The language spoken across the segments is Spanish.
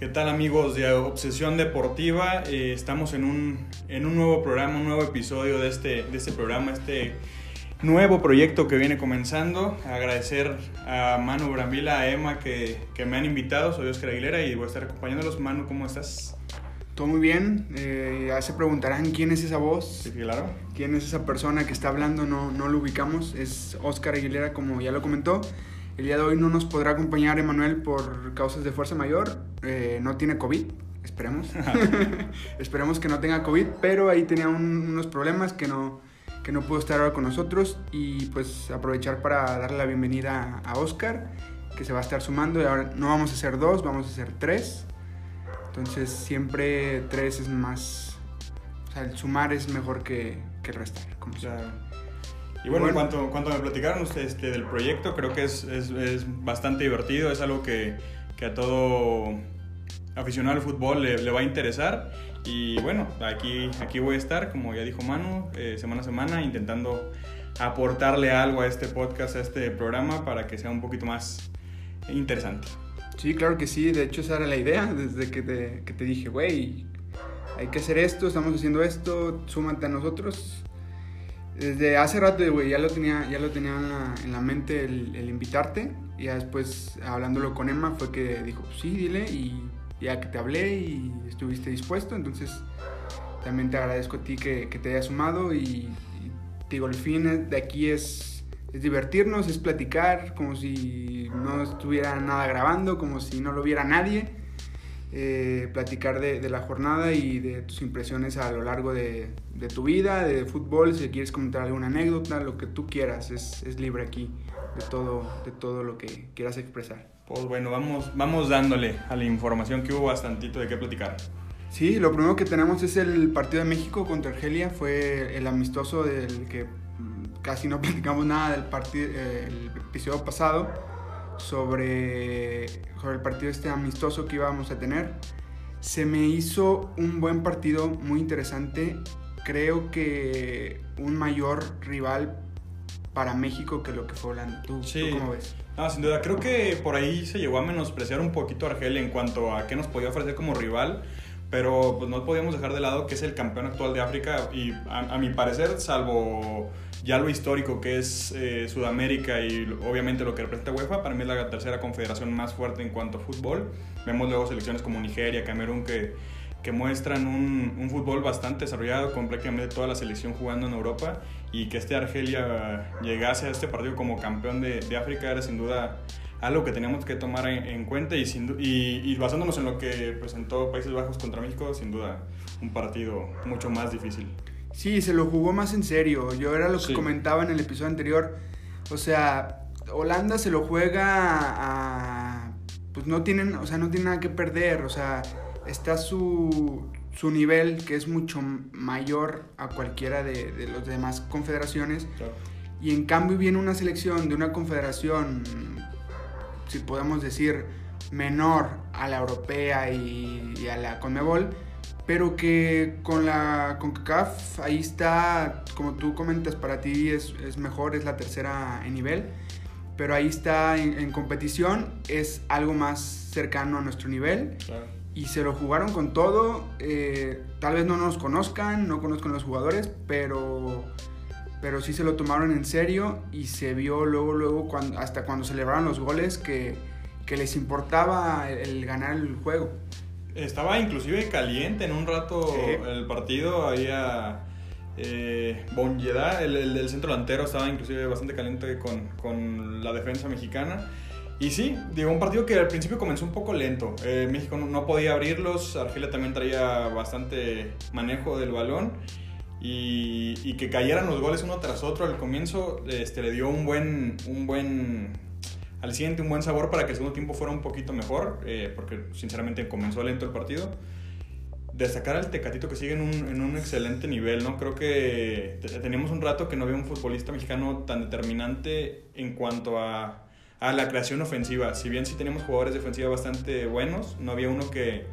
¿Qué tal amigos de Obsesión Deportiva? Eh, estamos en un, en un nuevo programa, un nuevo episodio de este, de este programa, este nuevo proyecto que viene comenzando. Agradecer a Manu Brambila, a Emma que, que me han invitado. Soy Oscar Aguilera y voy a estar acompañándolos. Manu, ¿cómo estás? Todo muy bien. Eh, ya se preguntarán quién es esa voz. Sí, claro. ¿Quién es esa persona que está hablando? No, no lo ubicamos. Es Oscar Aguilera, como ya lo comentó. El día de hoy no nos podrá acompañar Emanuel por causas de fuerza mayor. Eh, no tiene COVID, esperemos. esperemos que no tenga COVID, pero ahí tenía un- unos problemas que no, que no pudo estar ahora con nosotros. Y pues aprovechar para darle la bienvenida a Oscar, que se va a estar sumando. Y ahora no vamos a ser dos, vamos a ser tres. Entonces siempre tres es más... O sea, el sumar es mejor que, que el restar. Como. Claro. Y bueno, Bueno. en cuanto, cuanto me platicaron ustedes este, del proyecto, creo que es, es, es bastante divertido, es algo que, que a todo aficionado al fútbol le, le va a interesar. Y bueno, aquí, aquí voy a estar, como ya dijo Manu, eh, semana a semana, intentando aportarle algo a este podcast, a este programa, para que sea un poquito más interesante. Sí, claro que sí. De hecho, esa era la idea desde que te, que te dije, güey, hay que hacer esto, estamos haciendo esto, súmate a nosotros. Desde hace rato, ya lo tenía, ya lo tenía en la, en la mente el, invitarte. Y ya después, hablándolo con Emma, fue que dijo, pues sí, dile. Y ya que te hablé y estuviste dispuesto, entonces también te agradezco a ti que, te hayas sumado. Y, y digo, el fin de aquí es, es divertirnos, es platicar, como si no estuviera nada grabando, como si no lo viera nadie. Eh, platicar de, de la jornada y de tus impresiones a lo largo de, de tu vida, de fútbol, si quieres comentar alguna anécdota, lo que tú quieras, es, es libre aquí de todo, de todo lo que quieras expresar. Pues bueno, vamos, vamos dándole a la información que hubo bastantito de qué platicar. Sí, lo primero que tenemos es el partido de México contra Argelia, fue el amistoso del que casi no platicamos nada del partido, eh, el episodio pasado sobre, sobre el partido este amistoso que íbamos a tener. Se me hizo un buen partido, muy interesante. Creo que un mayor rival para México que lo que fue Holanda. ¿Tú, Sí. ¿tú cómo ves? Sin duda, creo que por ahí se llegó a menospreciar un poquito a Argelia en cuanto a qué nos podía ofrecer como rival, pero pues no podíamos dejar de lado que es el campeón actual de África y a, a mi parecer, salvo ya lo histórico que es eh, Sudamérica y obviamente lo que representa UEFA, para mí es la tercera confederación más fuerte en cuanto a fútbol. Vemos luego selecciones como Nigeria, Camerún que, que muestran un, fútbol bastante desarrollado con prácticamente toda la selección jugando en Europa y que este Argelia llegase a este partido como campeón de, África era sin duda algo que teníamos que tomar en, en cuenta y basándonos en lo que presentó Países Bajos contra México, sin duda un partido mucho más difícil. Sí, se lo jugó más en serio. Yo era lo que Sí. comentaba en el episodio anterior. O sea, Holanda se lo juega a... Pues no tienen, o sea, no tiene nada que perder. O sea, está su, su nivel, que es mucho mayor a cualquiera de, de las demás confederaciones. Y en cambio viene una selección de una confederación, si podemos decir, menor a la europea y, y a la Conmebol, pero que con la CONCACAF ahí está, como tú comentas, para ti es, es mejor, es la tercera en nivel, pero ahí está en, en competición, es algo más cercano a nuestro nivel Claro. y se lo jugaron con todo. eh, tal vez no nos conozcan, no conozcan los jugadores, pero, pero sí se lo tomaron en serio y se vio luego, luego, cuando, hasta cuando celebraron los goles, que, que les importaba el, el ganar el juego. Estaba inclusive caliente en un rato Sí. el partido. Había eh, Bonjedá, el, el centro delantero, estaba inclusive bastante caliente con, con la defensa mexicana. Y sí, digo, un partido que al principio comenzó un poco lento. Eh, México no, no podía abrirlos, Argelia también traía bastante manejo del balón. Y, y que cayeran los goles uno tras otro al comienzo este, le dio un buen, un buen al siguiente un buen sabor para que el segundo tiempo fuera un poquito mejor, eh, porque sinceramente comenzó lento el partido. Destacar al Tecatito que sigue en un, en un excelente nivel, ¿no? Creo que te- teníamos un rato que no había un futbolista mexicano tan determinante en cuanto a, a la creación ofensiva. Si bien sí teníamos jugadores de ofensiva bastante buenos, no había uno que,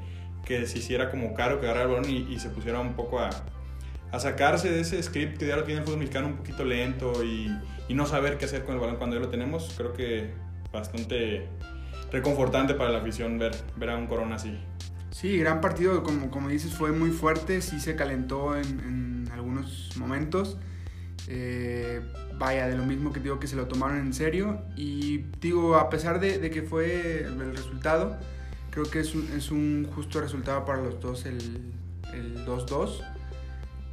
que se hiciera como caro, que agarrara el balón y, y se pusiera un poco a, a sacarse de ese script que ya lo tiene el fútbol mexicano un poquito lento y, y no saber qué hacer con el balón cuando ya lo tenemos. Creo que bastante reconfortante para la afición ver, ver a un Corona así. Sí, gran partido, como, como dices, fue muy fuerte, sí se calentó en, en algunos momentos. Eh, vaya, de lo mismo que digo que se lo tomaron en serio. Y digo, a pesar de, de que fue el resultado, creo que es un, es un justo resultado para los dos el, el 2-2.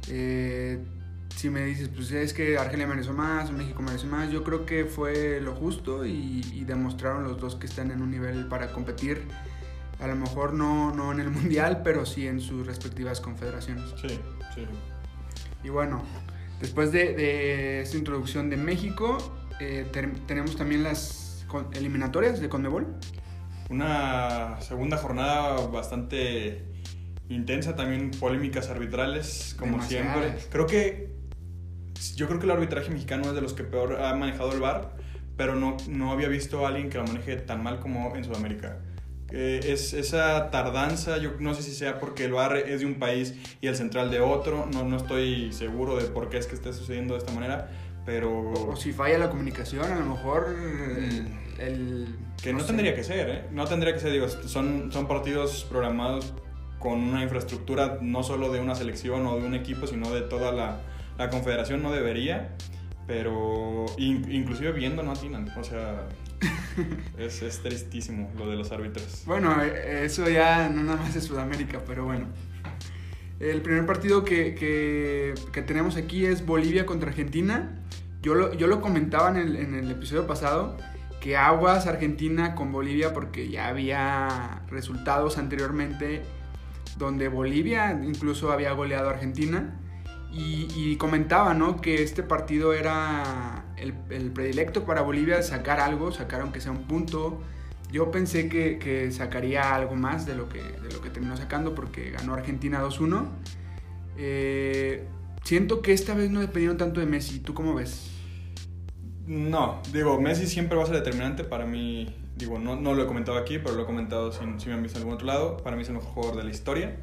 Eh, si me dices, pues es que Argelia mereció más, México mereció más, yo creo que fue lo justo y, y, demostraron los dos que están en un nivel para competir. A lo mejor no, no en el mundial, pero sí en sus respectivas confederaciones. Sí, sí. Y bueno, después de, de esta introducción de México, eh, tenemos también las eliminatorias de Conmebol. Una segunda jornada bastante intensa, también polémicas arbitrales, como Demasiadas. siempre. Creo que yo creo que el arbitraje mexicano es de los que peor ha manejado el VAR, pero no, no había visto a alguien que lo maneje tan mal como en Sudamérica. Eh, es esa tardanza, yo no sé si sea porque el VAR es de un país y el central de otro, no, no estoy seguro de por qué es que esté sucediendo de esta manera, pero... O, o si falla la comunicación, a lo mejor el... el que no, sé. tendría que ser, ¿eh? No tendría que ser, digo, son, son partidos programados con una infraestructura no solo de una selección o de un equipo, sino de toda la, la confederación, no debería, pero in, inclusive viendo no atinan, o sea, es, es, tristísimo lo de los árbitros. Bueno, eso ya no nada más de Sudamérica, pero bueno. El primer partido que, que, que tenemos aquí es Bolivia contra Argentina. Yo lo, yo lo comentaba en el, en el episodio pasado, que aguas Argentina con Bolivia porque ya había resultados anteriormente donde Bolivia incluso había goleado a Argentina. Y, y, comentaba, ¿no? Que este partido era el, el, predilecto para Bolivia, sacar algo, sacar aunque sea un punto. Yo pensé que, que sacaría algo más de lo que, de lo que terminó sacando porque ganó Argentina 2-1. Eh, siento que esta vez no dependieron tanto de Messi. ¿Tú cómo ves? No, digo, Messi siempre va a ser determinante para mí. Digo, no, no lo he comentado aquí, pero lo he comentado si, si me han visto en algún otro lado. Para mí es el mejor jugador de la historia.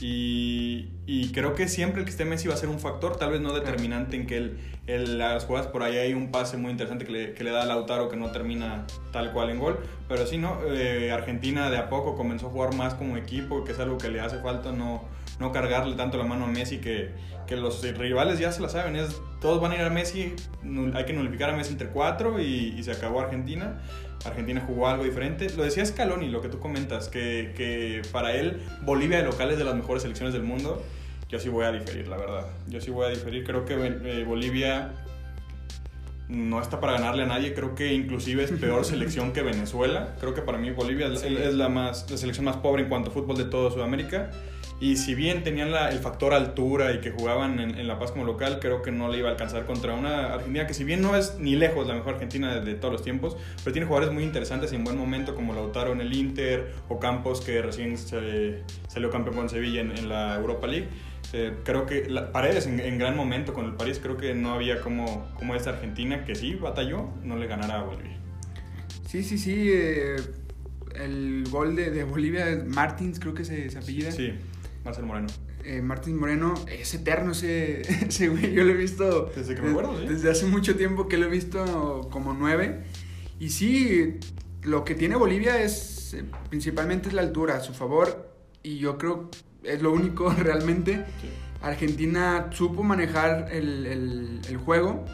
Y, y, creo que siempre el que esté Messi va a ser un factor, tal vez no determinante en que él, él las jugadas por ahí hay un pase muy interesante que le, que le, da a Lautaro que no termina tal cual en gol, pero sí, ¿no? Eh, Argentina de a poco comenzó a jugar más como equipo, que es algo que le hace falta, no, no cargarle tanto la mano a Messi que, que los rivales ya se la saben, es, todos van a ir a Messi, hay que nulificar a Messi entre cuatro y, y se acabó Argentina. Argentina jugó algo diferente. Lo decía Scaloni, lo que tú comentas, que, que, para él Bolivia de local es de las mejores selecciones del mundo. Yo sí voy a diferir, la verdad. Yo sí voy a diferir. Creo que eh, Bolivia no está para ganarle a nadie. Creo que inclusive es peor selección que Venezuela. Creo que para mí Bolivia sí. es la, más, la selección más pobre en cuanto a fútbol de toda Sudamérica. Y si bien tenían la, el factor altura y que jugaban en, en, La Paz como local, creo que no le iba a alcanzar contra una Argentina que si bien no es ni lejos la mejor Argentina de, de todos los tiempos, pero tiene jugadores muy interesantes y en buen momento como Lautaro en el Inter o Campos que recién se, salió campeón con Sevilla en, en la Europa League. Eh, creo que la, Paredes en, en, gran momento con el París, creo que no había como, como esta Argentina que sí batalló, no le ganara a Bolivia. Sí, sí, sí. Eh, el gol de, de, Bolivia, Martins creo que se, se apellida. Sí. Marcel Moreno. Eh, Martín Moreno es eterno ese, ese güey. Yo lo he visto. Desde que me acuerdo, ¿sí? Desde hace mucho tiempo que lo he visto como nueve. Y sí, lo que tiene Bolivia es principalmente es la altura a su favor. Y yo creo es lo único realmente. Sí. Argentina supo manejar el, el, el, juego.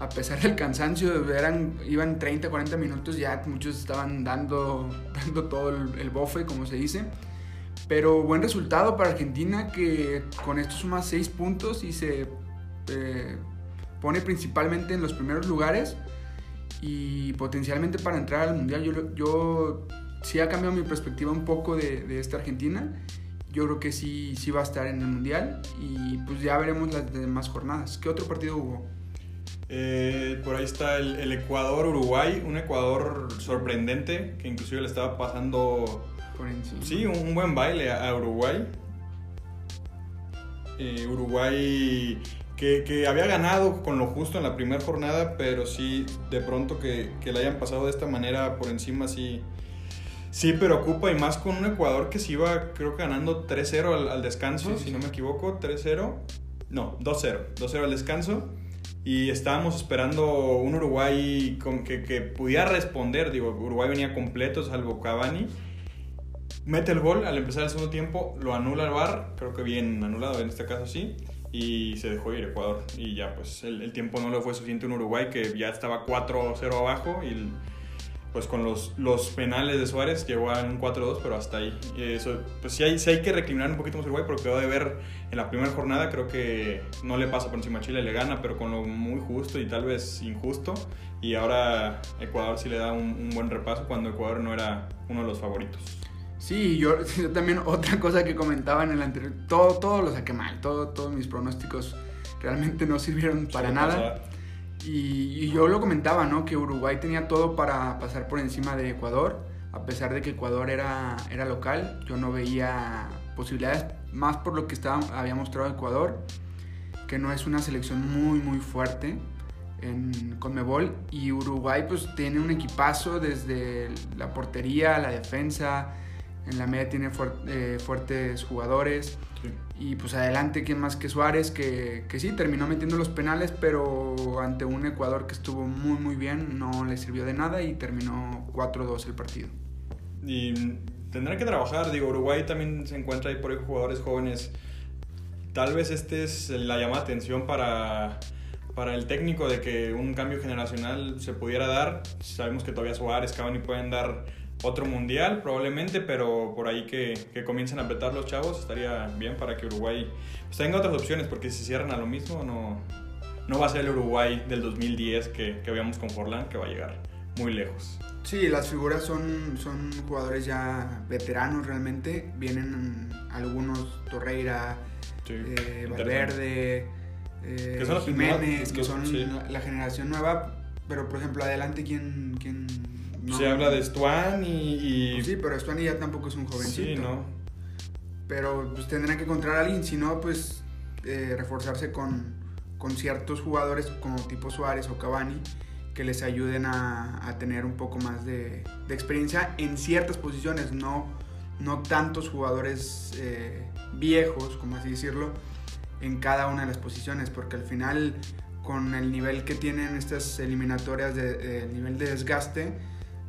A pesar del cansancio, eran, iban 30, 40 minutos, ya muchos estaban dando, dando todo el, el bofe, como se dice. Pero buen resultado para Argentina que con esto suma 6 puntos y se eh, pone principalmente en los primeros lugares y potencialmente para entrar al Mundial. Yo, yo sí ha cambiado mi perspectiva un poco de, de, esta Argentina. Yo creo que sí, sí va a estar en el Mundial y pues ya veremos las demás jornadas. ¿Qué otro partido hubo? Eh, por ahí está el, el Ecuador-Uruguay, un Ecuador sorprendente que inclusive le estaba pasando por encima. Sí, un, buen baile a, Uruguay. Eh, Uruguay que, que, había ganado con lo justo en la primera jornada, pero sí, de pronto que, que le hayan pasado de esta manera por encima, sí, sí preocupa. Y más con un Ecuador que se iba, creo que ganando 3-0 al, al, descanso, sí, sí. si no me equivoco, 3-0. No, 2-0, 2-0 al descanso. Y estábamos esperando un Uruguay con que, que pudiera responder. Digo, Uruguay venía completo, salvo Cavani mete el gol al empezar el segundo tiempo, lo anula el VAR, creo que bien anulado en este caso sí, y se dejó ir Ecuador. Y ya, pues el, el tiempo no le fue suficiente en Uruguay, que ya estaba 4-0 abajo y pues con los, los penales de Suárez llegó a un 4-2, pero hasta ahí. Eso, pues sí hay, sí hay que recriminar un poquito más Uruguay, porque quedó de ver en la primera jornada, creo que no le pasa por encima a Chile, le gana, pero con lo muy justo y tal vez injusto. Y ahora Ecuador sí le da un, un buen repaso cuando Ecuador no era uno de los favoritos. Sí, yo, yo también otra cosa que comentaba en el anterior, todo, todo lo saqué mal, todo, todos mis pronósticos realmente no sirvieron para nada. Y, y yo lo comentaba, ¿no? Que Uruguay tenía todo para pasar por encima de Ecuador, a pesar de que Ecuador era, era local, yo no veía posibilidades, más por lo que estaba, había mostrado Ecuador, que no es una selección muy, muy fuerte en Conmebol, y Uruguay pues tiene un equipazo desde la portería, la defensa, en la media tiene eh, fuertes jugadores. Sí. Y pues adelante, ¿quién más que Suárez? Que, que sí, terminó metiendo los penales, pero ante un Ecuador que estuvo muy, muy bien, no le sirvió de nada y terminó 4-2 el partido. Y tendrá que trabajar, digo, Uruguay también se encuentra ahí por ahí jugadores jóvenes. Tal vez este es la llamada atención para, para el técnico de que un cambio generacional se pudiera dar. Sabemos que todavía Suárez, Cavani pueden dar otro mundial probablemente, pero por ahí que, que comiencen a apretar los chavos estaría bien para que Uruguay pues, tenga otras opciones, porque si cierran a lo mismo no, no va a ser el Uruguay del 2010 que, que veamos con Forlán, que va a llegar muy lejos. Sí, las figuras son, son jugadores ya veteranos realmente. Vienen algunos Torreira, Sí, eh. Valverde, eh, Que son los Jiménez, primeros- que son sí. la, la generación nueva. Pero por ejemplo, adelante, ¿quién...? quién no? Se habla de Stuan y... y- Pues sí, pero Estuani ya tampoco es un jovencito. Sí, ¿no? Pero pues tendrán que encontrar a alguien, si no, pues eh, reforzarse con, con ciertos jugadores como tipo Suárez o Cavani que les ayuden a, a tener un poco más de, de experiencia en ciertas posiciones, no, no tantos jugadores eh, viejos, como así decirlo, en cada una de las posiciones, porque al final con el nivel que tienen estas eliminatorias, de, de- el nivel de desgaste,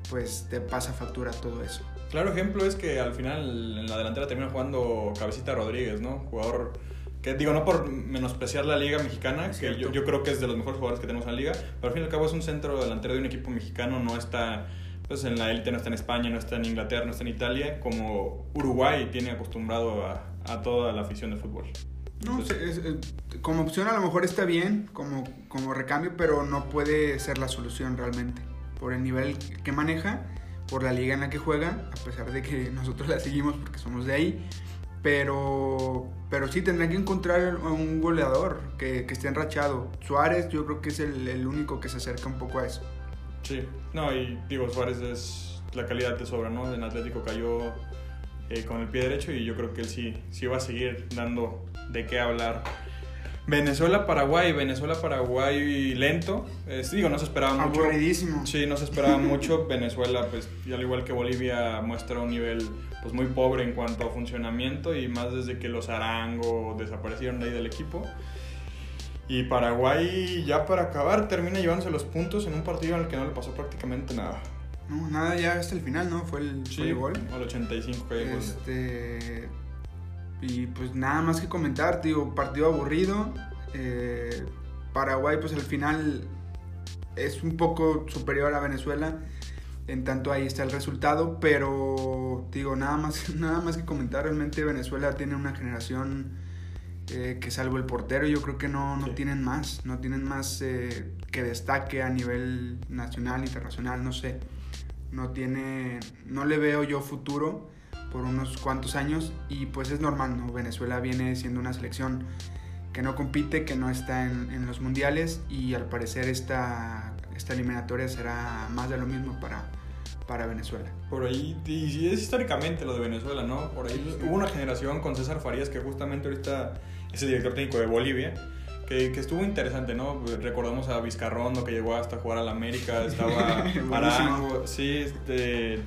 pues te pasa factura todo eso. Claro ejemplo es que al final en la delantera termina jugando Cabecita Rodríguez, ¿no? Jugador que digo, no por menospreciar la liga mexicana, Es que yo, creo que es de los mejores jugadores que tenemos en la liga, pero al fin y al cabo es un centro delantero de un equipo mexicano, no está pues en la élite, no está en España, no está en Inglaterra, no está en Italia, como Uruguay tiene acostumbrado a, a toda la afición de fútbol. No, Entonces, es- como opción a lo mejor está bien, como, como recambio, pero no puede ser la solución realmente. Por el nivel que maneja, por la liga en la que juega, a pesar de que nosotros la seguimos porque somos de ahí. Pero, pero sí tendrán que encontrar un goleador que, que esté enrachado. Suárez yo creo que es el, el único que se acerca un poco a eso. Sí, no, y digo, Suárez es la calidad de sobra, ¿no? En Atlético cayó eh, con el pie derecho y yo creo que él sí, sí va a seguir dando de qué hablar. Venezuela-Paraguay, Venezuela-Paraguay lento. Eh, sí, digo, no se esperaba mucho. Aburridísimo. Sí, no se esperaba mucho. Venezuela, pues, y al igual que Bolivia, muestra un nivel pues muy pobre en cuanto a funcionamiento y más desde que los Arango desaparecieron de ahí del equipo. Y Paraguay, ya para acabar, termina llevándose los puntos en un partido en el que no le pasó prácticamente nada. No, nada, ya hasta el final, ¿no? Fue el, fue el gol. al 85 que gol. Y pues nada más que comentar, digo, partido aburrido. Eh, Paraguay pues al final es un poco superior a Venezuela. En tanto ahí está el resultado, pero digo, nada más, nada más que comentar, realmente Venezuela tiene una generación eh, que salvo el portero, yo creo que no, no Sí. tienen más, no tienen más eh, que destaque a nivel nacional, internacional, no sé. No tiene, no le veo yo futuro por unos cuantos años y pues es normal, ¿no? Venezuela viene siendo una selección que no compite, que no está en, en los mundiales y al parecer esta, esta eliminatoria será más de lo mismo para, para Venezuela. Por ahí, y es históricamente lo de Venezuela, ¿no? Por ahí hubo una generación con César Farías que justamente ahorita es el director técnico de Bolivia, que, que estuvo interesante, ¿no? Recordamos a Vizcarrondo que llegó hasta jugar al América, estaba. Arango, sí, este...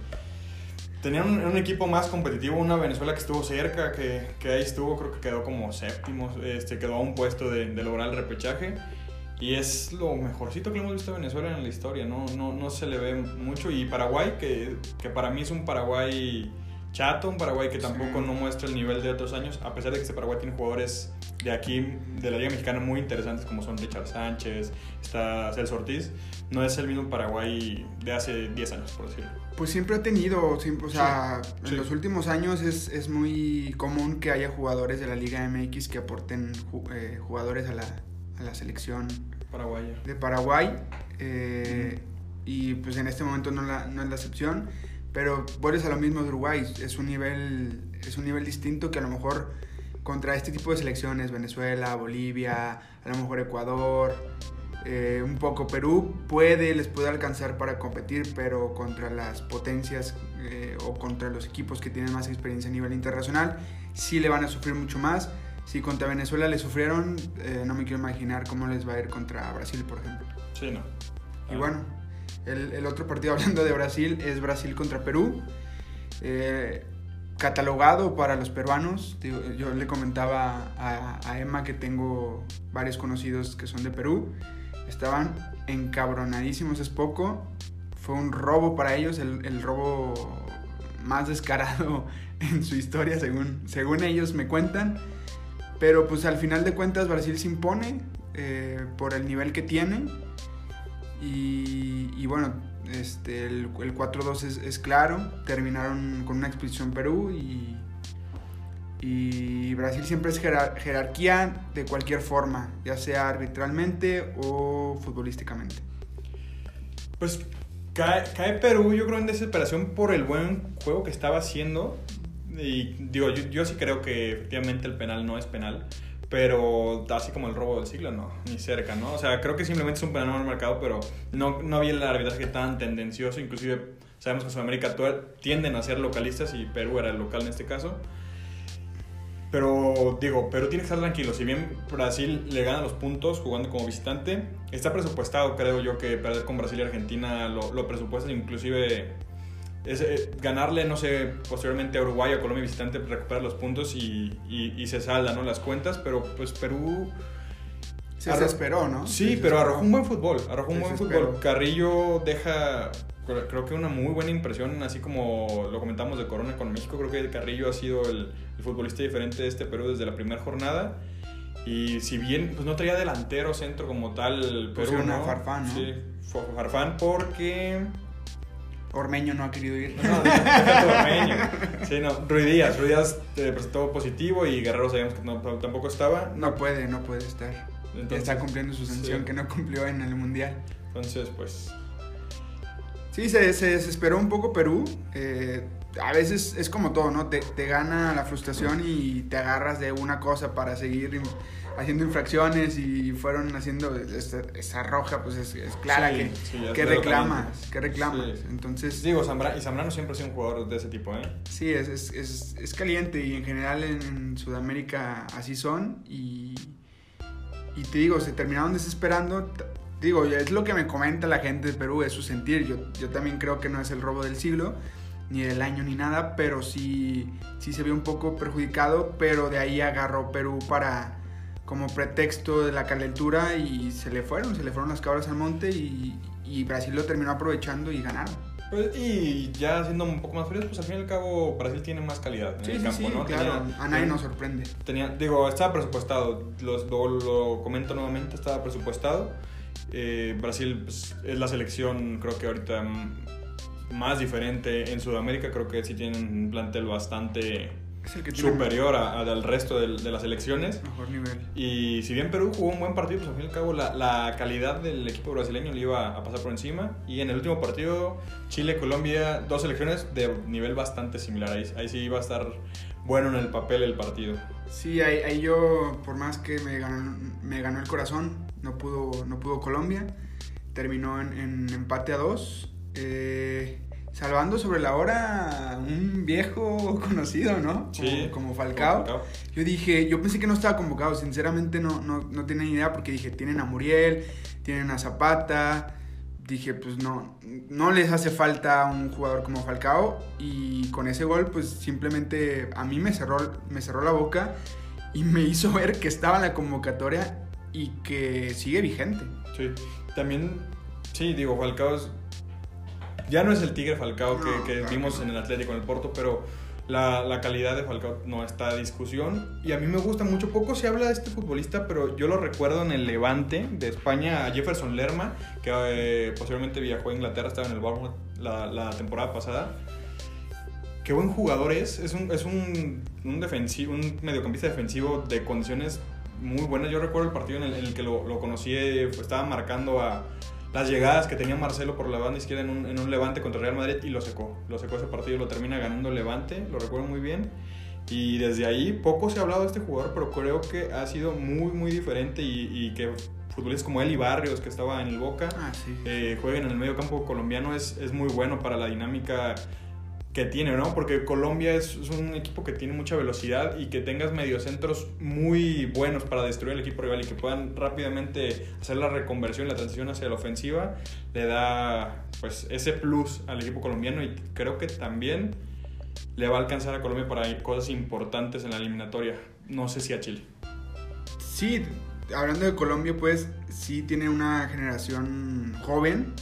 Tenían un, un equipo más competitivo, una Venezuela que estuvo cerca, que, que ahí estuvo, creo que quedó como séptimo, este, quedó a un puesto de, de lograr el repechaje. Y es lo mejorcito que hemos visto de Venezuela en la historia, no, no, no se le ve mucho. Y Paraguay, que, que para mí es un Paraguay chato, un Paraguay que tampoco no muestra el nivel de otros años, a pesar de que este Paraguay tiene jugadores de aquí, de la Liga Mexicana, muy interesantes, como son Richard Sánchez, está Celso Ortiz, no es el mismo Paraguay de hace 10 años, por decirlo. Pues siempre ha tenido, siempre, o sea, en los últimos años es, es, muy común que haya jugadores de la Liga MX que aporten eh, jugadores a la, a la selección paraguaya. de Paraguay. Eh, y pues en este momento no, la, no es la excepción. Pero vuelves a lo mismo de Uruguay, es un nivel, es un nivel distinto que a lo mejor contra este tipo de selecciones, Venezuela, Bolivia, a lo mejor Ecuador, eh, un poco Perú, puede, les puede alcanzar para competir, pero contra las potencias eh, o contra los equipos que tienen más experiencia a nivel internacional, sí le van a sufrir mucho más. Si contra Venezuela le sufrieron, eh, no me quiero imaginar cómo les va a ir contra Brasil, por ejemplo. Sí, no. Y bueno, el, otro partido hablando de Brasil es Brasil contra Perú. Catalogado para los peruanos. Yo le comentaba a, Emma que tengo varios conocidos que son de Perú. Estaban encabronadísimos, es poco. Fue un robo para ellos, el, robo más descarado en su historia, según, según ellos me cuentan. Pero pues al final de cuentas Brasil se impone eh, por el nivel que tiene y, bueno, este, el, el 4-2 es, es, claro. Terminaron con una expedición Perú y, y Brasil siempre es jerarquía de cualquier forma, ya sea arbitralmente o futbolísticamente. Pues cae, cae, Perú, yo creo, en desesperación por el buen juego que estaba haciendo. Y digo, yo, yo sí creo que efectivamente el penal no es penal pero así como el robo del siglo, no, ni cerca, ¿no? O sea, creo que simplemente es un penal mal marcado, pero no, no había el arbitraje tan tendencioso, inclusive sabemos que Sudamérica tienden a ser localistas y Perú era el local en este caso. Pero digo, Perú tiene que estar tranquilo. Si bien Brasil le gana los puntos jugando como visitante, está presupuestado, creo yo, que perder con Brasil y Argentina lo, lo presupuestan inclusive es, eh, ganarle, no sé, posteriormente a Uruguay o Colombia visitante, recuperar los puntos y, y, se saldan ¿no? las cuentas, pero pues Perú... Se desesperó, ¿no? Sí, pero arrojó un buen fútbol, arrojó un buen fútbol. Carrillo deja, creo que una muy buena impresión, así como lo comentamos de Corona con México, creo que Carrillo ha sido el, futbolista diferente de este Perú desde la primera jornada. Y si bien pues no traía delantero centro como tal, pues Perú, ¿no? Farfán, ¿no? Sí, Farfán porque Ormeño no ha querido ir. No, Ormeño. Sí, no. Ruidías, Ruidías te presentó positivo y Guerrero sabíamos que tampoco estaba. No puede, no puede estar. está cumpliendo su sanción que no cumplió en el Mundial. Entonces, pues... Sí, se, se desesperó un poco Perú. Eh, a veces es como todo, ¿no? Te, te, gana la frustración y te agarras de una cosa para seguir haciendo infracciones y fueron haciendo esa, roja, pues es, clara que, que reclamas, que reclamas. Entonces... Digo, y Zambrano siempre ha sido un jugador de ese tipo, ¿eh? Sí, es, es, es caliente y en general en, Sudamérica así son y, y te digo, se terminaron desesperando. Digo, es lo que me comenta la gente de Perú, es su sentir. Yo, yo también creo que no es el robo del siglo ni del año ni nada, pero sí, sí se vio un poco perjudicado, pero de ahí agarró Perú para como pretexto de la calentura y se le fueron, se le fueron las cabras al monte y, y Brasil lo terminó aprovechando y ganaron. Pues, y ya siendo un poco más fríos, pues al fin y al cabo Brasil tiene más calidad en el campo, ¿no? Claro, a nadie nos sorprende. Tenía, digo, estaba presupuestado, lo, lo, comento nuevamente, estaba presupuestado. Eh, Brasil pues, es la selección, creo que ahorita más diferente en Sudamérica, creo que sí tienen un plantel bastante superior al resto de, las elecciones. Mejor nivel. Y si bien Perú jugó un buen partido, pues al fin y al cabo la, la calidad del equipo brasileño le iba a pasar por encima. Y en el último partido, Chile-Colombia, dos selecciones de nivel bastante similar. Ahí, ahí sí iba a estar bueno en el papel el partido. Sí, ahí, ahí yo, por más que me ganó, me ganó el corazón, no pudo, no pudo Colombia. Terminó en, en empate a dos. Eh, salvando sobre la hora un viejo conocido, ¿no? Sí. Como, Falcao. Yo dije, yo pensé que no estaba convocado, sinceramente no, no, no tenía ni idea porque dije, tienen a Muriel, tienen a Zapata. Dije, pues no, no les hace falta un jugador como Falcao. Y con ese gol, pues simplemente a mí me cerró, me cerró la boca y me hizo ver que estaba en la convocatoria y que sigue vigente. Sí, también, sí, digo, Falcao es ya no es el Tigre Falcao que, vimos en el Atlético, en el Porto, pero La, la, calidad de Falcao no está a discusión. Y a mí me gusta mucho. Poco se habla de este futbolista, pero yo lo recuerdo en el Levante de España a Jefferson Lerma, que eh, posiblemente viajó a Inglaterra, estaba en el Bournemouth la, la, temporada pasada. Qué buen jugador es. Es un, es un, un, defensivo, un mediocampista defensivo de condiciones muy buenas. Yo recuerdo el partido en el, en el que lo, lo conocí, estaba marcando a las llegadas que tenía Marcelo por la banda izquierda en un, en un, Levante contra Real Madrid y lo secó. Lo secó ese partido lo termina ganando Levante, lo recuerdo muy bien. Y desde ahí poco se ha hablado de este jugador, pero creo que ha sido muy, muy diferente y, y que futbolistas como él y Barrios, que estaba en el Boca, ah, sí. eh, jueguen en el medio campo colombiano es, es muy bueno para la dinámica que tiene, ¿no? Porque Colombia es, un equipo que tiene mucha velocidad y que tengas mediocentros muy buenos para destruir el equipo rival y que puedan rápidamente hacer la reconversión, la transición hacia la ofensiva, le da pues ese plus al equipo colombiano y creo que también le va a alcanzar a Colombia para cosas importantes en la eliminatoria. No sé si a Chile. Sí, hablando de Colombia, pues sí tiene una generación joven.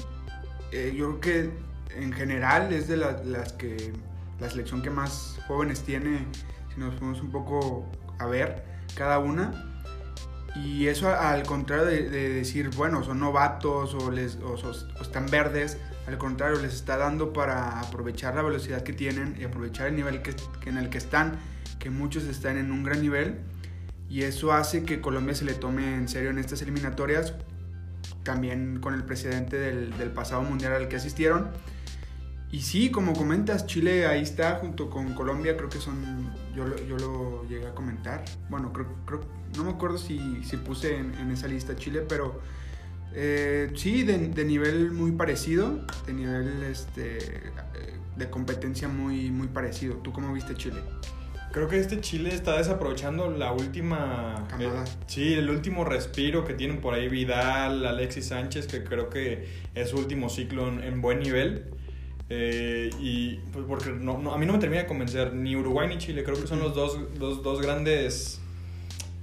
Eh, yo creo que en general es de la, las que la selección que más jóvenes tiene, si nos ponemos un poco a ver cada una. Y eso al contrario de, de decir, bueno, son novatos o, les, o, o, están verdes, al contrario, les está dando para aprovechar la velocidad que tienen y aprovechar el nivel que, que en el que están, que muchos están en un gran nivel. Y eso hace que Colombia se le tome en serio en estas eliminatorias, también con el presidente del, del pasado mundial al que asistieron. Y sí, como comentas, Chile ahí está junto con Colombia, creo que son, yo lo, yo lo llegué a comentar. Bueno, creo, creo no me acuerdo si, si puse en, en, esa lista Chile, pero eh, sí, de, de, nivel muy parecido, de nivel este, de competencia muy, muy parecido. ¿Tú cómo viste Chile? Creo que este Chile está desaprovechando la última. Eh, sí, el último respiro que tienen por ahí Vidal, Alexis Sánchez, que creo que es su último ciclo en, en buen nivel. Eh, y pues porque no, no, a mí no me termina de convencer ni Uruguay ni Chile. Creo que son los dos, los dos grandes.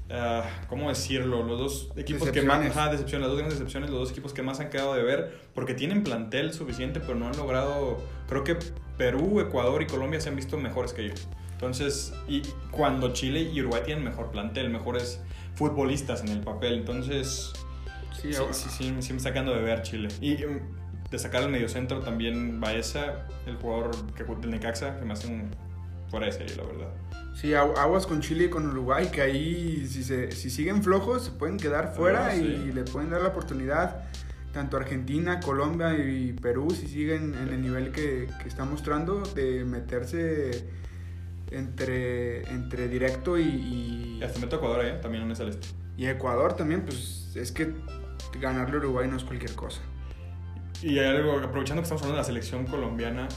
Uh, ¿Cómo decirlo? Los dos equipos que más. Ajá, decepciones, las dos grandes decepciones, los dos equipos que más han quedado de ver. Porque tienen plantel suficiente, pero no han logrado. Creo que Perú, Ecuador y Colombia se han visto mejores que ellos. Entonces, y cuando Chile y Uruguay tienen mejor plantel, mejores futbolistas en el papel. Entonces, sí, sí, sí, sí, sí me está sacando de ver Chile. Y de sacar al mediocentro también Baeza, el jugador que del Necaxa, que me hace un fuera de serie, la verdad. Sí, aguas con Chile y con Uruguay, que ahí si, se, si siguen flojos se pueden quedar fuera ah, sí. y le pueden dar la oportunidad tanto Argentina, Colombia y Perú, si siguen en el nivel que, que está mostrando, de meterse entre, entre directo y, y... y hasta meto Ecuador, ¿eh? también en esa lista. Y Ecuador también, pues es que ganarle a Uruguay no es cualquier cosa. Y algo, aprovechando que estamos hablando de la selección colombiana,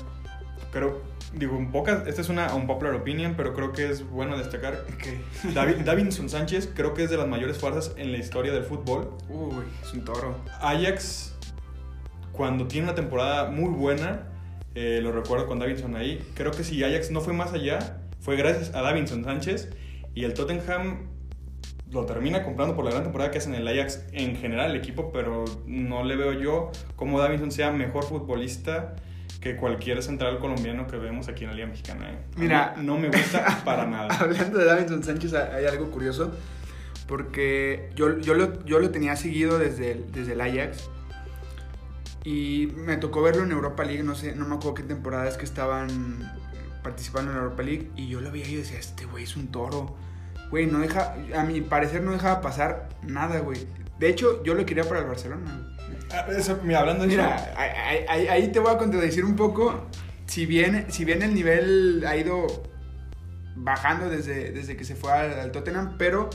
creo, digo, un poco, esta es una un popular opinion, pero creo que es bueno destacar que David, Davinson Sánchez creo que es de las mayores fuerzas en la historia del fútbol. Uy, es un toro. Ajax, cuando tiene una temporada muy buena, eh, lo recuerdo con Davinson ahí, creo que si Ajax no fue más allá, fue gracias a Davinson Sánchez y el Tottenham lo termina comprando por la gran temporada que hace en el Ajax en general el equipo, pero no le veo yo como Davinson sea mejor futbolista que cualquier central colombiano que vemos aquí en la Liga Mexicana. ¿eh? Mira, no me gusta para nada. Hablando de Davinson Sánchez, hay algo curioso, porque yo, yo, lo, yo lo tenía seguido desde el, desde el Ajax. Y me tocó verlo en Europa League, no sé, no me acuerdo qué temporada es que estaban participando en Europa League. Y yo lo veía y decía, este güey es un toro güey, no deja, a mi parecer no dejaba pasar nada, güey. De hecho, yo lo quería para el Barcelona. Ah, eso, mira, hablando de Mira, eso. Ahí, ahí, ahí, te voy a contradecir un poco. Si bien, si bien el nivel ha ido bajando desde, desde que se fue al, al Tottenham, pero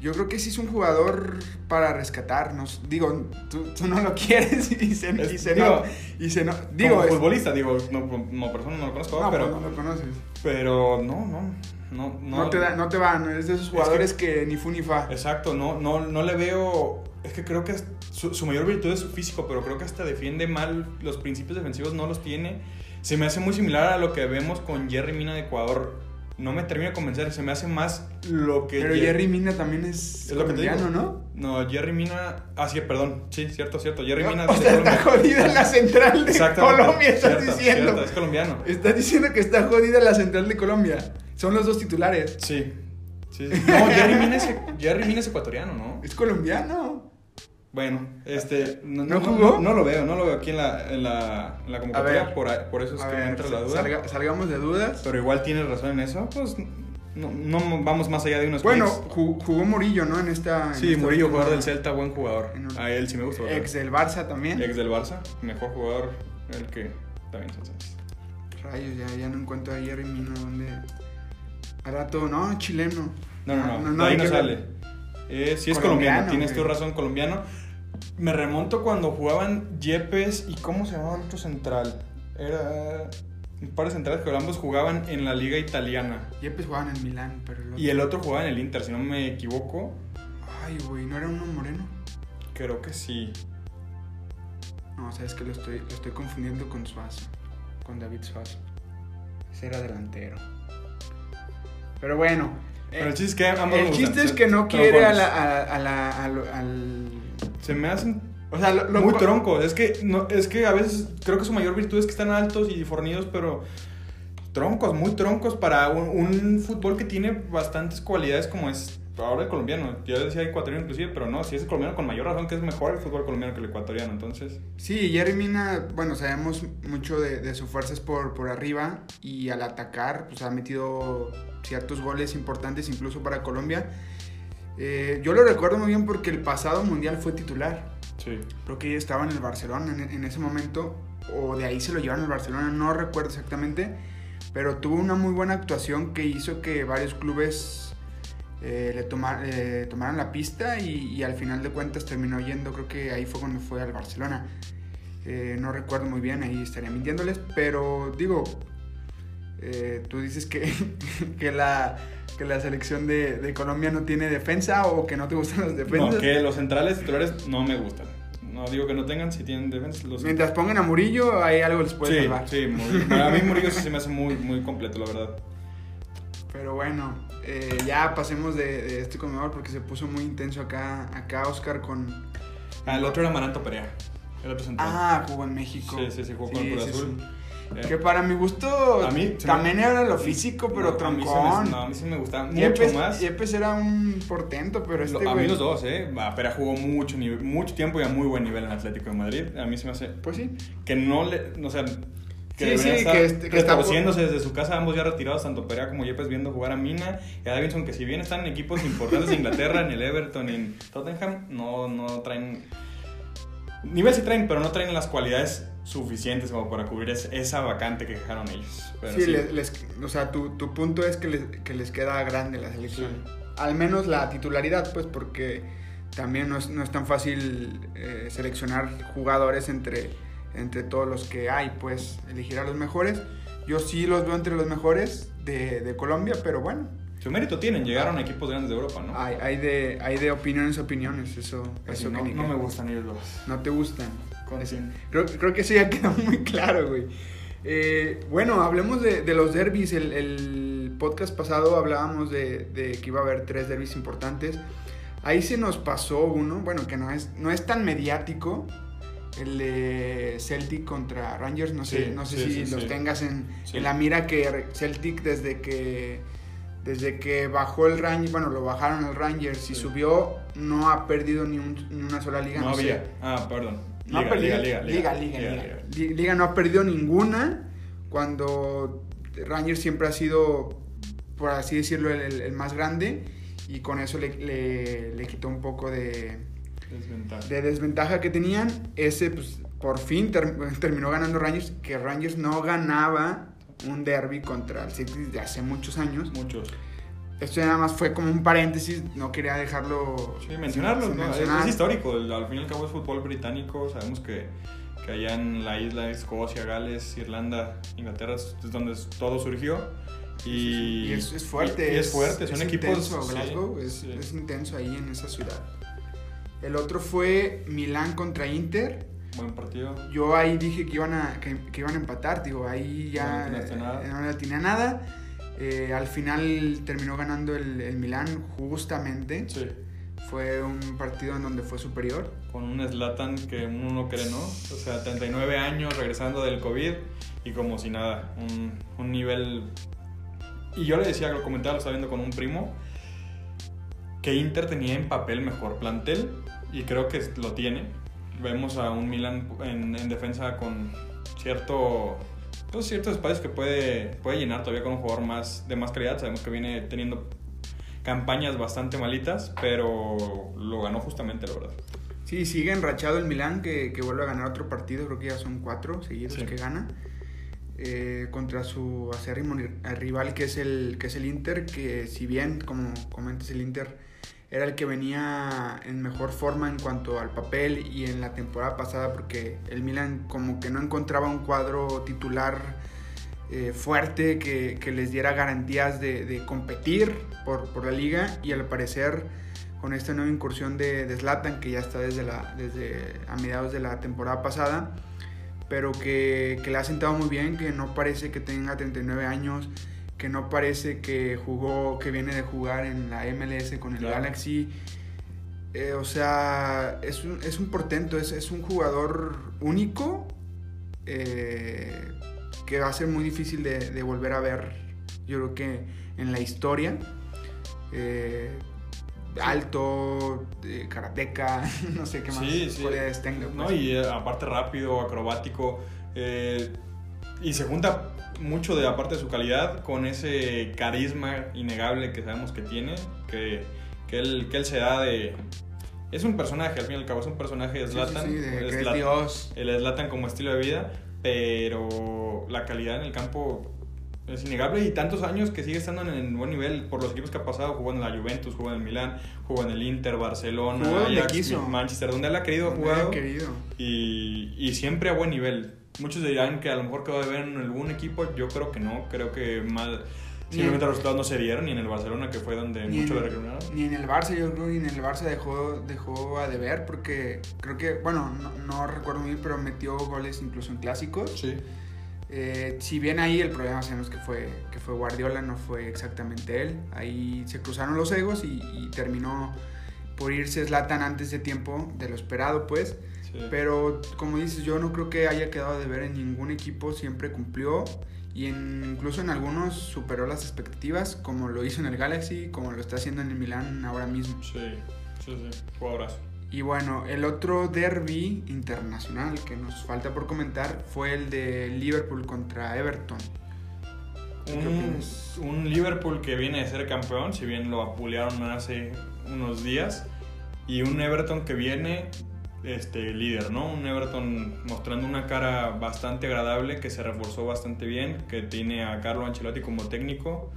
yo creo que sí es un jugador para rescatarnos. Digo, tú, tú no lo quieres y se, es, y se digo, no. Y se no digo, como es, futbolista, digo, no, no persona no lo conozco, no, pero. No lo conoces. Pero no, no. No, no, no, te da, no te van, es de esos jugadores es que, que, ni fu ni fa. Exacto, no, no, no le veo. Es que creo que su, su, mayor virtud es su físico, pero creo que hasta defiende mal. Los principios defensivos no los tiene. Se me hace muy similar a lo que vemos con Jerry Mina de Ecuador no me termina de convencer. Se me hace más lo que. Pero Jer- Jerry Mina también es, Es lo que te digo. ¿no? No, Jerry Mina. Ah, sí, perdón. Sí, cierto, cierto. Jerry Mina. o sea, está jodida la central de. Colombia, estás Cierto, diciendo. cierto, es colombiano. Estás diciendo que está jodida la central de Colombia. Son los dos titulares. Sí. sí. No, Jerry Mina, es, Jerry Mina es ecuatoriano, ¿no? Es colombiano. Bueno, este. No, ¿No jugó? No, lo veo, no lo veo aquí en la, en la, en la convocatoria. ver. por, por eso es que me ver, entra la duda. salga- salgamos de dudas. Pero igual tienes razón en eso. Pues no, no vamos más allá de unos Bueno, ju- jugó Murillo, ¿no? En esta. en Sí, esta Murillo, jugador del Celta, buen jugador. en A él sí me gusta. ¿verdad? Ex del Barça también. Ex del Barça, mejor jugador el que también Sánchez. Rayos, ya, ya no encuentro a Jerry Mina donde. Al rato, no, chileno. No, no, Ah, no, de ahí no sale. Eh, sí es Colombiano, colombiano, tienes tu razón, colombiano. Me remonto cuando jugaban Yepes y ¿cómo se llamaba el otro central? Era un par de centrales que ambos jugaban en la liga italiana. Yepes jugaban en Milán, pero el otro. Y el otro jugaba en el Inter, si no me equivoco. Ay, güey, ¿no era uno moreno? Creo que sí. No, sabes que lo estoy, lo estoy confundiendo con Suazo. Con David Suazo. Ese era delantero. Pero bueno. Pero eh, el chiste es que ambos el chiste es que no quiere a la, a, a la, a lo- al... Se me hacen O sea, lo, lo- muy troncos. Es que, no, es que a veces creo que su mayor virtud es que están altos y fornidos, pero troncos, muy troncos para un, un fútbol que tiene bastantes cualidades como es ahora el colombiano. Ya decía ecuatoriano inclusive, pero no, si es el colombiano con mayor razón que es mejor el fútbol colombiano que el ecuatoriano. Entonces, Sí, Jerry Mina, bueno, sabemos mucho de, de sus fuerzas por, por arriba y al atacar, pues ha metido ciertos goles importantes incluso para Colombia. Eh, yo lo recuerdo muy bien porque el pasado mundial fue titular. sí. Creo que estaba en el Barcelona en, en ese momento, o de ahí se lo llevaron al Barcelona, no recuerdo exactamente, pero tuvo una muy buena actuación que hizo que varios clubes eh, le tomar- eh, tomaran la pista y, y al final de cuentas terminó yendo, creo que ahí fue cuando fue al Barcelona. Eh, no recuerdo muy bien, ahí estaría mintiéndoles, pero digo, eh, tú dices que, que, la, que la selección de, de Colombia no tiene defensa o que no te gustan las defensas. No, que los centrales titulares no me gustan. No digo que no tengan, si tienen defensa, los Mientras pongan a Murillo, ahí algo les puede Sí, salvar. sí, Murillo. a mí Murillo sí se me hace muy, muy completo, la verdad. Pero bueno, eh, ya pasemos de, de este comedor porque se puso muy intenso acá, acá Oscar con... Ah, el otro era Maranto Perea, el otro central. Ah, jugó en México. Sí, sí, sí, jugó con el Cruz sí, Azul. sí. Eh, Que para mi gusto A mí se también me- era lo físico, pero no, a mí se me- troncón. no, a mí sí me gustaba mucho Yepes, más. Yepes era un portento, pero este Lo- a güey... mí los dos, ¿eh? Va, Pera jugó mucho, mucho tiempo y a muy buen nivel en Atlético de Madrid. A mí se me hace Pues sí. que no le. O sea, que Sí, sí, que este- que está- desde su casa, ambos ya retirados, tanto Perea como Yepes, viendo jugar a Mina y a Davidson, que si bien están en equipos importantes de Inglaterra, en el Everton en Tottenham, no, no traen. Nivel sí traen, pero no traen las cualidades suficientes como para cubrir es- esa vacante que dejaron ellos. Pero sí, sí. les- les- o sea, tu, tu punto es que les, que les queda grande la selección. Sí. Al menos la titularidad, pues, porque también no es, no es tan fácil eh, seleccionar jugadores entre, entre todos los que hay, pues, elegir a los mejores. Yo sí los veo entre los mejores de, de Colombia, pero bueno, Su mérito tienen, llegaron a equipos grandes de Europa, ¿no? hay, hay, de, hay de opiniones a opiniones, eso, Pues eso que no, ni no me gustan ellos dos. No te gustan. Con- Ese- Creo, creo que eso ya quedó muy claro, güey. Eh, bueno, hablemos de, de los derbis. El, el podcast pasado hablábamos de, de que iba a haber tres derbis importantes. Ahí se nos pasó uno, bueno, que no es, no es tan mediático. El de Celtic contra Rangers. No sé, Sí, no sé sí, si sí, los tengas en, en la mira que Celtic desde que desde que bajó el Rangers, bueno, lo bajaron el Rangers y subió, no ha perdido ni, un- ni una sola liga. No no sé. había. Ah, perdón. No ha Liga, perdido. liga, liga, liga, liga, liga. Li- Liga no ha perdido ninguna. Cuando Rangers siempre ha sido, por así decirlo, el, el- el más grande. Y con eso le, le- le quitó un poco de, Desventaja. de desventaja que tenían. Ese, pues, por fin ter- terminó ganando Rangers. Que Rangers no ganaba un derby contra el City de hace muchos años. Muchos. Esto nada más fue como un paréntesis. No quería dejarlo. Sí, mencionarlo, sin ¿no? Es- mencionar. Es, histórico. el- Al fin y al cabo es fútbol británico. Sabemos que, que allá en la isla, Escocia, Gales, Irlanda, Inglaterra, es es donde todo surgió. Y, Y es, es fuerte. y- y es fuerte. Son es equipos. Intenso, sí, Glasgow es, sí. es intenso ahí en esa ciudad. El otro fue Milán contra Inter. Buen partido. Yo ahí dije que iban a, que, que iban a empatar, digo, ahí ya No le atinaste nada. eh, no le atiné a nada. Eh, al final terminó ganando el, el Milán justamente. Sí. Fue un partido en donde fue superior. Con un Slatan que uno no cree, ¿no? O sea, 39 años regresando del COVID y como si nada. Un, un nivel. Y yo le decía, lo comentaba, lo estaba viendo con un primo, que Inter tenía en papel mejor plantel y creo que lo tiene. Vemos a un Milan en, en defensa con cierto pues, ciertos espacios que puede, puede llenar todavía con un jugador más de más calidad. Sabemos que viene teniendo campañas bastante malitas, pero lo ganó justamente, la verdad. Sí, sigue enrachado el Milán, que, que vuelve a ganar otro partido, creo que ya son cuatro seguidos Sí. que gana. eh, contra su acérrimo ri- rival que es, el, que es el Inter, que si bien, como comentas, el Inter era el que venía en mejor forma en cuanto al papel y en la temporada pasada, porque el Milan como que no encontraba un cuadro titular eh, fuerte que, que les diera garantías de, competir por, por la liga. Y al parecer con esta nueva incursión de, de Zlatan que ya está desde, la, desde a mediados de la temporada pasada pero que, que le ha sentado muy bien, que no parece que tenga 39 años, que no parece que jugó, que viene de jugar en la MLS con el Claro. Galaxy. Eh, o sea, es un, es un portento, es, es un jugador único eh, que va a ser muy difícil de, de volver a ver, yo creo que en la historia. Eh, alto, eh, karateca, no sé qué más Sí, sí. cualidades tenga. No, pues. y aparte rápido, acrobático. y se junta mucho de aparte de su calidad con ese carisma innegable que sabemos que tiene, que, que, él, que él se da de... Es un personaje, al fin y al cabo, es un personaje de Sí, sí, Zlatan. sí, de es Zlatan- Dios. El Zlatan como estilo de vida, pero la calidad en el campo es innegable y tantos años que sigue estando en buen nivel por los equipos que ha pasado, jugó en la Juventus, jugó en el Milán, jugó en el Inter, Barcelona, Ajax. Manchester, donde él ha querido jugar y, y siempre a buen nivel. Muchos dirán que a lo mejor quedó de ver en algún equipo, yo creo que no, creo que mal, simplemente los resultados no se dieron, ni en el Barcelona, que fue donde Ni mucho le reclamaron. ni en el Barça, yo creo que ni en el Barça dejó, dejó a deber porque creo que, bueno, no, no recuerdo bien, pero metió goles incluso en clásicos. Sí, Eh, si bien ahí el problema sabemos que fue, que fue Guardiola, no fue exactamente él. Ahí se cruzaron los egos y, y terminó por irse Zlatan antes de tiempo, de lo esperado pues. Sí. Pero como dices, yo no creo que haya quedado de ver en ningún equipo, siempre cumplió y en- incluso en algunos superó las expectativas, como lo hizo en el Galaxy, como lo está haciendo en el Milán ahora mismo. sí, sí, sí, jugadorazo. Y bueno, el otro derby internacional que nos falta por comentar fue el de Liverpool contra Everton. ¿Qué Un, un Liverpool que viene de ser campeón, si bien lo apulearon hace unos días, y un Everton que viene este, líder, ¿no? Un Everton mostrando una cara bastante agradable, que se reforzó bastante bien, que tiene a Carlo Ancelotti como técnico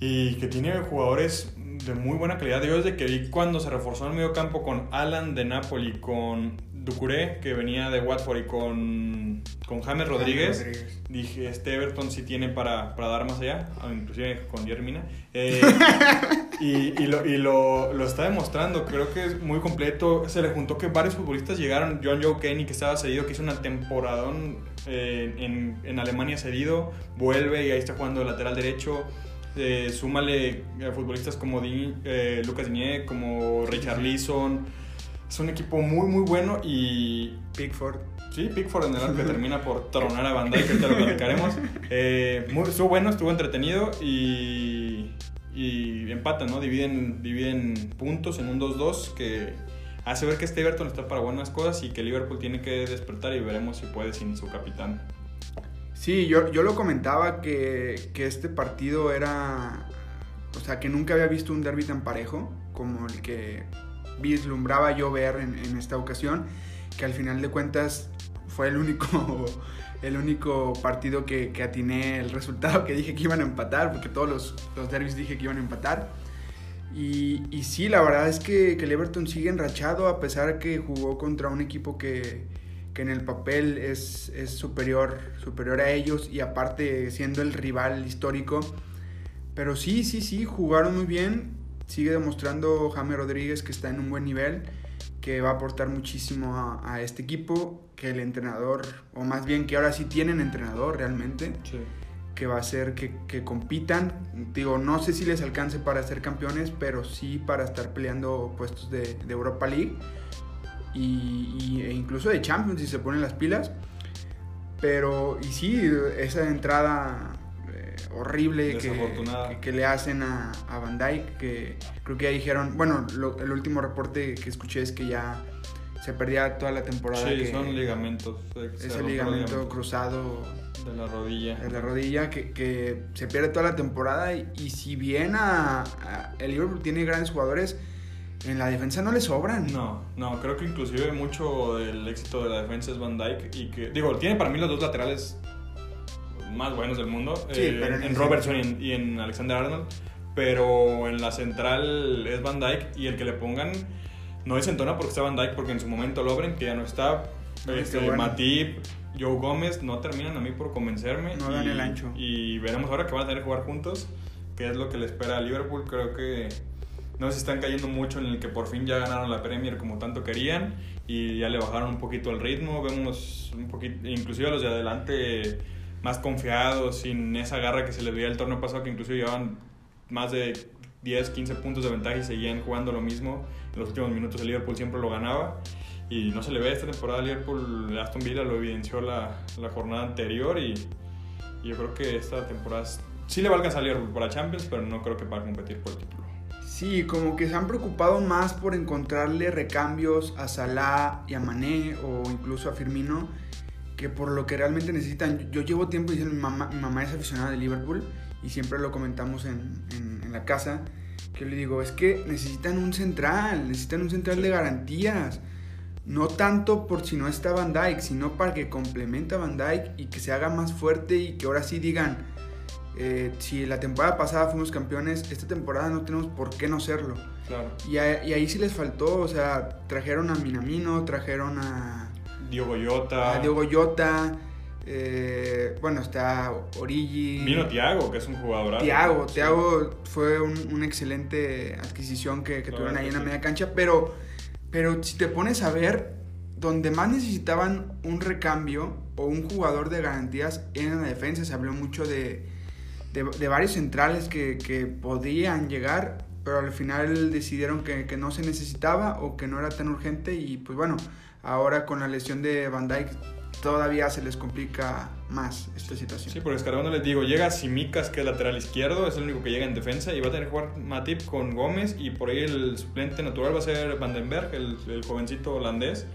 y que tiene jugadores de muy buena calidad. Yo desde que vi cuando se reforzó el medio campo con Alan de Napoli, con Ducuré, que venía de Watford, y con, con James Rodríguez, Rodríguez. dije, este Everton sí tiene para, para dar más allá, ah, inclusive con Jermina. Eh, y y, lo, y lo, lo está demostrando, creo que es muy completo. Se le juntó que varios futbolistas llegaron, John Joe Kenny, que estaba cedido, que hizo una temporadón eh, en, en Alemania cedido, vuelve y ahí está jugando de lateral derecho. Eh, súmale a futbolistas como Di- eh, Lucas Digne, como Richard Leeson. Es un equipo muy, muy bueno y Pickford. Sí, Pickford en el arco que termina por tronar a Van Dijk, que ahorita lo platicaremos. Eh, muy- estuvo bueno, estuvo entretenido y, y empatan, ¿no? Dividen, dividen puntos en un 2-2 que hace ver que este Everton está para buenas cosas y que Liverpool tiene que despertar y veremos si puede sin su capitán. Sí, yo, yo lo comentaba que, que este partido era. O sea, que nunca había visto un derby tan parejo como el que vislumbraba yo ver en, esta ocasión. Que al final de cuentas fue el único, el único partido que, atiné el resultado que dije que iban a empatar, porque todos los, los derbis dije que iban a empatar. Y, sí, la verdad es que, que el Everton sigue enrachado a pesar que jugó contra un equipo que, que en el papel es, es superior, superior a ellos y aparte siendo el rival histórico. Pero sí, sí, sí, jugaron muy bien. Sigue demostrando Jaime Rodríguez que está en un buen nivel, que va a aportar muchísimo a, a este equipo, que el entrenador, o más bien que ahora sí tienen entrenador realmente, Sí. que va a hacer que, que, compitan. Digo, no sé si les alcance para ser campeones, pero sí para estar peleando puestos de, de Europa League y, e incluso de Champions si se ponen las pilas. Pero, y sí, esa entrada horrible que, que, le hacen a, a, Van Dyke, que creo que ya dijeron, bueno, el último reporte que escuché es que ya se perdía toda la temporada. Sí, son ligamentos. Ese ligamento cruzado de la rodilla. De la rodilla que, que se pierde toda la temporada y, si bien a, el Liverpool tiene grandes jugadores, en la defensa no le sobran. No, no, creo que inclusive mucho del éxito de la defensa es Van Dyke y que, digo, tiene para mí los dos laterales más buenos del mundo, sí, eh, en, en Robertson y en, y en, Alexander Arnold, pero en la central es Van Dyke y el que le pongan no desentona porque está Van Dyke, porque en su momento Lobren, que ya no está, este, Matip, Joe Gómez, no terminan a mí por convencerme. No dan el ancho. Y veremos ahora que van a tener que jugar juntos, qué es lo que le espera a Liverpool. Creo que no se están cayendo mucho en el que por fin ya ganaron la Premier como tanto querían y ya le bajaron un poquito el ritmo. Vemos un poquito, inclusive a los de adelante más confiados, sin esa garra que se les veía el torneo pasado, que inclusive llevaban más de 10, 15 puntos de ventaja y seguían jugando lo mismo. En los últimos minutos el Liverpool siempre lo ganaba y no se le ve esta temporada a Liverpool. Aston Villa lo evidenció la, la jornada anterior y, yo creo que esta temporada sí le va a alcanzar a Liverpool para Champions, pero no creo que para competir por el título. Sí, como que se han preocupado más por encontrarle recambios a Salah y a Mané o incluso a Firmino que por lo que realmente necesitan. Yo llevo tiempo diciendo, mi mamá, mi mamá es aficionada de Liverpool y siempre lo comentamos en, en, la casa, que yo le digo, es que necesitan un central, necesitan un central de garantías. No tanto por si no está Van Dyke, sino para que complemente a Van Dyke y que se haga más fuerte y que ahora sí digan, eh, si la temporada pasada fuimos campeones, esta temporada no tenemos por qué no serlo. Claro. Y, ahí sí les faltó, o sea, trajeron a Minamino, trajeron a... Diogo Jota. A Diogo Jota. Eh, bueno, está Origi. Vino Tiago, que es un jugador. Tiago, Tiago fue una excelente adquisición que, tuvieron ahí en la media cancha, pero, pero si te pones a ver, donde más necesitaban un recambio o un jugador de garantías en la defensa, se habló mucho de de, varios centrales que, que, podían llegar, pero al final decidieron que, que, no se necesitaba o que no era tan urgente y pues bueno, ahora con la lesión de Van Dyke todavía se les complica más esta situación. Sí, porque no les digo, llega Simicas que es lateral izquierdo, es el único que llega en defensa y va a tener que jugar Matip con Gómez y por ahí el suplente natural va a ser Vandenberg, el, el jovencito holandés.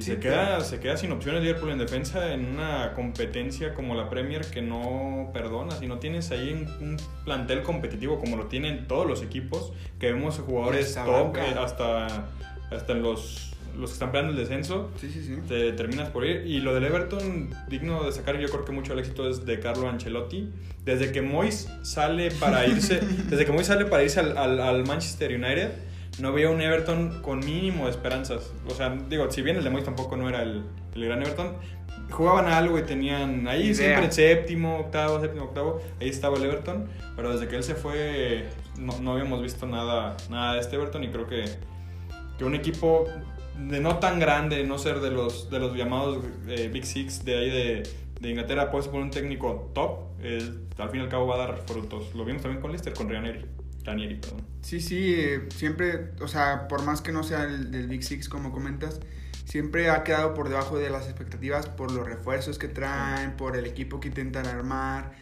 Y se, queda, se queda sin opciones Liverpool en defensa en una competencia como la Premier que no perdona. Si no tienes ahí un, plantel competitivo como lo tienen todos los equipos, que vemos jugadores top eh, hasta, hasta en los, los que están peleando el descenso, te terminas por ir. Y lo del Everton, digno de sacar yo creo que mucho el éxito es de Carlo Ancelotti. Desde que Mois sale para irse, desde que Mois sale para irse al, al, al Manchester United no veo un Everton con mínimo de esperanzas. O sea, digo, si bien el de Moyes tampoco no era el, el gran Everton, jugaban algo y tenían ahí siempre séptimo, octavo, séptimo, octavo, ahí estaba el Everton, pero desde que él se fue no, no habíamos visto nada, nada de este Everton y creo que, que un equipo de no tan grande, no ser de los, de los llamados eh, Big Six de ahí de, Inglaterra, puedes poner un técnico top, eh, al fin y al cabo va a dar frutos. Lo vimos también con Leicester, con Ranieri. Ranieri, perdón. Sí, sí, eh, siempre, o sea, por más que no sea el del Big Six como comentas, siempre ha quedado por debajo de las expectativas por los refuerzos que traen, por el equipo que intentan armar.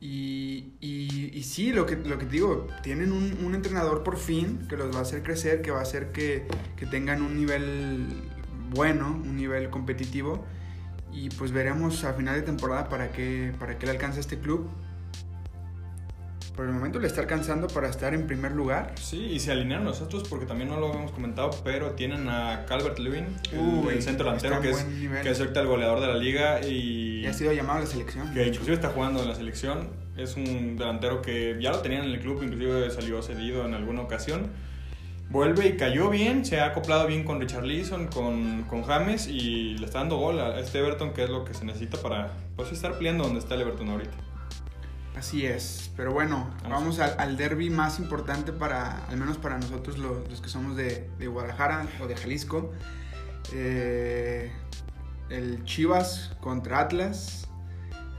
Y, y, sí, lo que, lo que digo, tienen un, un, entrenador por fin que los va a hacer crecer, que va a hacer que, que tengan un nivel bueno, un nivel competitivo. Y pues veremos a final de temporada para qué, para qué le alcanza este club por el momento le está alcanzando para estar en primer lugar. Sí, y se alinean nosotros porque también no lo habíamos comentado, pero tienen a Calvert Lewin, el, centro delantero, que es, que es ahorita el goleador de la liga y... y ha sido llamado a la selección. Que inclusive está jugando en la selección. Es un delantero que ya lo tenían en el club, inclusive salió cedido en alguna ocasión. Vuelve y cayó bien, se ha acoplado bien con Richard Leeson, con, con James y le está dando gol a este Everton, que es lo que se necesita para pues, estar peleando donde está el Everton ahorita. Así es, pero bueno, vamos, al, derby más importante para, al menos para nosotros los, que somos de, Guadalajara o de Jalisco. Eh, el Chivas contra Atlas.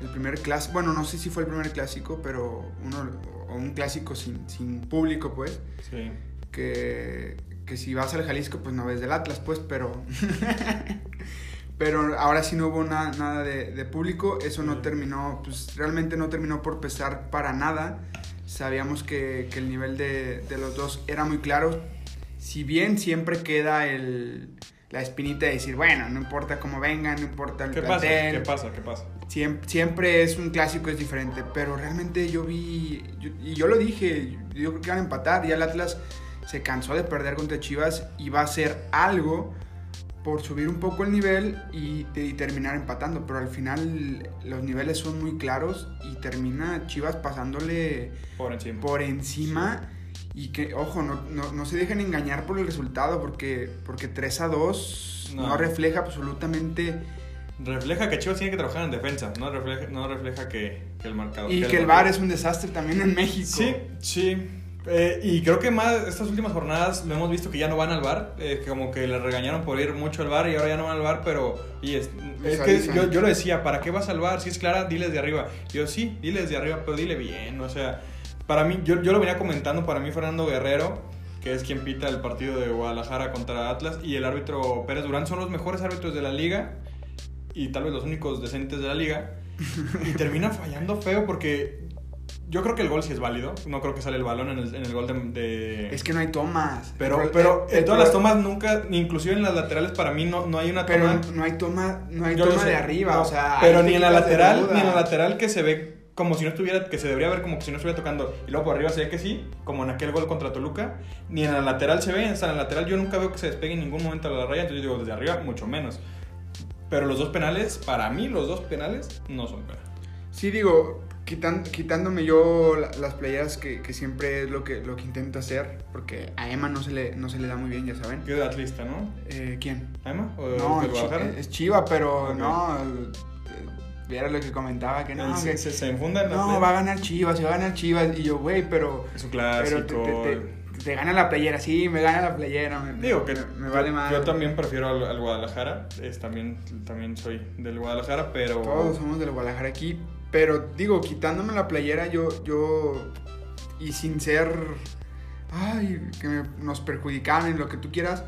el primer clásico, bueno, no sé si fue el primer clásico, pero uno, o un clásico sin, sin público, pues. Sí. Que, que si vas al Jalisco, pues no ves del Atlas, pues, pero... pero ahora sí no hubo na- nada de, de público, eso no terminó, pues realmente no terminó por pesar para nada. Sabíamos que, que el nivel de, de los dos era muy claro. Si bien siempre queda el, la espinita de decir, bueno, no importa cómo vengan, no importa el ¿Qué pasa? plantel, ¿Qué pasa? ¿Qué pasa? Siempre, siempre es un clásico, es diferente, pero realmente yo vi, yo- y yo lo dije, yo creo que van a empatar, ya el Atlas se cansó de perder contra Chivas y va a hacer algo por subir un poco el nivel y, y terminar empatando, pero al final los niveles son muy claros y termina Chivas pasándole Por encima. por encima y que, ojo, no, no, no se dejen engañar por el resultado porque, porque 3 a 2 no, No. refleja absolutamente... Refleja que Chivas tiene que trabajar en defensa, no refleja, no refleja que, que el marcador. Y que el VAR es un desastre también en México. Sí, sí. Eh, y creo que más estas últimas jornadas lo hemos visto que ya no van al bar, eh, como que le regañaron por ir mucho al bar y ahora ya no van al bar, pero y es, es que avisan. yo, yo lo decía, ¿para qué vas al bar? Si es clara, diles de arriba. Yo sí, diles de arriba, pero dile bien, o sea, para mí, yo, yo lo venía comentando, para mí Fernando Guerrero, que es quien pita el partido de Guadalajara contra Atlas, y el árbitro Pérez Durán son los mejores árbitros de la liga y tal vez los únicos decentes de la liga, y termina fallando feo porque yo creo que el gol sí es válido. No creo que sale el balón en el, en el gol de. de- Es que no hay tomas. pero El- pero el- en todas las tomas nunca, ni inclusive en las laterales, para mí no, no hay una Pero toma. no hay toma, no hay Yo toma de arriba, no, o sea. pero ni en la lateral, ni en la lateral que se ve como si no estuviera, que se debería ver como si no estuviera tocando. Y luego por arriba se ve que sí, como en aquel gol contra Toluca. Ni en la lateral se ve, hasta en la lateral yo nunca veo que se despegue en ningún momento a la raya. Entonces yo digo, desde arriba, mucho menos. Pero los dos penales, para mí, los dos penales no son penales. Sí, digo, quitan- quitándome yo la- las playeras que, que siempre es lo que, lo que intento hacer, porque a Emma no se le, no se le da muy bien, ya saben. Es de atlista, ¿no? Eh, ¿Quién? ¿Emma? ¿O No, Chi- es Chiva, pero no. eh, Viera lo que comentaba, que no, se, que- se, se enfunda en la no, va a ganar Chivas, se va a ganar Chivas. Y yo, güey, pero. Es un Pero clásico. te, te- te- te gana la playera, sí, me gana la playera. Me, Digo que me, me yo- vale yo, también prefiero al, al Guadalajara. Es, también, también soy del Guadalajara, pero. Todos somos del Guadalajara aquí. Pero digo, quitándome la playera, yo, yo. Y sin ser. Ay, que nos perjudicaban en lo que tú quieras.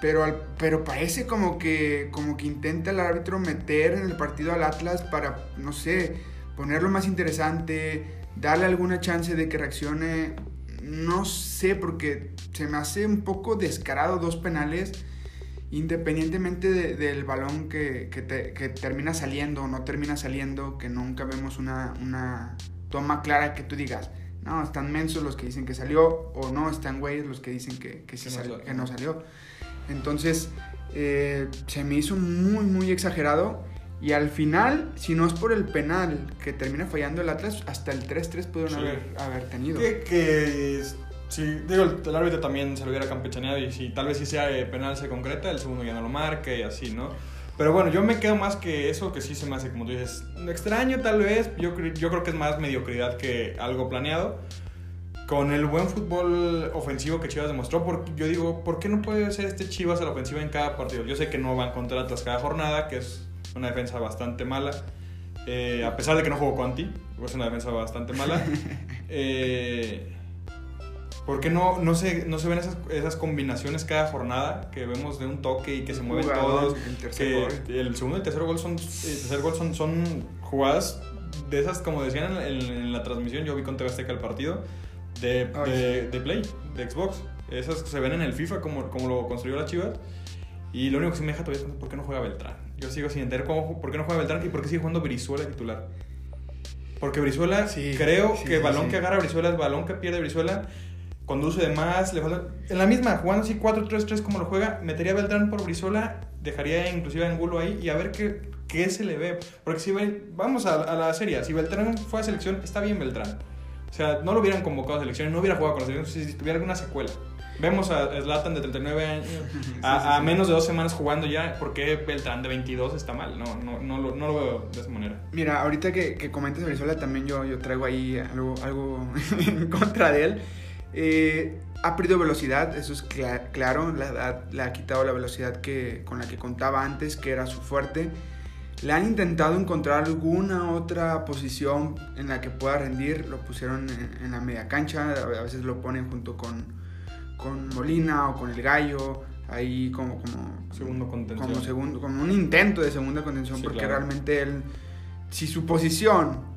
Pero, al- pero parece como que, como que intenta el árbitro meter en el partido al Atlas para, no sé, ponerlo más interesante, darle alguna chance de que reaccione. No sé, porque se me hace un poco descarado dos penales, independientemente de- del balón que, que te- que termina saliendo o no termina saliendo, que nunca vemos una, una toma clara que tú digas, no, están mensos los que dicen que salió, o no, están güeyes los que dicen que, que, sí no que salió. Entonces, eh, se me hizo muy, muy exagerado. Y al final, si no es por el penal que termina fallando el Atlas, hasta el 3-3 pudieron Sí. haber, haber tenido. Que, que es- si, digo, el, el árbitro también se lo hubiera campechaneado y si tal vez si sea eh, penal se concreta, el segundo ya no lo marque y así, ¿no? Pero bueno, yo me quedo más que eso, que sí se me hace, como tú dices, extraño tal vez. Yo, yo creo que es más mediocridad que algo planeado. Con el buen fútbol ofensivo que Chivas demostró, porque yo digo, ¿por qué no puede ser este Chivas a la ofensiva en cada partido? Yo sé que no van contra Atlas cada jornada, que es una defensa bastante mala. Eh, a pesar de que no jugó Conti, es una defensa bastante mala. Eh, ¿Por qué no, no, se, no se ven esas, esas combinaciones cada jornada que vemos de un toque y que se mueven todos? el tercer que el segundo y el tercer gol son, el tercer gol son, son jugadas de esas, como decían en, en- en la transmisión, yo vi con Azteca el partido, de, Ay, de, de Play, de Xbox. Esas se ven en el FIFA como, como lo construyó la Chivas. Y lo único que sí me deja todavía es por qué no juega Beltrán. Yo sigo sin entender cómo, por qué no juega Beltrán y por qué sigue jugando Brizuela titular. Porque Brizuela, Sí, creo sí, que el sí, balón sí. que agarra Brizuela es balón que pierde Brizuela. Conduce de más, le falta... En la misma, jugando así 4-3-3 como lo juega, metería a Beltrán por Brizuela, dejaría inclusive a Angulo ahí y a ver qué, qué se le ve. Porque si vamos a, a la serie, si Beltrán fue a selección, está bien Beltrán. O sea, no lo hubieran convocado a selección, no hubiera jugado con la selección si tuviera alguna secuela. Vemos a Zlatan de 39 años, a, a menos de dos semanas jugando ya, ¿por qué Beltrán de 22 está mal? No, no, no, lo, no lo veo de esa manera. Mira, ahorita que, que comentas Brizuela, también yo, yo traigo ahí algo, algo en contra de él. Eh, ha perdido velocidad, eso es cla- claro, la le ha quitado la velocidad que, con la que contaba antes, que era su fuerte. le han intentado encontrar alguna otra posición en la que pueda rendir. Lo pusieron en, en la media cancha, a veces lo ponen junto con, con Molina o con el Gallo, ahí como, como, Segundo contención. como, segundo, como un intento de segunda contención, Sí, porque claro. realmente él, si su posición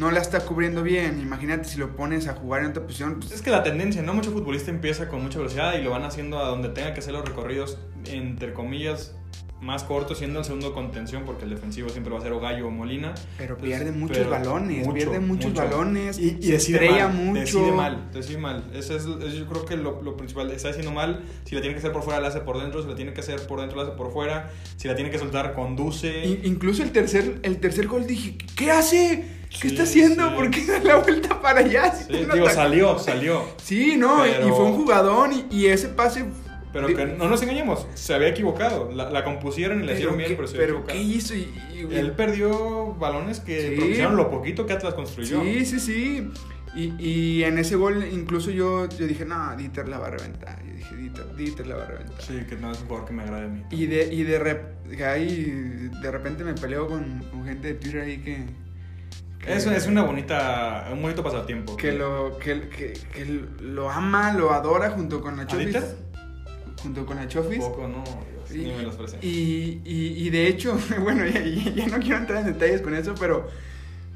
no la está cubriendo bien, imagínate si lo pones a jugar en otra posición, pues, Es que la tendencia, ¿no? Mucho futbolista empieza con mucha velocidad y lo van haciendo a donde tenga que hacer los recorridos, entre comillas, más cortos, siendo el segundo contención, porque el defensivo siempre va a ser o Gallo o Molina. pero pierde muchos pero balones, mucho, pierde muchos mucho. balones, Y, y estrella mal, mucho. Decide mal, decide mal. Ese es, yo creo que lo, lo principal. Está haciendo mal. Si la tiene que hacer por fuera, la hace por dentro. Si la tiene que hacer por dentro, la hace por fuera. Si la tiene que soltar, conduce. Incluso el tercer, el tercer gol dije, ¿qué hace? ¿Qué está haciendo? sí. ¿Por qué da la vuelta para allá? Si Sí, digo, salió, salió. Sí, no, Pero- y fue un jugadón y, y ese pase... Pero que no nos engañemos, se había equivocado. La, la compusieron y la hicieron bien, ¿qué, pero se pero equivocado. ¿qué hizo? Y, y- Él perdió balones que Sí. lo poquito que Atlas construyó. Sí, sí, sí. Y, y en ese gol incluso yo, yo dije, no, Dieter la va a reventar. Yo dije, Dieter, Dieter la va a reventar. Sí, que no es un jugador que me agrade a mí. Y de, y de, rep- ahí, de repente me peleo con, con gente de Twitter ahí que... que- Es, es una bonita, un bonito pasatiempo. que lo, que, que, que lo ama, lo adora junto con la Chofis. Junto con la Chofis. Poco, no, Dios, Y, ni me los y, y, y de hecho, bueno, ya, no quiero entrar en detalles con eso, pero,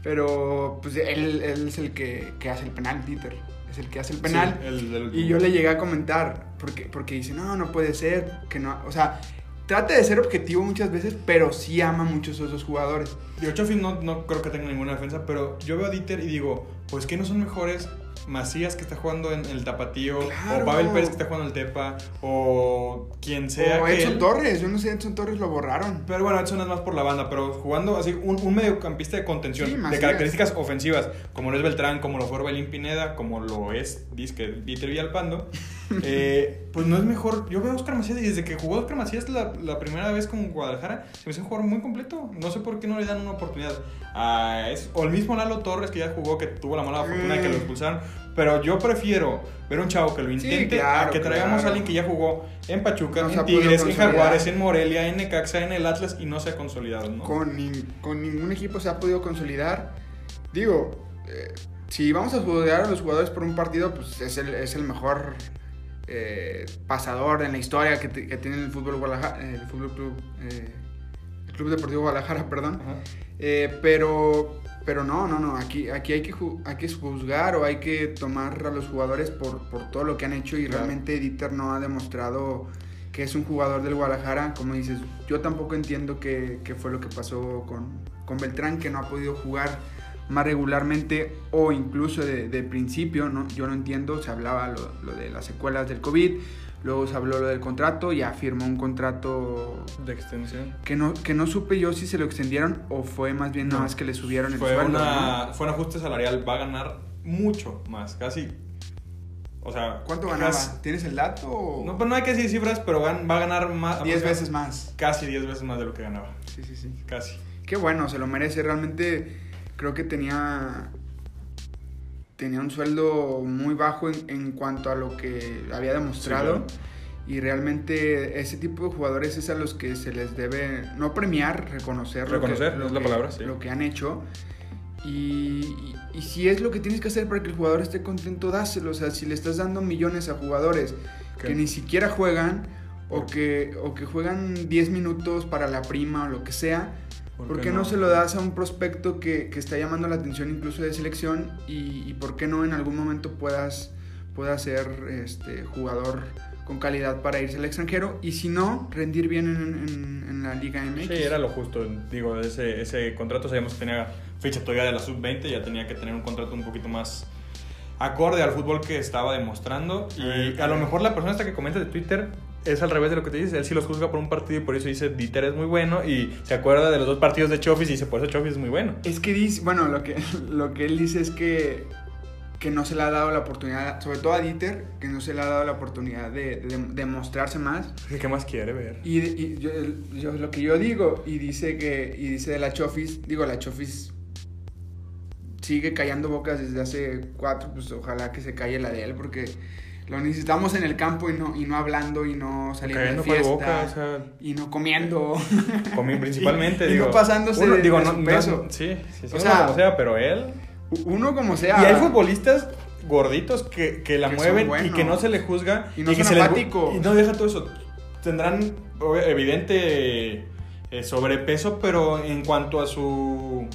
pero pues él, él es el que, que hace el penal, Dieter. Es el que hace el penal. Sí, el del- Y yo le llegué a comentar, porque, porque dice, no, no puede ser, que no, o sea, trata de ser objetivo muchas veces, pero sí ama muchos a esos jugadores. Digo, Chofis no, no creo que tenga ninguna defensa, pero yo veo a Dieter y digo, pues que no son mejores Macías que está jugando en el Tapatío, Claro. o Pavel Pérez que está jugando en el Tepa, o quien sea. o Edson Torres, yo no sé, Edson Torres lo borraron. Pero bueno, Edson es más por la banda, pero jugando así un, un mediocampista de contención, Sí, de características ofensivas, como lo es Beltrán, como lo fue Orbelín Pineda, como lo es Disque Dieter Villalpando, eh, pues no es mejor. Yo veo a Oscar Macías y desde que jugó Oscar Macías la, la primera vez con Guadalajara, se me hizo un jugador muy completo. No sé por qué no le dan una oportunidad. a es, o el mismo Lalo Torres que ya jugó, que tuvo la mala fortuna de que lo Mm. expulsaron. Pero yo prefiero ver un chavo que lo Sí, intente claro, a que traigamos claro. a alguien que ya jugó en Pachuca, No en Tigres, en. Jaguares, en Morelia, en Necaxa, en el Atlas y no se ha consolidado, ¿no? Con, con ningún equipo se ha podido consolidar. Digo, eh, si vamos a jugar a los jugadores por un partido, pues es el, es el mejor eh, pasador en la historia que, tiene el fútbol Guadalajara, el fútbol club, eh, el club deportivo Guadalajara, perdón. Eh, pero, pero no, no, no. Aquí, aquí hay, que ju- hay que juzgar o hay que tomar a los jugadores por, por todo lo que han hecho. Y Claro. realmente Dieter no ha demostrado que es un jugador del Guadalajara. Como dices, yo tampoco entiendo qué, qué fue lo que pasó con, con Beltrán, que no ha podido jugar más regularmente o incluso de, de principio. ¿no? Yo no entiendo. Se hablaba lo, lo de las secuelas del COVID. Luego se habló lo del contrato, ya firmó un contrato De extensión. que no, que no supe yo si se lo extendieron o fue más bien nada No. más que le subieron el Fue, sueldo. una, ¿no? fue un ajuste salarial, va a ganar mucho más, casi. O sea, ¿Cuánto casi- ganaba? ¿Tienes el dato? o No, pero no hay que decir cifras, pero va a ganar más. 10 o sea, veces más. Casi 10 veces más de lo que ganaba. Sí, sí, sí. Casi. Qué bueno, se lo merece. Realmente creo que tenía tenía un sueldo muy bajo en, en cuanto a lo que había demostrado. Sí, Y realmente ese tipo de jugadores es a los que se les debe no premiar, reconocer, Reconocer, lo, que, es la que- palabra, sí. lo que han hecho. Y, y- y si es lo que tienes que hacer para que el jugador esté contento, dáselo. O sea, si le estás dando millones a jugadores que ni siquiera juegan o que, o que juegan 10 minutos para la prima o lo que sea, ¿Por qué no, se lo das a un prospecto que, que está llamando la atención incluso de selección y, y por qué no en algún momento puedas, puedas ser este, jugador con calidad para irse al extranjero y si no, rendir bien en, en- en la Liga MX? Sí, era lo justo. Digo, ese, ese contrato sabíamos que tenía fecha todavía de la sub-20, ya tenía que tener un contrato un poquito más acorde al fútbol que estaba demostrando. Y a lo mejor la persona esta que comenta de Twitter es al revés de lo que te dice. Él sí los juzga por un partido y por eso dice Dieter es muy bueno. Y se acuerda de los dos partidos de Chofis y dice por eso Chofis es muy bueno. Es que dice, bueno, lo que, lo que él dice es que, que no se le ha dado la oportunidad, sobre todo a Dieter, que no se le ha dado la oportunidad de, de, de mostrarse más. ¿Qué más quiere ver? Y, y yo, yo- lo que yo digo, y dice que, y dice de la Chofis, digo, la Chofis sigue callando bocas desde hace cuatro, pues ojalá que se calle la de él, porque lo necesitamos en el campo y no, y no hablando y no saliendo Cayendo de fiesta. boca, o sea, y no comiendo. comi- principalmente, Y- y digo. no pasándose de- digo, de no, su no- peso. sí, sí, sí, O uno sea, como sea, pero él. Uno como sea. Y hay futbolistas gorditos que, que la Que mueven y que no se le juzga. Y no que se les- apáticos. Y no deja todo eso. Tendrán evidente eh, sobrepeso, pero en cuanto a su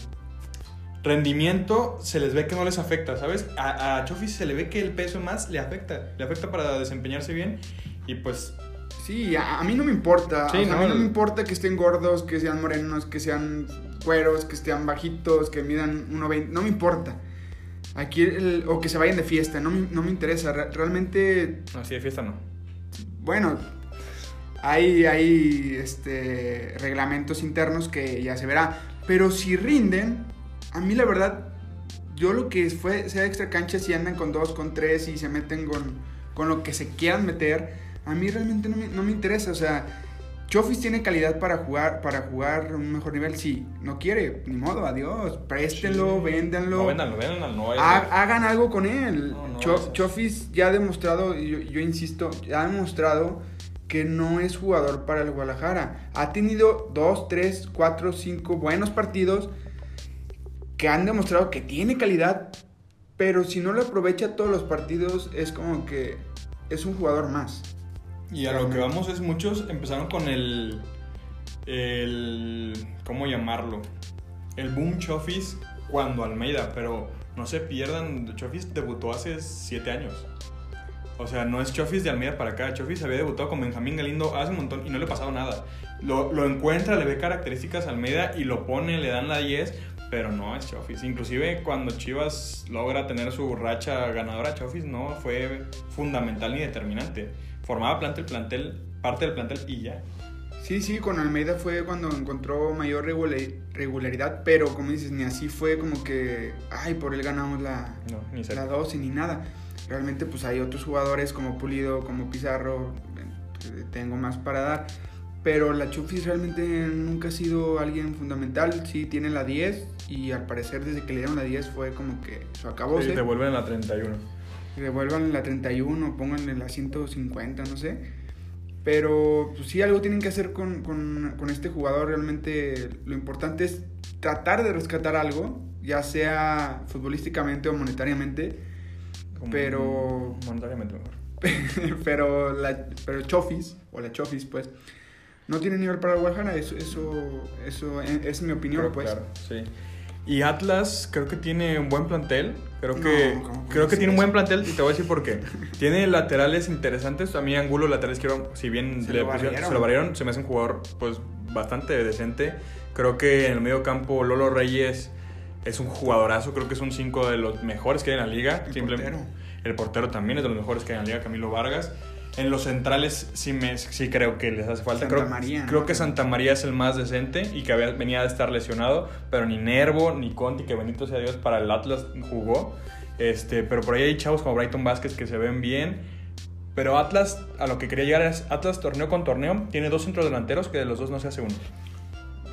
rendimiento, se les ve que no les afecta, ¿sabes? A, a Chofis se le ve que el peso más le afecta. Le afecta para desempeñarse bien. Y pues Sí, a, a mí no me importa. Sí, o sea, a no, mí no me importa que estén gordos, que sean morenos, que sean cueros, que estén bajitos, que midan 1.20. No me importa. Aquí, el- o que se vayan de fiesta, no me, no me interesa. Re- realmente, así de fiesta no. bueno, hay, hay este, reglamentos internos que ya se verá. Pero si rinden, a mí la verdad, yo lo que fue, sea extra cancha, si andan con dos, con tres y se meten con, con lo que se quieran meter, a mí realmente no me, no me interesa. O sea, Chofis tiene calidad para jugar, para jugar un mejor nivel. Si no quiere, ni modo, adiós. Préstenlo, Sí. véndanlo. No, véndanlo, véndanlo. No, Ha- hagan algo con él. No, Cho- Chofis ya ha demostrado, yo insisto, ya ha demostrado que no es jugador para el Guadalajara. Ha tenido dos, tres, cuatro, cinco buenos partidos que han demostrado que tiene calidad, pero si no lo aprovecha todos los partidos es como que es un jugador más. Y a lo que vamos es muchos empezaron con el. el ¿Cómo llamarlo? El boom Chofis cuando Almeida, pero no se pierdan. Chofis debutó hace 7 años. O sea, no es Chofis de Almeida para acá. Chofis había debutado con Benjamín Galindo hace un montón y no le ha pasado nada. Lo, lo encuentra, le ve características a Almeida y lo pone, le dan la 10, pero no es Chofis. Inclusive cuando Chivas logra tener su racha ganadora, Chofis no fue fundamental ni determinante. Formaba plantel, plantel, parte del plantel y ya. Sí, sí, con Almeida fue cuando encontró mayor regula- regularidad, pero como dices, ni así fue como que, ay, por él ganamos la, No, ni la cerca. 12 ni nada. Realmente pues hay otros jugadores como Pulido, como Pizarro, eh, tengo más para dar. Pero la Chufis realmente nunca ha sido alguien fundamental. Sí, tiene la 10 y al parecer desde que le dieron la 10 fue como que se acabó. Sí, devuelven la 31. Devuelvan la 31, pónganle la 150, no sé. Pero pues sí, algo tienen que hacer con, con, con este jugador. Realmente lo importante es tratar de rescatar algo, ya sea futbolísticamente o monetariamente. Como- Pero- Monetariamente mejor. pero la pero Chofis o la Chofis pues no tiene nivel para el Guadalajara eso eso eso es, es mi opinión Creo, pues claro, sí. Y Atlas creo que tiene un buen plantel. Creo No, que, ¿cómo puedes creo que tiene un buen plantel y te voy a decir por qué. tiene laterales interesantes. A mí Angulo, lateral izquierdo, si bien Se le lo pusieron- se lo barrieron, se me hace un jugador pues bastante decente. Creo que en el medio campo Lolo Reyes es un jugadorazo. Creo que es un 5 de los mejores que hay en la liga. El portero. El portero también es de los mejores que hay en la liga, Camilo Vargas. En los centrales sí, me, sí creo que les hace falta. Santa creo, María, ¿no? creo que Santa María es el más decente y que había- venía de estar lesionado, pero ni Nervo ni Conti, que bendito sea Dios, para el Atlas jugó. Este, pero por ahí hay chavos como Brighton Vázquez que se ven bien. Pero Atlas, a lo que quería llegar es, Atlas torneo con torneo, tiene dos centrodelanteros que de los dos no se hace uno.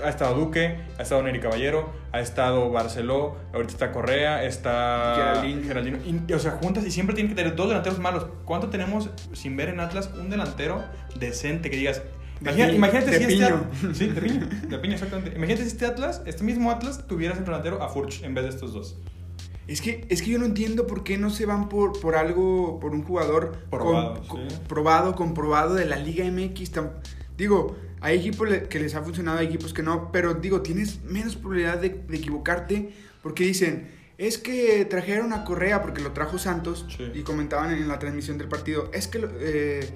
Ha estado Duque, ha estado Neri Caballero, ha estado Barceló, ahorita está Correa, está Geraldino. Geraldino. Y, o sea, juntas y siempre tienen que tener dos delanteros malos. ¿Cuánto tenemos sin ver en Atlas un delantero decente que digas... Imagina- imagínate de si este piño. At- Sí, de piño. De piño, exactamente. Imagínate si este Atlas, este mismo Atlas, tuviera centro delantero a Furch en vez de estos dos. Es que, es que yo no entiendo por qué no se van por, por algo, por un jugador Probado, con- sí. con- probado, comprobado de la Liga MX. Tam- digo, hay equipos que les ha funcionado, hay equipos que no, pero digo, tienes menos probabilidad de, de equivocarte porque dicen, es que trajeron a Correa porque lo trajo Santos Sí. y comentaban en la transmisión del partido, es que eh,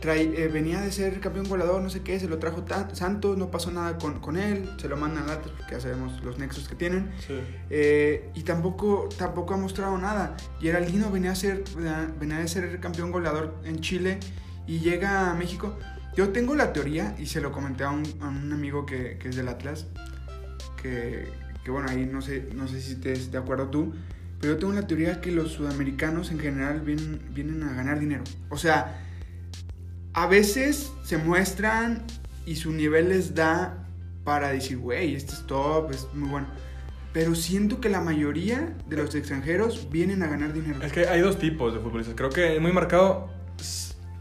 trae- eh, venía de ser campeón goleador, no sé qué, se lo trajo Santos, no pasó nada con, con él, se lo mandan a Atlas porque ya sabemos los nexos que tienen. Sí. Eh, y tampoco, tampoco ha mostrado nada. Geraldino venía a ser, venía a ser campeón goleador en Chile y llega a México. Yo tengo la teoría, y se lo comenté a un, a un amigo que, que es del Atlas, que, que bueno, ahí no sé, no sé si estés de acuerdo tú, pero yo tengo la teoría que los sudamericanos en general vienen, vienen a ganar dinero. O sea, a veces se muestran y su nivel les da para decir, güey, este es top, es muy bueno. pero siento que la mayoría de los extranjeros vienen a ganar dinero. Es que hay dos tipos de futbolistas. Creo que es muy marcado.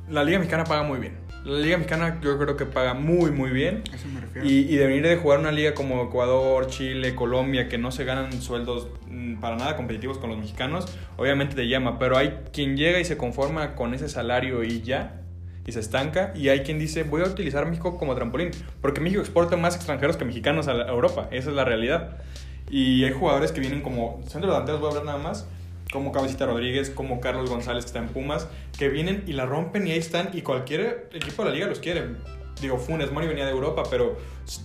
La Liga Mexicana paga muy bien. La Liga Mexicana yo creo que paga muy, muy bien. Eso me refiero. Y, y de venir de jugar una liga como Ecuador, Chile, Colombia, que no se ganan sueldos mm, para nada competitivos con los mexicanos, obviamente te llama. Pero hay quien llega y se conforma con ese salario y ya, y se estanca. Y hay quien dice, voy a utilizar México como trampolín. Porque México exporta más extranjeros que mexicanos a, la- a Europa. Esa es la realidad. Y hay jugadores que vienen como centro delanteros, voy a hablar nada más, como Cabecita Rodríguez, como Carlos González que está en Pumas, que vienen y la rompen y ahí están y cualquier equipo de la liga los quiere. Digo, Funes Mori venía de Europa, pero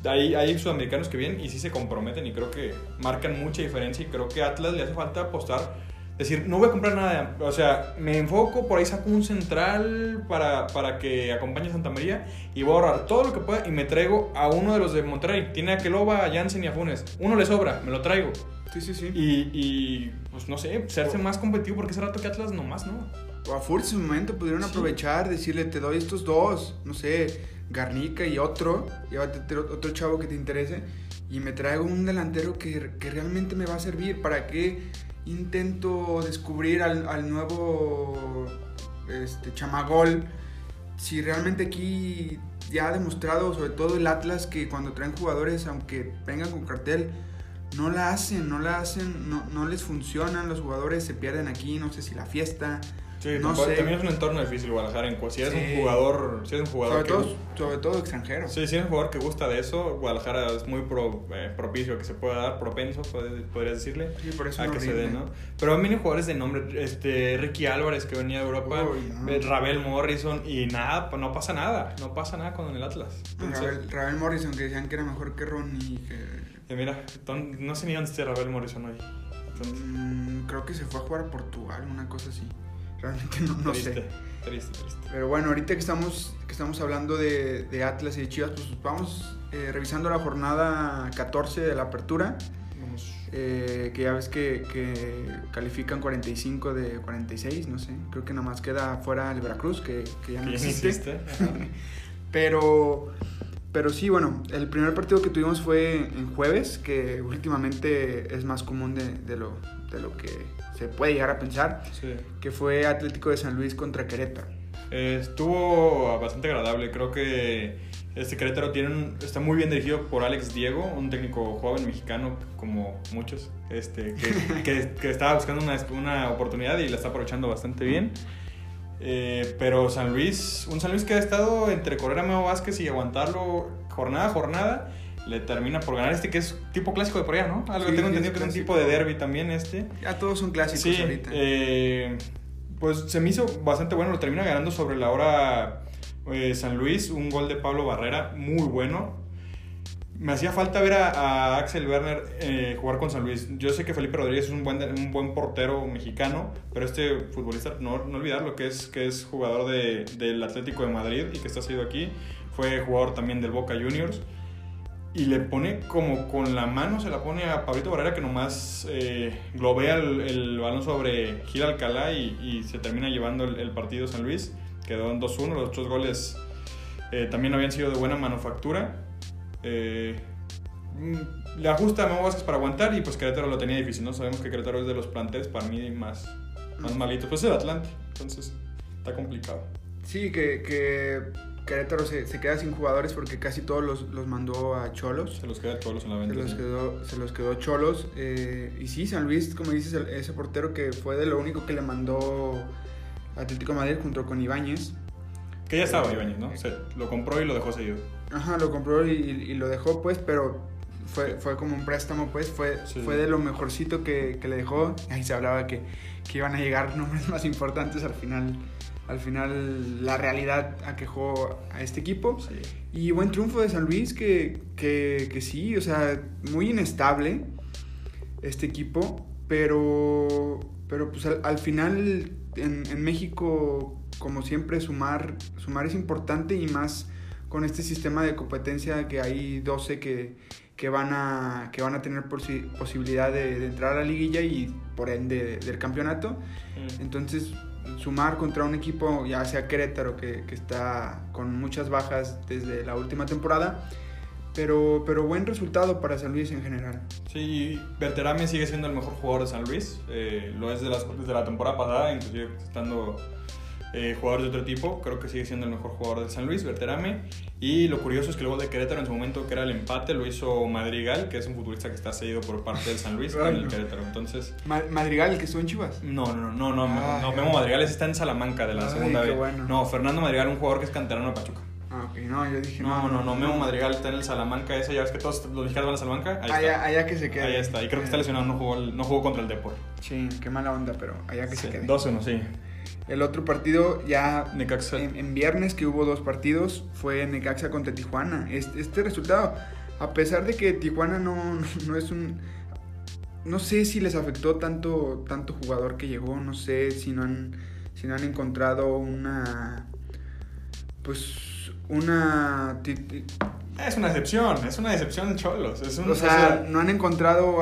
hay, hay sudamericanos que vienen y sí se comprometen y creo que marcan mucha diferencia y creo que a Atlas le hace falta apostar. Decir, no voy a comprar nada, o sea, me enfoco, por ahí saco un central para, para que acompañe a Santa María y voy a ahorrar todo lo que pueda y me traigo a uno de los de Monterrey. Tiene a Keloba, a Jansen y a Funes. Uno le sobra, me lo traigo. Sí, sí, sí. Y, y, pues no sé, serse más competitivo porque ese rato que Atlas nomás, ¿no? O a Furts en su momento pudieron Sí. aprovechar, decirle, te doy estos dos, no sé, Garnica y otro, llévate otro otro chavo que te interese, y me traigo un delantero que, que realmente me va a servir. ¿Para qué intento descubrir al, al nuevo este, chamagol? Si realmente aquí ya ha demostrado, sobre todo el Atlas, que cuando traen jugadores, aunque vengan con cartel, no la hacen, no la hacen, no, no les funcionan, los jugadores se pierden aquí, no sé si la fiesta. Sí, No sé. también es un entorno difícil Guadalajara. En, si eres Sí. un jugador, si eres un jugador Sobre que todo, sobre todo extranjero. Sí, si eres un jugador que gusta de eso, Guadalajara es muy pro- eh, propicio que se pueda dar, propenso, podrías decirle, Sí, por eso a es que se dé, ¿no? Pero han venido jugadores de nombre, este, Ricky Álvarez que venía de Europa, Uy, no. eh, Rabel Morrison, y nada, pues no pasa nada, no pasa nada con el Atlas. Entonces, Ravel, Ravel Morrison, que decían que era mejor que Ronnie. Que, eh, mira, no sé ni dónde está Rabel Morrison hoy. Entonces, mm, creo que se fue a jugar a Portugal, una cosa así. Realmente no, no triste, sé. triste, triste. Pero bueno, ahorita que estamos, que estamos hablando de, de Atlas y de Chivas, pues vamos eh, revisando la jornada 14 de la apertura. Vamos. eh, que ya ves que, que califican 45 de 46, no sé. Creo que nada más queda fuera el Veracruz, que, que ya no Que ya ni existe. Pero, pero sí, bueno, el primer partido que tuvimos fue en jueves, que últimamente es más común de, de lo, de lo que se puede llegar a pensar, Sí. que fue Atlético de San Luis contra Querétaro. Eh, estuvo bastante agradable. Creo que este Querétaro tiene un- está muy bien dirigido por Alex Diego, un técnico joven mexicano, como muchos, este, que, que- que estaba buscando una, una oportunidad y la está aprovechando bastante bien. Eh, pero San Luis, un San Luis que ha estado entre correr a Memo Vázquez y aguantarlo jornada a jornada, le termina por ganar este que es tipo clásico de por allá, ¿no? Algo Sí, tengo entendido que es un tipo de derby también este. Ya todos son clásicos Sí, ahorita. eh, pues se me hizo bastante bueno, lo termina ganando sobre la hora eh, San Luis, un gol de Pablo Barrera muy bueno. Me hacía falta ver a, a Axel Werner eh, jugar con San Luis. Yo sé que Felipe Rodríguez es un buen, un buen portero mexicano, pero este futbolista, no, no olvidarlo, que es, que es jugador de- del Atlético de Madrid y que está seguido aquí. Fue jugador también del Boca Juniors. Y le pone como con la mano, se la pone a Pablito Barrera que nomás eh, globea el, el balón sobre Gil Alcalá y, y se termina llevando el, el partido San Luis. Quedó en 2-1, los otros goles eh, también habían sido de buena manufactura. Eh, le ajusta a Memo Vázquez para aguantar y pues Querétaro lo tenía difícil, ¿no? Sabemos que Querétaro es de los planteles para mí más, más malitos. Pues es el Atlante, entonces está complicado. Sí, que, que Querétaro se, se queda sin jugadores porque casi todos los, los mandó a Cholos. Se los queda todos en la Se venta. los sí. quedó, se los quedó Cholos. eh, y sí, San Luis, como dices, el- ese portero que fue de lo único que le mandó Atlético de Madrid junto con Ibáñez. Que ya estaba Ibáñez, ¿no? Se lo compró y lo dejó seguido. Ajá, lo compró y, y lo dejó, pues, pero fue, fue como un préstamo, pues, fue, Sí. fue de lo mejorcito que, que le dejó. Ahí se hablaba que, que iban a llegar nombres más importantes al final. Al final, la realidad aquejó a este equipo. Sí. Y buen triunfo de San Luis, que, que, que sí, o sea, muy inestable este equipo, pero, pero pues al, al final en, en México, como siempre, sumar, sumar es importante y más con este sistema de competencia que hay 12 que, que, van, a, que van a tener posi- posibilidad de, de entrar a la liguilla y por ende del campeonato. Mm. Entonces, sumar contra un equipo, ya sea Querétaro, que, que está con muchas bajas desde la última temporada, Pero, pero buen resultado para San Luis en general. Sí, Berterame sigue siendo el mejor jugador de San Luis. Eh, lo es de las, desde la temporada pasada, inclusive estando eh, jugadores de otro tipo. Creo que sigue siendo el mejor jugador de San Luis, Berterame. Y lo curioso es que gol de Querétaro en su momento, que era el empate, lo hizo Madrigal, que es un futbolista que está cedido por parte del San Luis con el Querétaro. Entonces, Ma- Madrigal, el que estuvo en Chivas. no, no, no, no, no, Ah, no, ya. Memo Madrigal está en Salamanca de la Ay, segunda vez. bueno. No, Fernando Madrigal, un jugador que es canterano de Pachuca. Ah, ok, no, yo dije No, no, no, Memo Madrigal está en el Salamanca ese, ya ves que todos los mexicanos van a Salamanca. Ahí Allá, está. allá que se quede. Ahí está. Y creo que está lesionado, no jugó, no jugó contra el Depor. Sí, qué mala onda, pero allá que Sí, se quede. 2-1, sí. El otro partido ya Necaxa. en, en viernes que hubo dos partidos fue Necaxa contra Tijuana. Este, este resultado, a pesar de que Tijuana no, no es un... No sé si les afectó tanto, tanto jugador que llegó, no sé si no han, si no han encontrado una... Pues una... Es una decepción, es una decepción de Cholos. Es un, O sea, no han encontrado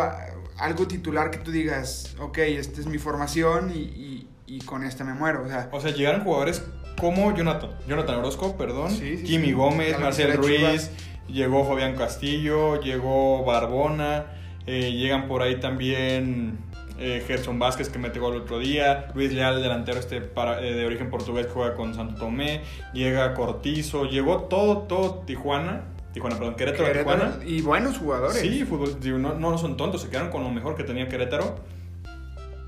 algo titular que tú digas, ok, esta es mi formación y, y- y con esta me muero. O sea, o sea, llegaron jugadores como Jonathan, Jonathan Orozco, perdón, Sí, sí, Jimmy sí. Gómez, Marcel Ruiz, llegó Fabián Castillo, llegó Barbona, eh, llegan por ahí también eh, Gerson Vázquez que mete gol el otro día, Luis Leal, delantero este para- eh, de origen portugués, juega con Santo Tomé, llega Cortizo, llegó todo, todo Tijuana, Tijuana, perdón, Querétaro, Querétaro, Tijuana. y buenos jugadores. Sí, fútbol, no, no son tontos, se quedaron con lo mejor que tenía Querétaro.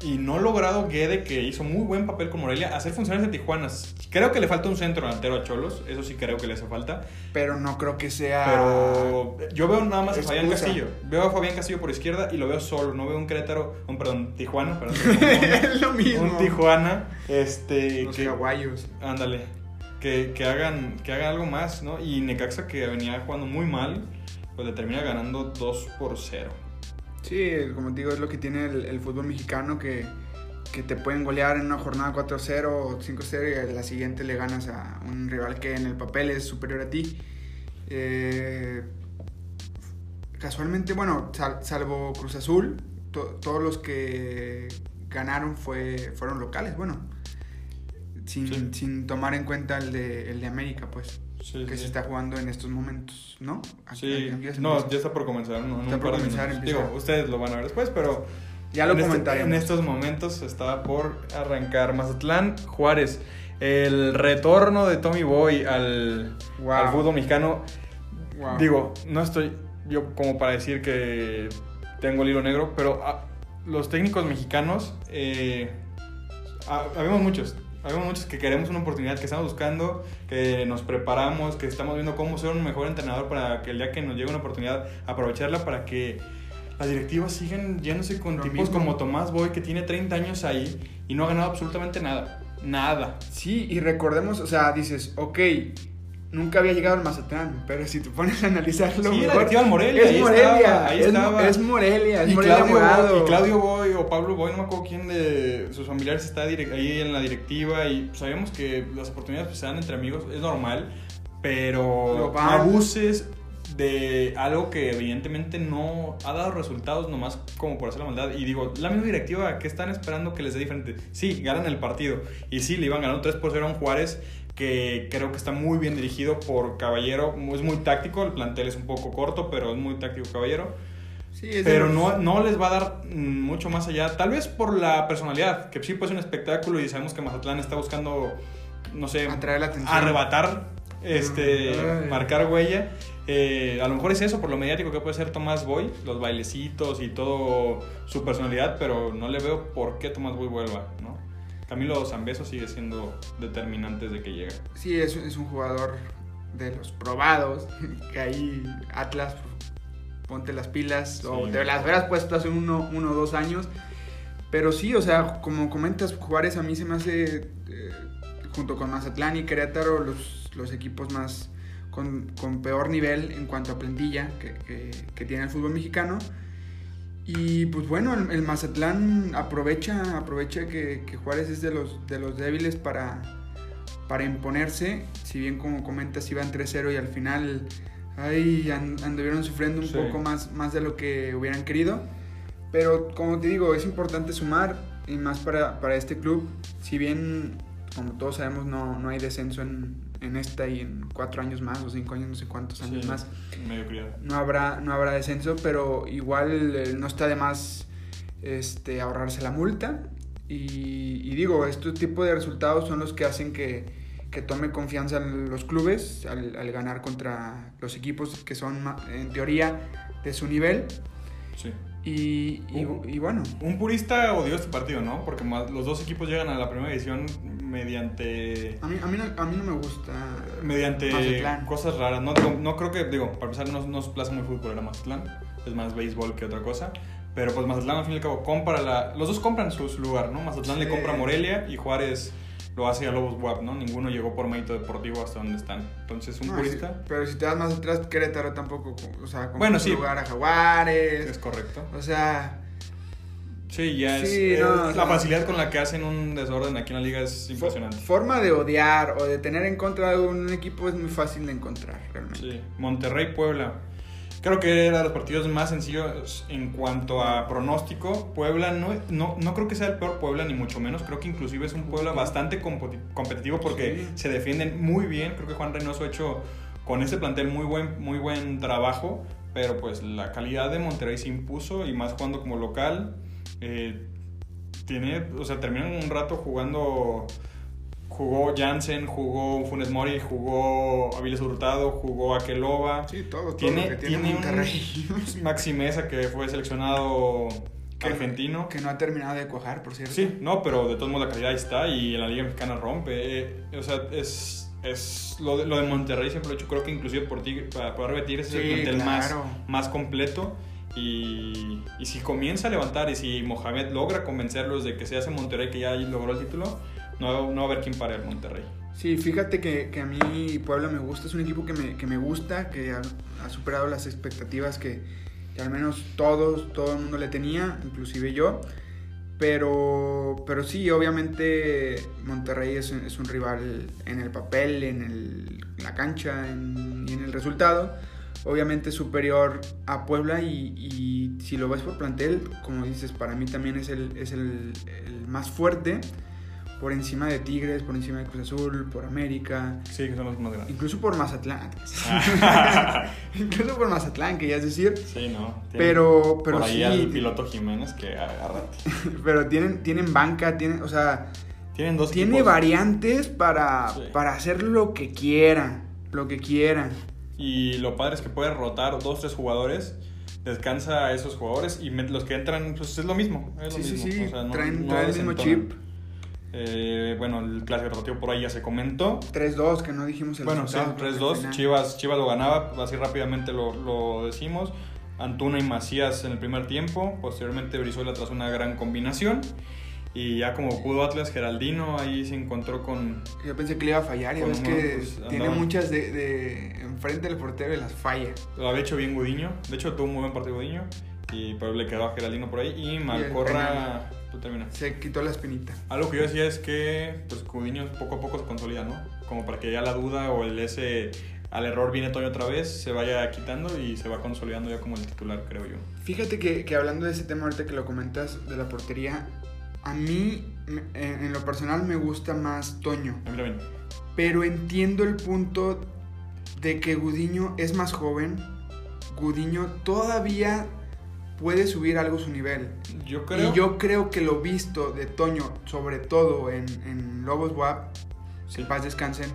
Y no logrado Guede, que hizo muy buen papel con Morelia, hacer funcionar ese Tijuana. Creo que le falta un centro delantero a Cholos, eso sí creo que le hace falta. Pero no creo que sea. Pero yo veo nada más a Fabián. Castillo. Veo a Fabián Castillo por izquierda y lo veo solo. No veo un Querétaro, un perdón, Tijuana, perdón. es lo mismo. un Tijuana, este, Los que, caballos. ándale, que, que hagan, que hagan algo más, ¿no? Y Necaxa que venía jugando muy mal, pues le termina ganando 2 por 0. Sí, como te digo, es lo que tiene el, el fútbol mexicano que, que te pueden golear en una jornada 4-0 o 5-0 y a la siguiente le ganas a un rival que en el papel es superior a ti. Eh, casualmente, bueno, sal- salvo Cruz Azul, to- todos los que ganaron fue, fueron locales, bueno, sin, Sí. sin tomar en cuenta el de, el de América, pues, Sí, que sí. se está jugando en estos momentos, ¿no? Aquí ya se no, ya está por comenzar. en un Está por comenzar. Digo, ustedes lo van a ver después, pero Ya lo en este- comentaremos. en estos momentos está por arrancar Mazatlán Juárez. El retorno de Tommy Boy al, Wow. al fútbol mexicano. Wow. Digo, no estoy yo como para decir que tengo el hilo negro, pero ah, los técnicos mexicanos, eh, ah, habemos muchos, habemos muchos que queremos una oportunidad, que estamos buscando, que nos preparamos, que estamos viendo cómo ser un mejor entrenador para que el día que nos llegue una oportunidad, aprovecharla para que las directivas sigan yéndose con Lo tipos mismo. como Tomás Boy, que tiene 30 años ahí y no ha ganado absolutamente nada. Nada. Sí, y recordemos, o sea, dices, ok, nunca había llegado al Mazatlán, pero si te pones a analizarlo, Sí, mejor, del Morelia, es ahí Morelia, estaba, ahí es, estaba. es Morelia, es y Morelia Claudio, Morado. Boy, y Claudio Boy o Pablo Boy, no me acuerdo quién de sus familiares está ahí en la directiva y sabemos que las oportunidades pues, se dan entre amigos, es normal, pero no abuses de algo que evidentemente no ha dado resultados nomás como por hacer la maldad. Y digo, la misma directiva que están esperando que les dé diferente. Sí, ganan el partido y sí, le iban ganando 3 por 0 a un Juárez que creo que está muy bien dirigido por Caballero, es muy táctico, el plantel es un poco corto, pero es muy táctico Caballero. Sí, es Pero no, no les va a dar mm, mucho más allá. Tal vez por la personalidad, que sí puede ser un espectáculo y sabemos que Mazatlán está buscando, no sé, Atraer la atención. arrebatar, este, Ay. marcar huella. Eh, a lo mejor es eso, por lo mediático que puede ser Tomás Boy, los bailecitos y todo su personalidad, pero no le veo por qué Tomás Boy vuelva. Camilo Zambeso sigue siendo determinante desde que llega. Sí, es, es un jugador de los probados, que ahí Atlas, ponte las pilas, o te las hubieras puesto hace uno, uno o dos años. Pero sí, o sea, como comentas, Juárez a mí se me hace, eh, junto con Mazatlán y Querétaro, los, los equipos más con, con peor nivel en cuanto a plantilla que, que- que tiene el fútbol mexicano. Y pues bueno, el, el Mazatlán aprovecha, aprovecha que, que Juárez es de los, de los débiles para, para imponerse. Si bien como comentas iban 3-0 y al final ahí an- anduvieron sufriendo un Sí. poco más, más de lo que hubieran querido. Pero como te digo, es importante sumar y más para, para este club. Si bien, como todos sabemos, no, no hay descenso en, en esta y en cuatro años más o cinco años, no sé cuántos años Sí, más, Medio criado. no habrá, no habrá descenso, pero igual eh, no está de más este, ahorrarse la multa. Y, y digo, este tipo de resultados son los que hacen que, que tome confianza en los clubes al, al ganar contra los equipos que son, en teoría, de su nivel. Sí. Y, y- Uh. y bueno, Un purista odió este partido, ¿no? Porque más- los dos equipos llegan a la primera edición mediante a mí, a mí, no, a mí no me gusta. mediante Mazatlán. cosas raras. No, digo, no creo que, digo, para empezar, no, no es plaza muy futbolera Mazatlán. Es más béisbol que otra cosa. Pero pues Mazatlán, al fin y al cabo, compra la... Los dos compran su, su lugar, ¿no? Mazatlán le compra a Morelia y Juárez lo hace a Lobos WAP, ¿no? Ninguno llegó por mérito deportivo hasta donde están. Entonces, un No, purista... sí, pero si te das más atrás, Querétaro tampoco, o sea, como Bueno, su sí. lugar a Jaguares. Es correcto. O sea, Sí, ya es... Sí, es- no, la no. facilidad con la que hacen un desorden aquí en la liga es impresionante. forma de odiar o de tener en contra de un equipo es muy fácil de encontrar, realmente. Sí, Monterrey, Puebla. Creo que era de los partidos más sencillos en cuanto a pronóstico. Puebla no, no, no creo que sea el peor Puebla, ni mucho menos. Creo que inclusive es un Puebla bastante competitivo porque Sí. se defienden muy bien. Creo que Juan Reynoso ha hecho con este plantel muy buen, muy buen trabajo. Pero pues la calidad de Monterrey se impuso y más jugando como local. Eh, tiene, o sea, terminan un rato jugando Jugó Jansen, jugó Funes Mori, jugó Aviles Hurtado, jugó Akeloba. Sí, todo, todo Tiene, lo que tiene, tiene Monterrey. un Maxi Mesa que fue seleccionado Que- argentino. Que no ha terminado de cuajar, por cierto. Sí, no, pero de todos modos la calidad ahí está y en la Liga Mexicana rompe. Eh, o sea, es, es lo, de, lo de Monterrey siempre lo he dicho. Creo que inclusive por, Tigre, para poder repetir es el Sí, plantel claro. más, más completo. Y, si comienza a levantar y si Mohamed logra convencerlos de que se hace Monterrey que ya logró el título, no, no va a haber quién pare al Monterrey. Sí, fíjate que, a mí Puebla me gusta, es un equipo que me, gusta, que ha, superado las expectativas que, al menos todos, todo el mundo le tenía, inclusive yo. Pero, pero sí, obviamente Monterrey es, un- rival en el papel, en, la cancha en el resultado. Obviamente superior a Puebla y, y si lo ves por plantel, como dices, para mí también es el, es el, el más fuerte por encima de Tigres, por encima de Cruz Azul, por América, Sí, que son los más grandes. incluso por Mazatlán. incluso por Mazatlán, que ya es decir. Sí, no. Pero, pero por ahí sí, al piloto Jiménez que agárrate. pero tienen, tienen banca, tienen, o sea, Tienen dos tiene equipos. variantes para, Sí. para hacer lo que quieran, lo que quieran. Y lo padre es que puede rotar dos, tres jugadores, descansa a esos jugadores y los que entran, pues es lo mismo. Es lo Sí, mismo. sí, o sea, no- traen, no traen el mismo chip. Eh, bueno, el clásico rotativo por ahí ya se comentó. 3-2, que no dijimos el Bueno, sí, resultado. creo que al 3-2. final. Chivas, Chivas lo ganaba, así rápidamente lo, lo decimos. Antuna y Macías en el primer tiempo. Posteriormente Brizuela tras una gran combinación. Y ya como pudo Atlas, Geraldino ahí se encontró con... Yo pensé que le iba a fallar, Con ves que pues, tiene muchas de, de enfrente del portero y las falla. Lo había hecho bien Gudiño. De hecho, tuvo un muy buen partido Gudiño. Y pero le quedó a Geraldino por ahí. Y Malcorra... Tú terminas. Se quitó la espinita. Algo que yo decía es que pues Gudiño poco a poco se consolida, ¿no? Como para que ya la duda o el ese al error viene Toño otra vez, se vaya quitando y se va consolidando ya como el titular, creo yo. Fíjate que, que hablando de ese tema ahorita que lo comentas de la portería, a mí en, lo personal me gusta más Toño, A mí también. pero entiendo el punto de que Gudiño es más joven, Gudiño todavía puede subir algo su nivel. Yo creo. Y yo creo que lo visto de Toño, sobre todo en, en Lobos WAP, Sí. paz descansen,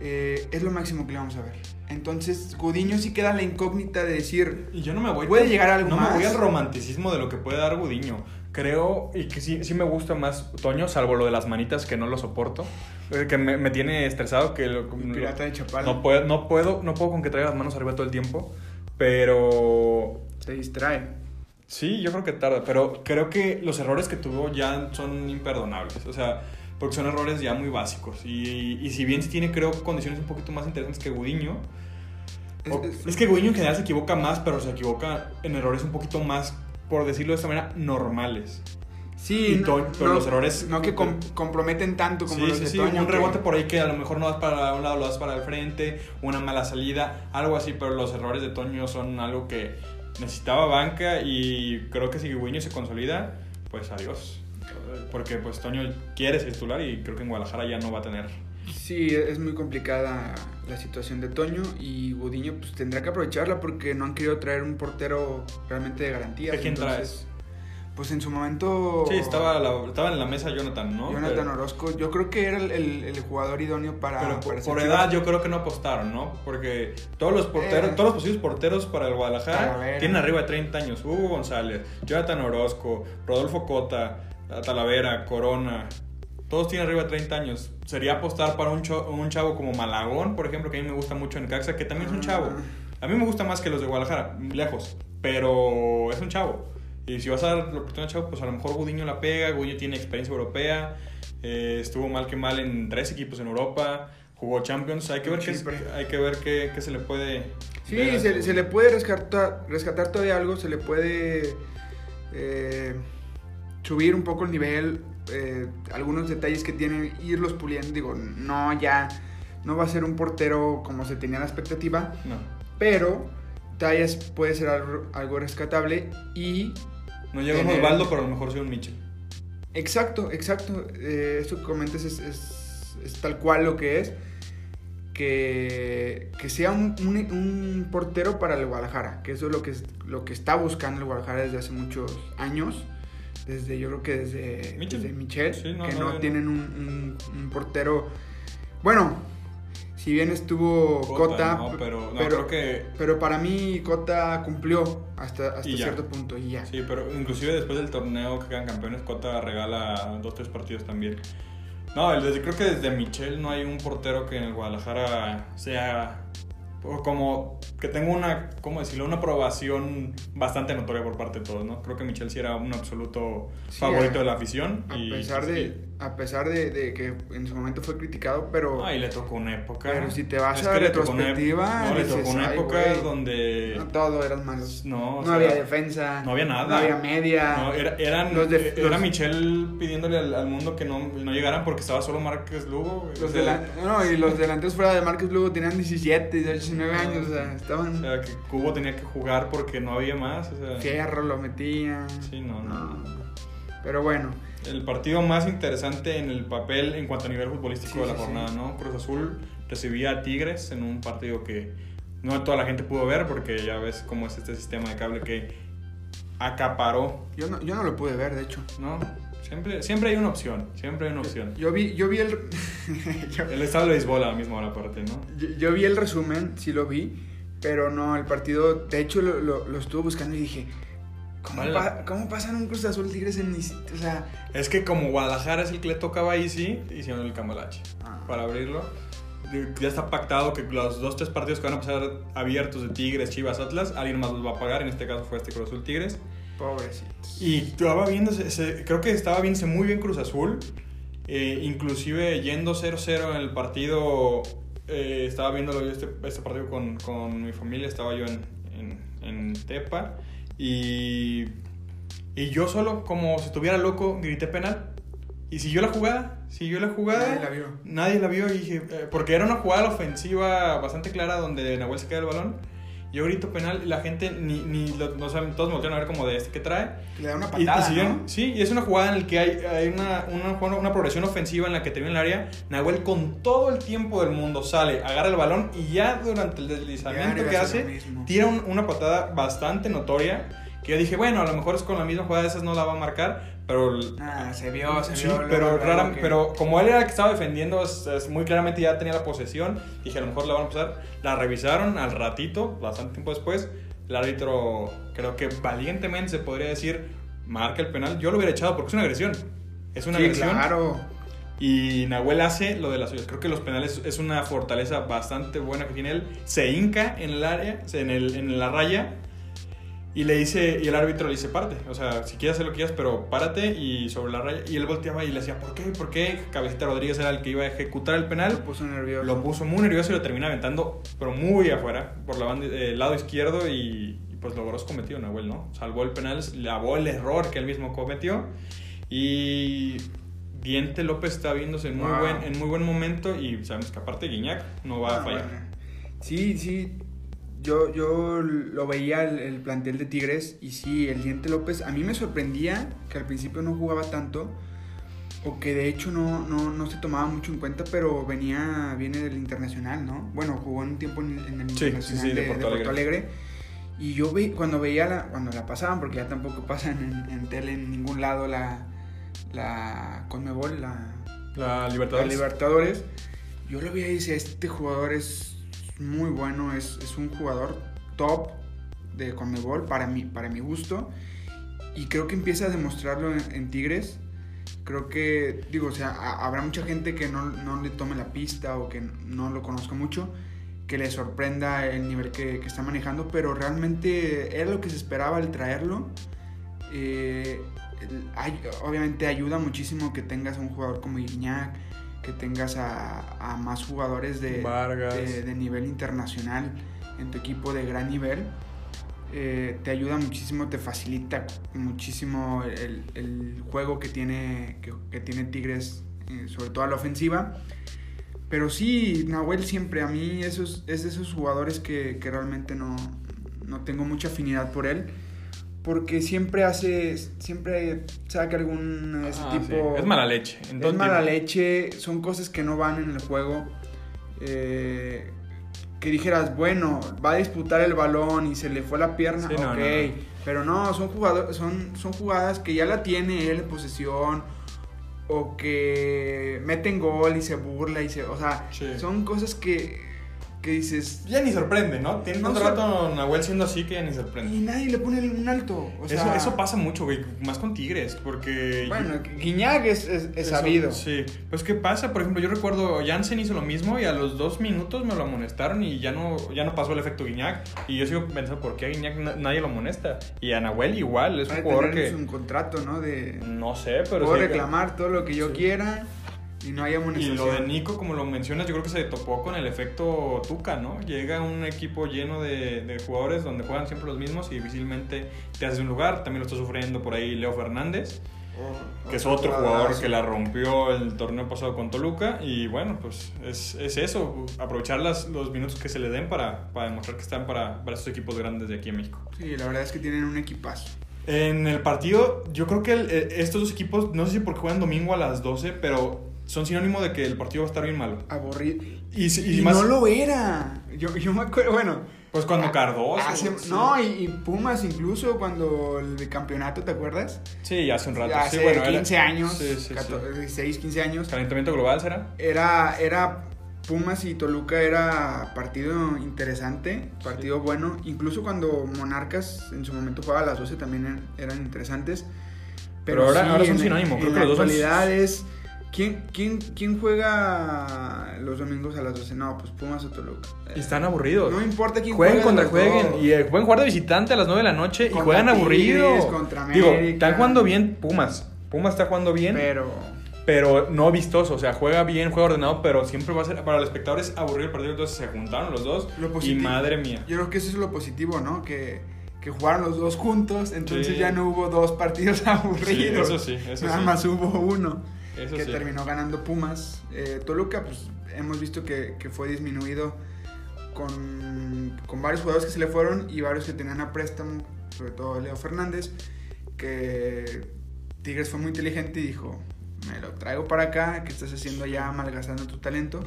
eh, es lo máximo que le vamos a ver. Entonces, Gudiño sí queda la incógnita de decir, Y yo no me voy. ¿Puede llegar algo No más? me voy al romanticismo de lo que puede dar Gudiño. Creo, y que sí, sí me gusta más Toño, salvo lo de las manitas que no lo soporto. eh, Que me, me tiene estresado, que lo, pirata de Chapala, no, puedo, no, puedo, no puedo con que traiga las manos arriba todo el tiempo. Pero te distrae. Sí, yo creo que tarda, pero creo que los errores que tuvo ya son imperdonables. O sea, porque son errores ya muy básicos. Y, y si bien tiene, creo, condiciones un poquito más interesantes que Gudiño. o- Es- Es, que Gudiño en general se equivoca más, pero se equivoca en errores un poquito más, por decirlo de esta manera, normales. Sí, Y Toño- pero los errores- No que com- comprometen tanto como Sí, los sí, de sí, Toño. un que- rebote por ahí que a lo mejor no das para un lado, lo das para el frente, una mala salida, algo así, pero los errores de Toño son algo que necesitaba banca y creo que si Guiño se consolida, pues adiós. Porque pues Toño quiere ser titular y creo que en Guadalajara ya no va a tener Sí, es muy complicada la situación de Toño y Gudiño pues tendrá que aprovecharla porque no han querido traer un portero realmente de garantía. ¿De quién traes? Pues en su momento... Sí, estaba, la- estaba en la mesa Jonathan, ¿no? Jonathan Pero- Orozco, yo creo que era el, el- el jugador idóneo para... Pero por, para por ser edad yo creo que no apostaron, ¿no? Porque todos los porteros, Eh. todos los posibles porteros para el Guadalajara Talavera. tienen arriba de 30 años. Hugo González, Jonathan Orozco, Rodolfo Cota, Talavera, Corona. Todos tienen arriba de 30 años. Sería apostar para un, un chavo como Malagón, por ejemplo, que a mí me gusta mucho en Caxa, que también es un chavo. A mí me gusta más que los de Guadalajara, lejos. Pero es un chavo. Y si vas a dar la oportunidad chavo, pues a lo mejor Gudiño la pega. Gudiño tiene experiencia europea. eh, estuvo mal que mal en tres equipos en Europa. Jugó Champions. Hay que ver, qué, hay que ver qué, qué se le puede. Sí, se le puede rescatar, rescatar todavía algo, se le puede eh, subir un poco el nivel, eh, algunos detalles que tiene, irlos puliendo. Digo, no ya, no va a ser un portero como se tenía la expectativa, No, pero tallas puede ser algo, algo rescatable y... no llega un Osvaldo, pero a lo mejor sí un Mitchell. Exacto, exacto. eh, esto que comentas es, es- es tal cual lo que es. Que, que sea un, un- un portero para el Guadalajara, que eso es lo que, es- lo que está buscando el Guadalajara desde hace muchos años. Desde, yo creo que desde Michel. desde Michel, Sí, no, que no, tienen un, un- un portero. Bueno, si bien estuvo Cota, no, pero, no, pero, creo que. pero para mí Cota cumplió hasta, hasta cierto punto y ya. Sí, pero inclusive después del torneo que quedan campeones, Cota regala dos, tres partidos también. No, el- desde- creo que desde Michel no hay un portero que en el Guadalajara sea como que tenga una, ¿cómo decirlo? Una aprobación bastante notoria por parte de todos, ¿no? Creo que Michel sí era un absoluto Sí, favorito a- de la afición. A y, pesar, de, a pesar de, de que en su momento fue criticado, pero Ay, le tocó una época. Pero si te vas Es a ep- retrospectiva, No, le tocó una "Ay, época güey". donde. no todo eran malos. No, o No sea, había defensa. no había nada. No había media. No, era, eran, Los de- era los- Michel pidiéndole al, al mundo que no, no llegaran porque estaba solo Márquez Lugo. los no, y los delanteros fuera de Marcos Lugo tenían 17, 19 No. años. O sea, estaban. o sea, que Cubo tenía que jugar porque no había más. O sea, Fierro lo metían. Sí, no, no. Pero bueno, el partido más interesante en el papel en cuanto a nivel futbolístico Sí, de la sí, jornada, sí. ¿no? Cruz Azul recibía a Tigres en un partido que no toda la gente pudo ver porque ya ves cómo es este sistema de cable que acaparó, yo no, yo no lo pude ver, de hecho. ¿no? Siempre, siempre hay una opción, siempre hay una opción. Yo vi, yo vi el. yo- El estado de béisbol a la misma hora aparte, ¿no? Yo, yo vi el resumen, sí lo vi, pero no, el partido, de hecho lo, lo, lo estuve buscando y dije, ¿cómo, Vale. pa- cómo pasan un Cruz Azul Tigres en. O sea, Es que como Guadalajara es el que le tocaba ahí, sí, hicieron el cambalache Ah. para abrirlo. Ya está pactado que los dos, tres partidos que van a pasar abiertos de Tigres, Chivas, Atlas, alguien más los va a pagar. En este caso fue este Cruz Azul Tigres. pobrecitos. Y estaba viéndose, se- creo que estaba viéndose muy bien Cruz Azul. eh, inclusive yendo 0-0 en el partido, eh, estaba viéndolo yo este, este partido con, con mi familia, estaba yo en, en, en Tepa. Y, y yo solo, como si estuviera loco, grité penal. Y siguió la jugada, siguió la jugada. Nadie la vio. Nadie la vio y dije, eh, porque era una jugada ofensiva bastante clara donde Nahuel se queda el balón. Yo grito penal y la gente ni, ni lo- no saben, todos me voltearon a ver como de este que trae. Le da una Y, y patada, siguen- ¿no? Sí, y es una jugada en la que hay, hay una, una, una progresión ofensiva en la que te viene el área. Nahuel con todo el tiempo del mundo sale, agarra el balón y ya durante el deslizamiento que hace, tira un- una patada bastante notoria. Que yo dije, bueno, a lo mejor es con la misma jugada de esas no la va a marcar, pero Ah, se vio, se Sí, vio. pero, rara- que- pero como él era el que estaba defendiendo, es- es muy claramente ya tenía la posesión. Dije, a lo mejor la van a pasar. La revisaron al ratito, bastante tiempo después. El árbitro, creo que valientemente se podría decir, marca el penal. Yo lo hubiera echado porque es una agresión. Es una Sí, agresión. claro. Y Nahuel hace lo de las suyas. Creo que los penales es una fortaleza bastante buena que tiene él. Se hinca en el área, en, el, en la raya. Y le dice, y el árbitro le dice, párate. O sea, si quieres hacer lo que quieras, pero párate y sobre la raya. Y él volteaba y le decía, ¿por qué? ¿Por qué? Cabecita Rodríguez era el que iba a ejecutar el Lo penal. puso nervioso. Lo puso muy nervioso y lo termina aventando, pero muy afuera, por la banda, el lado izquierdo. Y, y pues logró su cometido Nahuel, ¿no? Salvó el penal, lavó el error que él mismo cometió. Y Diente López está viéndose en muy, Wow. buen, en muy buen momento. Y sabemos que aparte Guiñac no va a Ah, fallar. bueno. Sí, sí. Yo, yo lo veía el, el plantel de Tigres y sí, el Diente López a mí me sorprendía que al principio no jugaba tanto o que de hecho no, no, no se tomaba mucho en cuenta, pero venía, viene del internacional, ¿no? Bueno, jugó un tiempo en, en el Sí, internacional sí, sí, de de, de Porto Alegre. Alegre. Y yo ve, cuando veía la, cuando la pasaban, porque ya tampoco pasan en, en tele en ningún lado la, la Conmebol, la, La la Libertadores. Libertadores, yo lo veía y decía, este jugador es muy bueno, es, es un jugador top de Conmebol para mi, para mi gusto. Y creo que empieza a demostrarlo en, Tigres. Creo que, digo, o sea, habrá mucha gente que no, no le tome la pista o que no lo conozca mucho, que le sorprenda el nivel que, está manejando, pero realmente era lo que se esperaba al traerlo. Eh, obviamente ayuda muchísimo que tengas un jugador como Iñak, que tengas a, a más jugadores de, de, de nivel internacional en tu equipo de gran nivel. Eh, te ayuda muchísimo, te facilita muchísimo el, el juego que tiene, que, que tiene Tigres, eh, sobre todo a la ofensiva. Pero sí, Nahuel siempre, a mí esos, es de esos jugadores que, que realmente no, no tengo mucha afinidad por él. Porque siempre hace, siempre saca algún ese Ah, sí. tipo. Es mala leche. Es mala leche, son cosas que no van en el juego. Eh, que dijeras, bueno, va a disputar el balón y se le fue la pierna, Sí, no, ok. no, no. Pero no, son, jugador, son, son jugadas que ya la tiene él en posesión. O que meten gol y se burla y se. O sea, Sí. son cosas que, que dices. Ya ni sorprende, ¿no? Tiene No un sor- rato Nahuel siendo así que ya ni sorprende. Y nadie le pone un alto. O sea, eso, eso pasa mucho, güey. Más con Tigres, porque. Bueno, Guiñac es, es, es Eso, sabido. Sí. Pues, ¿qué pasa? Por ejemplo, yo recuerdo, Jansen hizo lo mismo y a los dos minutos me lo amonestaron y ya no, ya no pasó el efecto Guiñac. Y yo sigo pensando, ¿por qué a Guiñac na- nadie lo amonesta? Y a Nahuel igual, es un jugador que. un contrato, ¿no? De. No sé, pero. Puedo sí reclamar todo lo que yo Sí. quiera y no hay Y amonestación. lo de Nico, como lo mencionas, yo creo que se topó con el efecto Tuca, ¿no? Llega un equipo lleno de, de jugadores donde juegan siempre los mismos y difícilmente te haces un lugar. También lo está sufriendo por ahí Leo Fernández, O- que es otro jugador que la rompió el torneo pasado con Toluca. Y bueno, pues es, es eso, aprovechar las, los minutos que se le den para, para demostrar que están para, para estos equipos grandes de aquí en México. Sí, la verdad es que tienen un equipazo. En el partido, yo creo que el- eh, estos dos equipos, no sé si porque juegan domingo a las 12, pero son sinónimo de que el partido va a estar bien malo. Aburrido. Y, Y, y más, no lo era. Yo, yo me acuerdo, bueno. pues cuando ah, Cardoso. hace- sí. No, y, y Pumas incluso cuando el bicampeonato, ¿te acuerdas? Sí, hace un rato. Hace sí, bueno, era- 15 años, Sí, sí, sí. 14, 16, 15 años. Calentamiento global será. Era, era Pumas y Toluca era partido interesante, partido bueno. Incluso cuando Monarcas en su momento jugaba a las 12 también eran, eran interesantes. Pero ahora- ahora son sinónimo, creo en que la los dos son- es... ¿Quién, quién, ¿Quién juega los domingos a las 12? No, pues Pumas o Toluca. Y están aburridos. No importa quién Jueguen juegue contra los jueguen. Y eh, pueden jugar de visitante a las 9 de la noche y Contra juegan aburrido. Tigres, contra Digo, están jugando bien Pumas. Pumas está jugando bien, pero, Pero... no vistoso. O sea, juega bien, juega ordenado, pero siempre va a ser para los espectadores aburrido el partido. Entonces se juntaron los dos. Lo y madre mía. Yo creo que eso es lo positivo, ¿no? Que, que jugaron los dos juntos, entonces Sí. ya no hubo dos partidos aburridos. eso sí, eso Nada sí. más hubo uno Eso que sí. terminó ganando Pumas. Eh, Toluca, pues hemos visto que, que fue disminuido con, con varios jugadores que se le fueron y varios que tenían a préstamo, sobre todo Leo Fernández, que Tigres fue muy inteligente y dijo, me lo traigo para acá, que estás haciendo ya malgastando tu talento.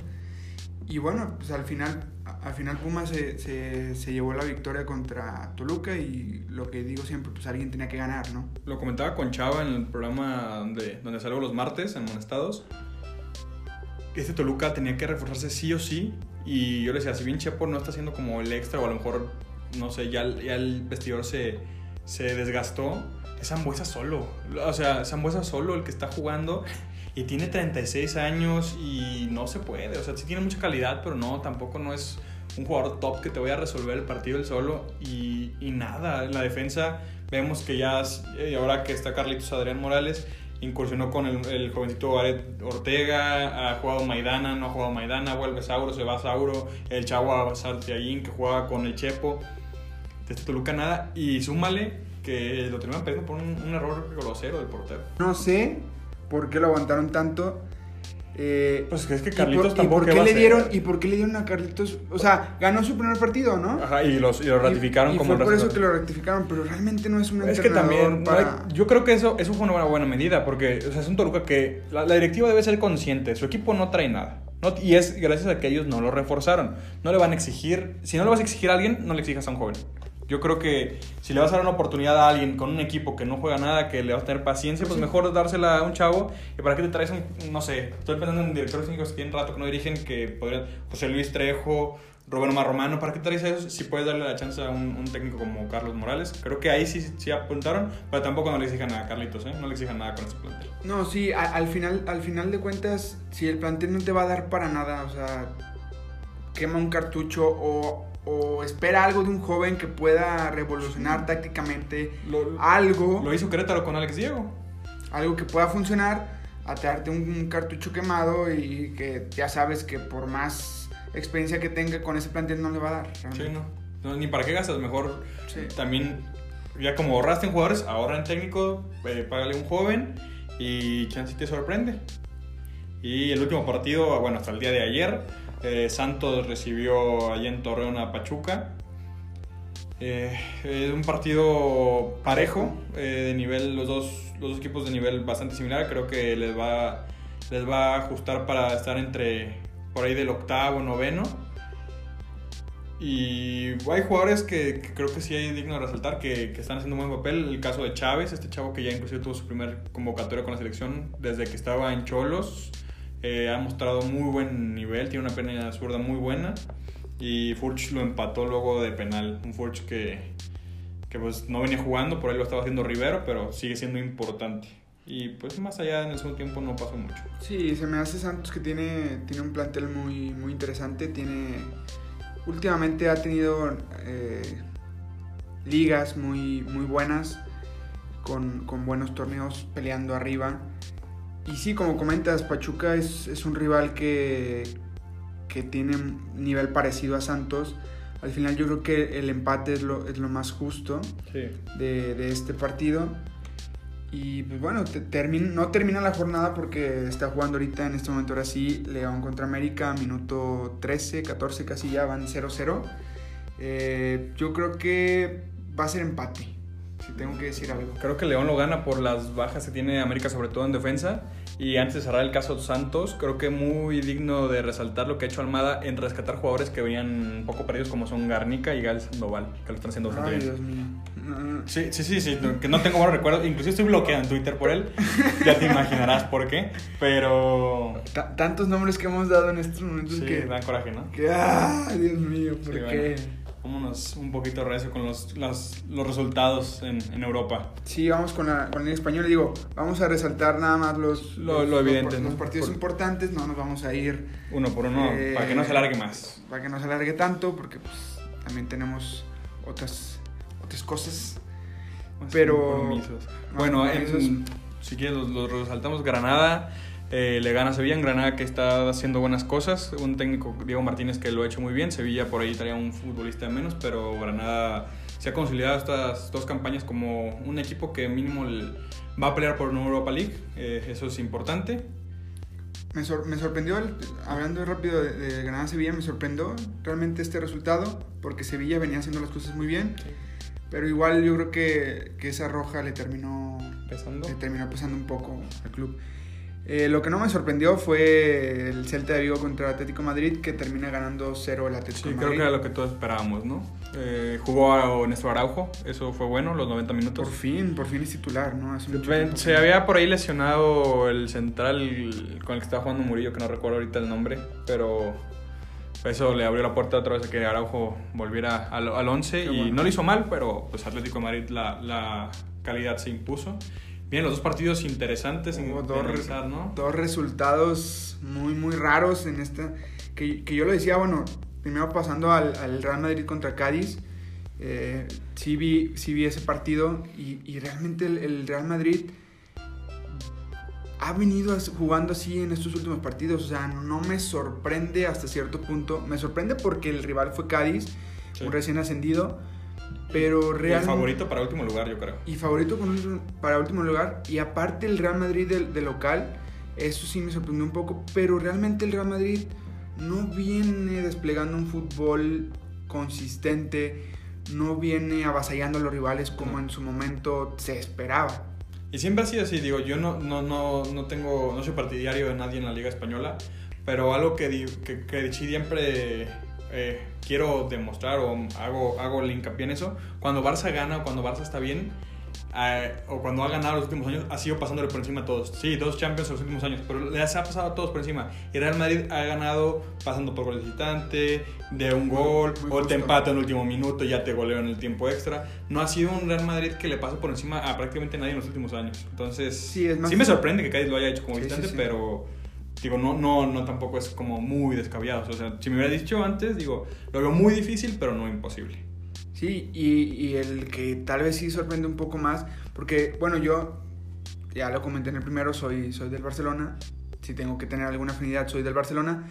Y bueno, pues al final, al final Pumas se, se, se llevó la victoria contra Toluca y lo que digo siempre, pues alguien tenía que ganar, ¿no? Lo comentaba con Chava en el programa donde, donde salgo los martes en Monestados. Este Toluca tenía que reforzarse sí o sí. Y yo le decía, si bien Chepo no está haciendo como el extra, o a lo mejor, no sé, ya, ya el vestidor se, se desgastó, es Zambuesa solo. O sea, Zambuesa solo el que está jugando. Y tiene 36 años y no se puede. O sea, sí tiene mucha calidad, pero no, tampoco no es un jugador top que te vaya a resolver el partido él solo. Y, y nada, en la defensa vemos que ya, eh, ahora que está Carlitos Adrián Morales, incursionó con el, jovencito Aret Ortega, ha jugado Maidana, no ha jugado Maidana, vuelve Sauro, se va Sauro, el Chagua Sartiaín que juega con el Chepo. De este Toluca nada. Y súmale que lo terminan perdiendo por un, un error grosero del portero. No sé por qué lo aguantaron tanto. Eh, Pues es que ¿y Carlitos por- ¿y tampoco por, qué qué va a le dieron ¿Y por qué le dieron a Carlitos? O sea, ganó su primer partido, ¿no? Ajá, y, los, y lo ratificaron Y- y como fue por eso que lo rectificaron, pero realmente no es un Es que también, no para... hay- yo creo que eso, eso fue una buena medida, porque o sea, es un Toluca que la, la directiva debe ser consciente, su equipo no trae nada. No- y es gracias a que ellos no lo reforzaron. No le van a exigir, si no le vas a exigir a alguien, no le exijas a un joven. Yo creo que si le vas a dar una oportunidad a alguien con un equipo que no juega nada, que le vas a tener paciencia, pues mejor dársela a un chavo. ¿Y para qué te traes un, no sé, estoy pensando en directores técnicos que tienen rato que no dirigen, que podrían, José Luis Trejo, Rubén Omar Romano, ¿para qué traes a esos si puedes darle la chance a un, un técnico como Carlos Morales? Creo que ahí sí, sí apuntaron, pero tampoco no le exijan a Carlitos, ¿eh? No le exijan nada con ese plantel. No, sí, a- al, final, al final de cuentas, si el plantel no te va a dar para nada, o sea, quema un cartucho o, o espera algo de un joven que pueda revolucionar tácticamente Lo, algo, lo hizo Querétaro con Alex Diego. algo que pueda funcionar, a darte un, un cartucho quemado y que ya sabes que por más experiencia que tenga con ese plantel no le va a dar. Sí, realmente. no. No, Ni para qué gastas, mejor Sí. también, ya como ahorraste en jugadores, ahorra en técnico, eh, págale un joven y chance te sorprende. Y el último partido, bueno, hasta el día de ayer, eh, Santos recibió allí en Torreón a Pachuca. Eh, eh, un partido parejo, de nivel, los dos, los dos equipos de nivel bastante similar. Creo que les va, les va a ajustar para estar entre por ahí del octavo, noveno. Y hay jugadores que, que creo que sí hay digno de resaltar que, que están haciendo un buen papel. El caso de Chávez, este chavo que ya inclusive tuvo su primer convocatoria con la selección desde que estaba en Cholos. Eh, ha mostrado muy buen nivel, tiene una pena zurda muy buena. Y Furch lo empató luego de penal. Un Furch que, que pues no venía jugando, por ahí lo estaba haciendo Rivero, pero sigue siendo importante. Y pues más allá en el segundo tiempo no pasó mucho. Sí, se me hace Santos que tiene, tiene un plantel muy, muy interesante. Tiene. Últimamente ha tenido eh, ligas muy, muy buenas. Con, con buenos torneos peleando arriba. Y sí, como comentas, Pachuca es, es un rival que, que tiene un nivel parecido a Santos. Al final yo creo que el empate es lo, es lo más justo Sí. de, de este partido. Y pues bueno, te- no termina la jornada porque está jugando ahorita en este momento ahora sí León contra América, minuto 13, 14 casi ya van 0-0. Eh, yo creo que va a ser empate, si tengo que decir algo. Creo que León lo gana por las bajas que tiene América, sobre todo en defensa. Y antes de cerrar el caso Santos, creo que muy digno de resaltar lo que ha hecho Almada en rescatar jugadores que venían un poco perdidos, como son Garnica y Gal Sandoval, que lo están haciendo bastante Ay, bien. Dios mío. No, Sí, sí, sí, sí, que no tengo buenos recuerdos. Inclusive estoy bloqueado en Twitter por él. Ya te imaginarás por qué. Pero. ta- tantos nombres que hemos dado en estos momentos Sí, que, dan coraje, ¿no? que, ah, Dios mío, ¿por Sí, qué? bueno. Vámonos un poquito recio con los, las- los resultados en, en Europa. Sí, vamos con la, con el español. Digo, vamos a resaltar nada más los, Lo- los- lo evidente, los, ¿no? los partidos Por- importantes. No nos vamos a ir Uno por uno, Eh, para que no se alargue más. para que no se alargue tanto, porque pues, también tenemos otras, otras cosas. Más pero- Bueno, en- si quieres los, los resaltamos. Granada eh, le gana a Sevilla. En Granada que está haciendo buenas cosas. Un técnico, Diego Martínez, que lo ha hecho muy bien. Sevilla por ahí traía un futbolista menos, pero Granada se ha consolidado estas dos campañas como un equipo que mínimo va a pelear por una Europa League. Eh, eso es importante. Me, sor- me sorprendió, el- hablando rápido de, de Granada-Sevilla, me sorprendió realmente este resultado, porque Sevilla venía haciendo las cosas muy bien, pero igual yo creo que, que esa roja le terminó, Empezando. le terminó pesando un poco al club. Eh, lo que no me sorprendió fue el Celta de Vigo contra el Atlético Madrid, que termina ganando 0 el Atlético Sí, de creo Madrid. que era lo que todos esperábamos, ¿no? Eh, jugó a Néstor Araujo, eso fue bueno, los 90 minutos. Por fin, por fin es titular, ¿no? Hace mucho Ven, tiempo Se había por ahí lesionado el central con el que estaba jugando Murillo, que no recuerdo ahorita el nombre, pero eso le abrió la puerta otra vez a que Araujo volviera al, al 11 Qué y bueno. no lo hizo mal, pero pues Atlético de Madrid la, la calidad se impuso. Bien, los dos partidos interesantes en dos, analizar, ¿no? dos resultados muy, muy raros en esta. Que, que yo lo decía, bueno, primero pasando al, al Real Madrid contra Cádiz. eh, sí, vi, sí vi ese partido y, y realmente el, el Real Madrid ha venido jugando así en estos últimos partidos. O sea, no me sorprende hasta cierto punto. Me sorprende porque el rival fue Cádiz, Sí. un recién ascendido. Pero El realmente favorito para último lugar, yo creo. y favorito para último lugar. Y aparte el Real Madrid del local Eso sí me sorprendió un poco, pero realmente el Real Madrid no viene desplegando un fútbol consistente, no viene avasallando a los rivales como en su momento se esperaba. Y siempre ha sido así, digo, yo no, no, no, no tengo, no soy partidario de nadie en la Liga Española, pero algo que, que, que siempre eh, quiero demostrar o hago, hago el hincapié en eso, cuando Barça gana o cuando Barça está bien, eh, o cuando ha ganado los últimos años, ha sido pasándole por encima a todos. Sí, dos Champions en los últimos años, pero les ha pasado a todos por encima. Y Real Madrid ha ganado pasando por gol visitante, de un gol, muy o te empata en el último minuto, ya te goleo en el tiempo extra. No ha sido un Real Madrid que le pase por encima a prácticamente nadie en los últimos años. Entonces, Sí, más- me sorprende que Cádiz lo haya hecho como Sí, sí, visitante, sí. pero digo, no, no, no tampoco es como muy descabellado. O sea, si me hubiera dicho antes, digo, lo veo muy difícil, pero no imposible. Sí, y, y el que tal vez sí sorprende un poco más, porque, bueno, yo ya lo comenté en el primero, soy, soy del Barcelona, si tengo que tener alguna afinidad, soy del Barcelona,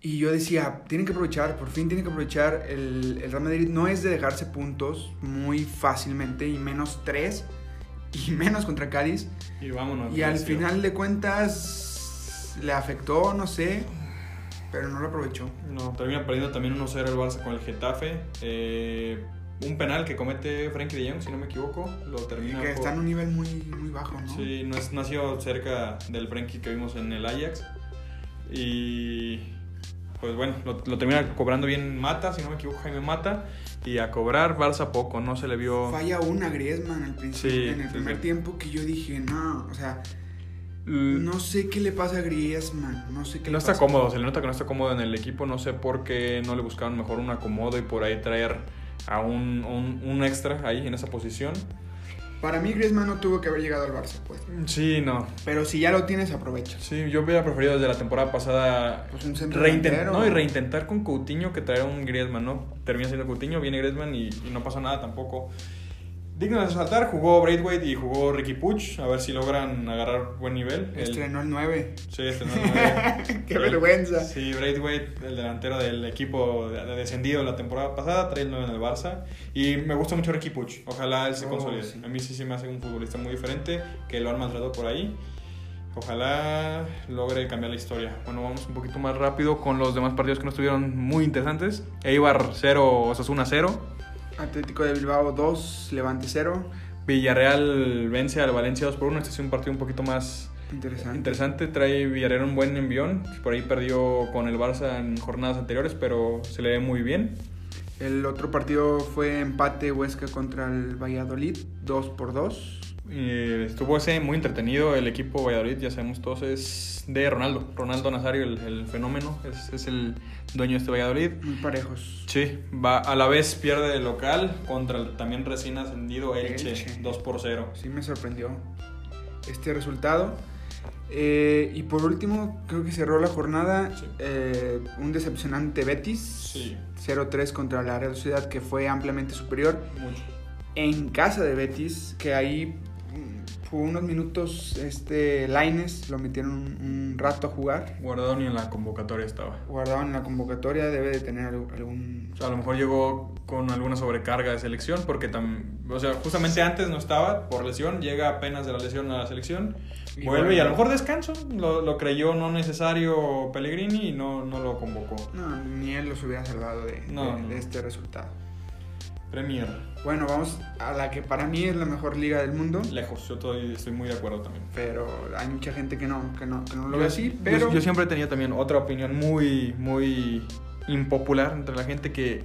y yo decía, tienen que aprovechar, por fin tienen que aprovechar, el, el Real Madrid no es de dejarse puntos muy fácilmente, y menos tres, y menos contra Cádiz, Y vámonos. y al final de cuentas le afectó, no sé, pero no lo aprovechó. No, termina perdiendo también 1-0 el Barça con el Getafe. Eh, un penal que comete Frankie de Jong, si no me equivoco, lo termina Que por- está en un nivel muy, muy bajo, ¿no? Sí, no, es, no ha sido cerca del Frankie que vimos en el Ajax. Y pues bueno, lo, lo termina cobrando bien Mata, si no me equivoco, Jaime Mata. Y a cobrar Barça poco, no se le vio. Falla una Griezmann al principio, Sí, en el primer sí. tiempo que yo dije, no, o sea, no sé qué le pasa a Griezmann, no sé qué No le está pasa. cómodo, se le nota que no está cómodo en el equipo. No sé por qué no le buscaron mejor un acomodo y por ahí traer a un, un, un extra ahí en esa posición. Para mí Griezmann no tuvo que haber llegado al Barça, pues. Sí, no. Pero si ya lo tienes, aprovecha. Sí, yo hubiera preferido desde la temporada pasada Pues un reinten- no, y reintentar con Coutinho que traer un Griezmann, ¿no? Termina siendo Coutinho, viene Griezmann y, y no pasa nada tampoco. Digno de resaltar, jugó Braithwaite y jugó Ricky Puch, a ver si logran agarrar buen nivel. El- Estrenó el 9. Sí, estrenó el nueve. Qué El- vergüenza. Sí, Braithwaite, el delantero del equipo de- de descendido la temporada pasada, trae el 9 en el Barça. Y me gusta mucho Ricky Puch, ojalá él se Oh, consolide. sí. A mí sí se me hace un futbolista muy diferente, que lo han maltratado por ahí. Ojalá logre cambiar la historia. Bueno, vamos un poquito más rápido con los demás partidos que no estuvieron muy interesantes. Eibar 0, Osasuna 0. Atlético de Bilbao 2, Levante 0. Villarreal vence al Valencia 2 por 1. Este es un partido un poquito más Interesante. interesante. Trae Villarreal un buen envión. Por ahí perdió con el Barça en jornadas anteriores, pero se le ve muy bien. El otro partido fue empate Huesca contra el Valladolid, 2 por 2. Eh, estuvo ese muy entretenido. El equipo Valladolid, ya sabemos todos, es de Ronaldo. Ronaldo Nazario, el, el fenómeno. Es, es el dueño de este Valladolid. Muy parejos. Sí, va, a la vez pierde de local contra el también recién ascendido Elche, Elche. 2 por 0. Sí me sorprendió este resultado. Eh, y por último, creo que cerró la jornada Sí. eh, un decepcionante Betis. Sí, 0-3 contra la Real Sociedad que fue ampliamente superior mucho. en casa de Betis, que ahí fue unos minutos este Laines lo metieron un, un rato a jugar. Guardado ni en la convocatoria estaba. Guardado en la convocatoria, debe de tener algún- O sea, a lo mejor llegó con alguna sobrecarga de selección porque tam- o sea, justamente antes no estaba por lesión, llega apenas de la lesión a la selección, Y vuelve bueno. y a lo mejor descanso, lo, lo creyó no necesario Pellegrini y no, no lo convocó. No, ni él los hubiera salvado de, No, de- no. de este resultado. Premier, Bueno, vamos a la que para mí es la mejor liga del mundo. lejos, yo estoy, estoy muy de acuerdo también. Pero hay mucha gente que no, que no, que no lo Yo- ve así. yo- Pero yo, siempre tenía también otra opinión muy, muy impopular entre la gente que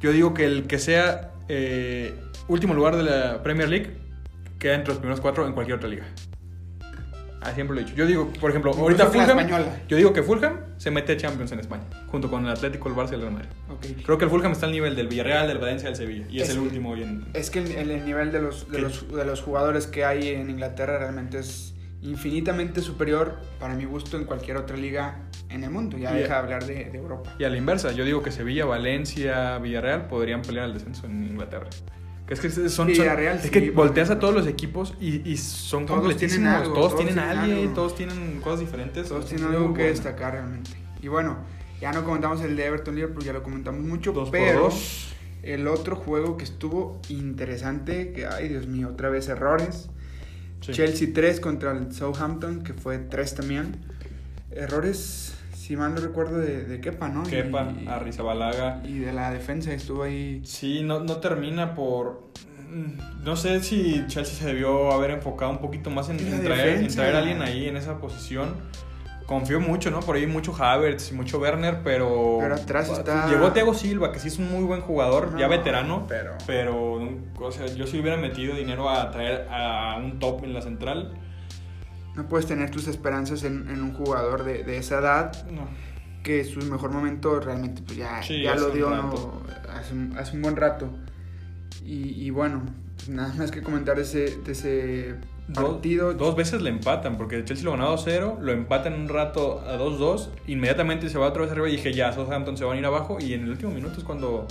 yo digo que el que sea eh, último lugar de la Premier League queda entre los primeros cuatro en cualquier otra liga. Ah, siempre lo he dicho. Yo digo, por ejemplo, Incluso ahorita Fulham, yo digo que Fulham se mete a Champions en España, junto con el Atlético, el Barça y el Real Madrid. Ok. Creo que el Fulham está al nivel del Villarreal, del Valencia, del Sevilla, y es, Es- el último hoy en... Es que el, el nivel de los, de, los, de los jugadores que hay en Inglaterra realmente es infinitamente superior, para mi gusto, en cualquier otra liga en el mundo. Ya Y- deja de hablar de, de Europa. Y a la inversa, yo digo que Sevilla, Valencia, Villarreal podrían pelear el descenso en Inglaterra. Que es que son, son- Villarreal, es sí, que volteas a todos los equipos y, y son Todos completísimos. tienen algo, todos, todos tienen tienen alguien, algo. todos tienen cosas diferentes. Todos tienen algo que buena. destacar realmente. Y bueno, ya no comentamos el de Everton Liverpool, ya lo comentamos mucho, Dos pero dos. el otro juego que estuvo interesante, que ay Dios mío, otra vez errores. Sí. Chelsea 3 contra el Southampton, que fue 3 también. Errores, si mal no recuerdo, de, de Kepa, ¿no? Kepa, y, Arrizabalaga. y de la defensa estuvo ahí. Sí, no, no termina por... mm, No sé si Chelsea se debió haber enfocado un poquito más en, traer, en traer a alguien ahí en esa posición. Confío mucho, ¿no? Por ahí mucho Havertz y mucho Werner, pero... Pero atrás está- Llegó Thiago Silva, que sí es un muy buen jugador, ya No, veterano. pero- Pero, o sea, yo si hubiera metido dinero a traer a un top en la central, No puedes tener tus esperanzas en, en un jugador de, de esa edad no. que su mejor momento realmente pues ya, Sí, ya lo dio hace, un- hace un buen rato. Y, y bueno, pues nada más que comentar ese, de ese partido. dos veces le empatan, porque el Chelsea lo ganó 2-0, lo empatan un rato a 2-2, inmediatamente se va otra vez arriba y dije ya, Southampton se van a ir abajo y en el último minuto es cuando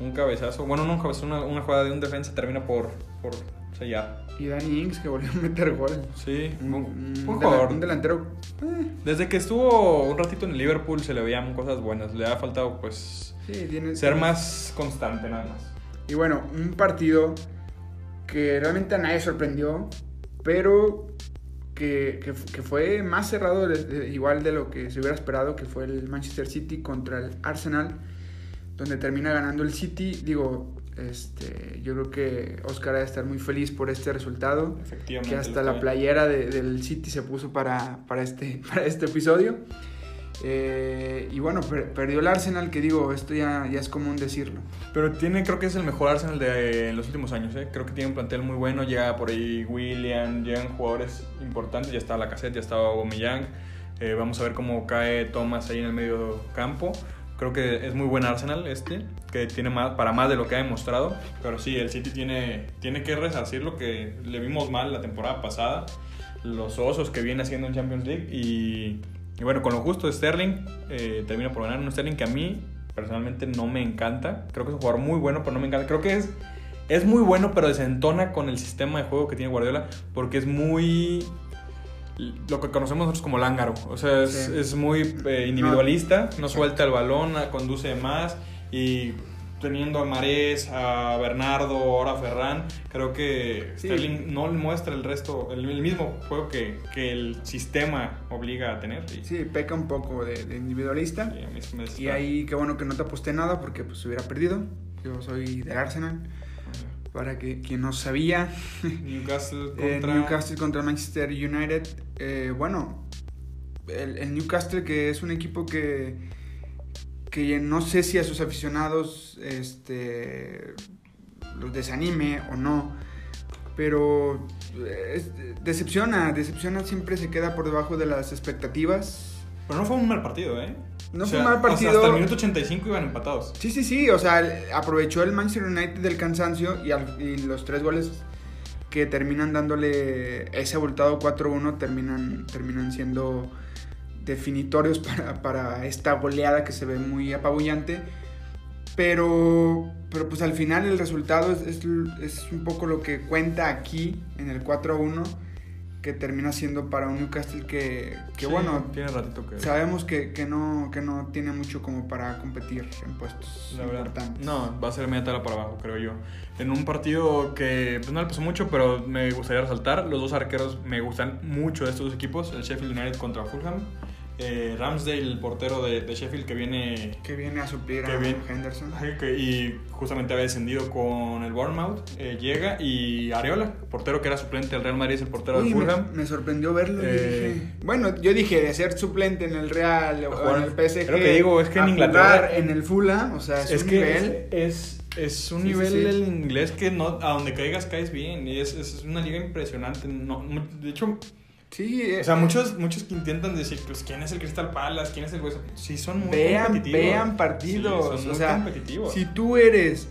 un cabezazo, bueno, no un cabezazo, una, una jugada de un defensa termina por, por sellar. Y Danny Ings que volvió a meter gol. Sí, Un, un, un jugador. un delantero. eh, Desde que estuvo un ratito en el Liverpool se le veían cosas buenas, le ha faltado pues sí, tiene, ser tiene- más constante nada más. Y bueno, un partido que realmente a nadie sorprendió, pero que, que, que fue más cerrado, igual de lo que se hubiera esperado, que fue el Manchester City contra el Arsenal, donde termina ganando el City. Digo, este, yo creo que Oscar ha de estar muy feliz por este resultado, Efectivamente. que hasta la playera de- del City se puso para, para, este, para este episodio. Eh, y bueno, per- perdió el Arsenal, que digo, esto ya, ya es común decirlo. Pero tiene, creo que es el mejor Arsenal de los últimos años, ¿eh? Creo que tiene un plantel muy bueno, llega por ahí William, llegan jugadores importantes, ya está la cassette, ya estaba Aubameyang. Eh, vamos a ver cómo cae Thomas ahí en el medio campo. Creo que es muy buen Arsenal este, que tiene más, para más de lo que ha demostrado. Pero sí, el City tiene, tiene que resarcir lo que le vimos mal la temporada pasada. Los osos que viene haciendo en Champions League. Y, y bueno, con lo justo, Sterling eh, termina por ganar. Un Sterling que a mí personalmente no me encanta. Creo que es un jugador muy bueno, pero no me encanta. Creo que es, es muy bueno, pero desentona con el sistema de juego que tiene Guardiola. Porque es muy lo que conocemos nosotros como lángaro. O sea, es, Sí. es muy eh, individualista, no, suelta el balón, conduce más y teniendo a Marés, a Bernardo, ahora a Ferran, creo que Sí. Sterling no muestra el resto, el, el mismo juego que, que el sistema obliga a tener. Y, Sí, peca un poco de, de individualista. y a mí se me Y ahí, qué bueno que no te aposté nada porque pues hubiera perdido. Yo soy del Arsenal. Para que quien no sabía, Newcastle eh, contra... Newcastle contra Manchester United. eh, bueno, el, el Newcastle que es un equipo que, que no sé si a sus aficionados este, los desanime o no. Pero eh, es- decepciona, decepciona, siempre se queda por debajo de las expectativas. Pero no fue un mal partido, ¿eh? No O fue un mal o sea, partido. hasta el minuto 85 iban empatados. Sí, sí, sí, o sea, aprovechó el Manchester United del cansancio y, al- y los tres goles que terminan dándole ese abultado 4-1 terminan, terminan siendo definitorios para, para esta goleada que se ve muy apabullante. Pero, pero pues al final el resultado es, es, es un poco lo que cuenta aquí en el 4-1 que termina siendo para un Newcastle que, que Sí, bueno, Tiene ratito que... Sabemos que, que no, que no tiene mucho como para competir en puestos La verdad. importantes. No, va a ser media tabla para abajo, creo yo. En un partido que pues, no le pasó mucho, pero me gustaría resaltar. Los dos arqueros me gustan mucho de estos dos equipos. El Sheffield United contra Fulham. Eh, Ramsdale, el portero de, de Sheffield que viene... Que viene a suplir a bien. Henderson. que- y justamente había descendido con el Bournemouth. eh, llega y Areola, portero que era suplente del Real Madrid, es el portero Uy, del me, Fulham. me sorprendió verlo. y Eh, dije- bueno, yo dije de ser suplente en el Real o jugar- en el PSG. lo que digo, es que en Inglaterra- en el Fulham, o sea, es, Es un que nivel. es, es un Sí, nivel sí. el inglés que no, a donde caigas caes bien. Y es, es una liga impresionante. No, de hecho, Sí, eh, o sea, muchos, muchos que intentan decir, pues, ¿quién es el Crystal Palace? ¿Quién es el Ham?". Sí, son muy vean, competitivos. vean partidos. Sí, son o sea, competitivos. si tú eres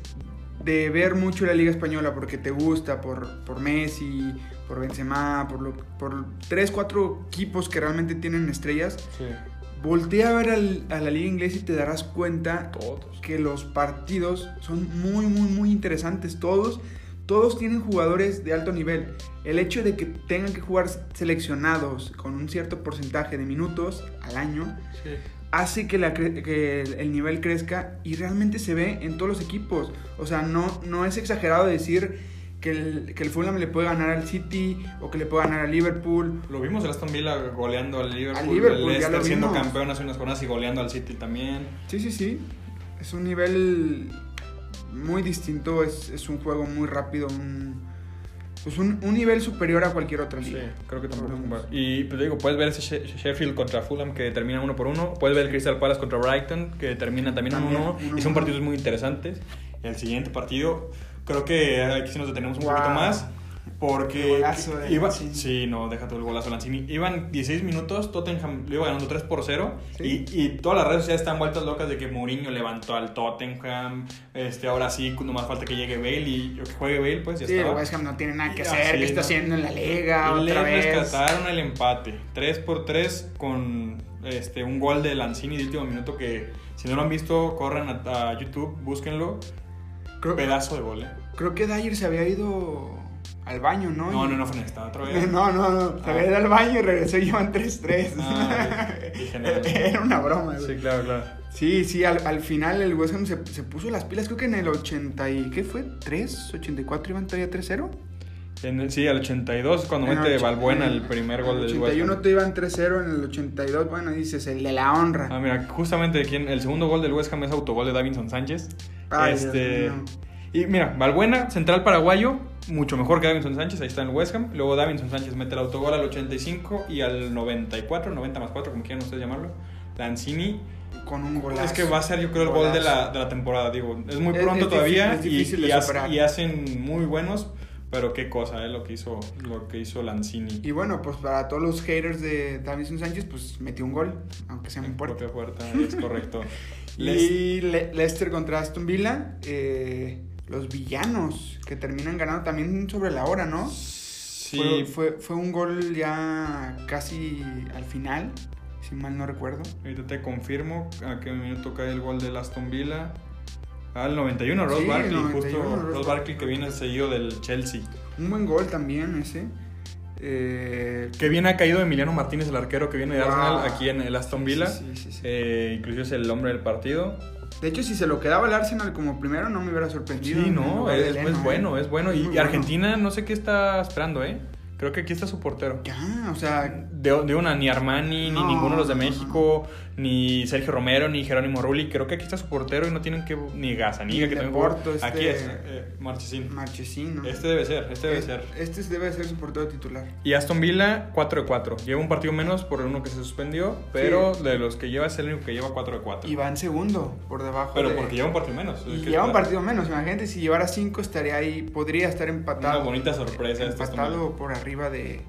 de ver mucho la Liga Española porque te gusta, por, por Messi, por Benzema, por, lo, por tres, cuatro equipos que realmente tienen estrellas, Sí, voltea a ver al- a la Liga Inglesa y te darás cuenta todos. que los partidos son muy, muy, muy interesantes. Todos, todos tienen jugadores de alto nivel. El hecho de que tengan que jugar seleccionados con un cierto porcentaje de minutos al año Sí. hace que, la cre- que el, el nivel crezca y realmente se ve en todos los equipos. O sea, no, no es exagerado decir que el, que el Fulham le puede ganar al City o que le puede ganar al Liverpool. Lo vimos el Aston Villa goleando al Liverpool, Al Liverpool, el Leicester siendo campeón hace unas jornadas y goleando al City también. Sí, sí, sí. Es un nivel muy distinto, es, es un juego muy rápido, un, pues un, un nivel superior a cualquier otra Sí, creo que tampoco es Y pues digo, puedes ver ese She- Sheffield contra Fulham que termina uno por uno. Puedes ver el Crystal Palace contra Brighton que termina también También, 1-1. uno Y son partidos muy interesantes. El siguiente partido, creo que aquí sí nos detenemos un Wow. poquito más. Porque El golazo de iba, Lanzini. sí, no, déjate el golazo de Lanzini. Iban 16 minutos, Tottenham lo iba ganando 3 por 0 Sí. y, y todas las redes sociales están vueltas locas de que Mourinho levantó al Tottenham. Este, ahora sí, nomás falta que llegue Bale y que juegue Bale, pues ya Sí, el estaba. West Ham no tiene nada que Y hacer, así, ¿qué está ¿no? haciendo en la liga Y otra les vez? rescataron el empate. 3 por 3 con este, un gol de Lanzini de último minuto que si no lo han visto, corran a, a YouTube, búsquenlo. Creo, Pedazo de gol, ¿eh? creo que Dyer se había ido al baño, ¿no? No, no, no fue en esta, otra vez. No, no, no, se había ido al baño y regresó y iban 3-3. Ah. Era una broma, güey. Sí, claro, claro. Sí, sí, al, al final el West Ham se, se puso las pilas, creo que en el 80 y... ¿Qué fue? ¿3? ¿84 iban todavía 3-0? En el- sí, al 82 cuando En el mete och- Balbuena en el primer gol En el del West 81 Ham. te iban 3-0, en el 82, bueno, dices, el de la honra. Ah, mira, justamente en- el segundo gol del West Ham es autogol de Davinson Sánchez. Ay, este, Dios mío. Y mira, Balbuena, central paraguayo, mucho mejor que Davinson Sánchez, ahí está en el West Ham. Luego Davinson Sánchez mete el autogol al 85 y al 94, 90 más 4, como quieran ustedes llamarlo. Lanzini, Con un golazo. es que va a ser yo creo el gol de la, de la temporada, digo, es muy pronto es todavía difícil- y- y, hace- y hacen muy buenos, pero qué cosa, eh, lo que hizo, lo que hizo Lanzini. Y bueno, pues para todos los haters de Davison Sánchez, pues metió un gol, aunque sea en puerta. puerta, es correcto. Les- Y Le- Leicester contra Aston Villa, eh, los villanos que terminan ganando también sobre la hora, ¿no? Sí, Fue, fue, fue un gol ya casi al final, si mal no recuerdo. ahorita te confirmo a qué minuto cae el gol del Aston Villa. Al 91, Ross Sí, Barkley, 91, justo Ross Ross Barkley que viene seguido del Chelsea. Un buen gol también ese. Eh, Que bien ha caído Emiliano Martínez, el arquero que viene de. Arsenal aquí en el Aston Villa. Sí, sí, sí. Eh, inclusive es el hombre del partido. De hecho, si se lo quedaba el Arsenal como primero, no me hubiera sorprendido. Sí, no, de es, ¿eh? bueno, es bueno. Y, bueno. Argentina no sé qué está esperando, ¿eh? Creo que aquí está su portero. Ya, o sea, De, de una, ni Armani, No, ni ninguno de los de México, ni Sergio Romero, ni Jerónimo Rulli. Creo que aquí está su portero y no tienen que. Ni Gazaniga, que Ni también. Leporto, este- Aquí es, eh, Marchesín. Marchesín, ¿no? Este debe ser, este debe ser. Este debe ser su portero titular. Y Aston Villa, 4 de 4. Lleva un partido menos por uno que se suspendió, pero de los que lleva es el único que lleva 4 de 4. Y va en segundo, por debajo Pero de... porque lleva un partido menos. Y lleva un partido menos. Imagínate si llevara cinco estaría ahí, podría estar empatado. Una bonita sorpresa este Empatado por arriba de...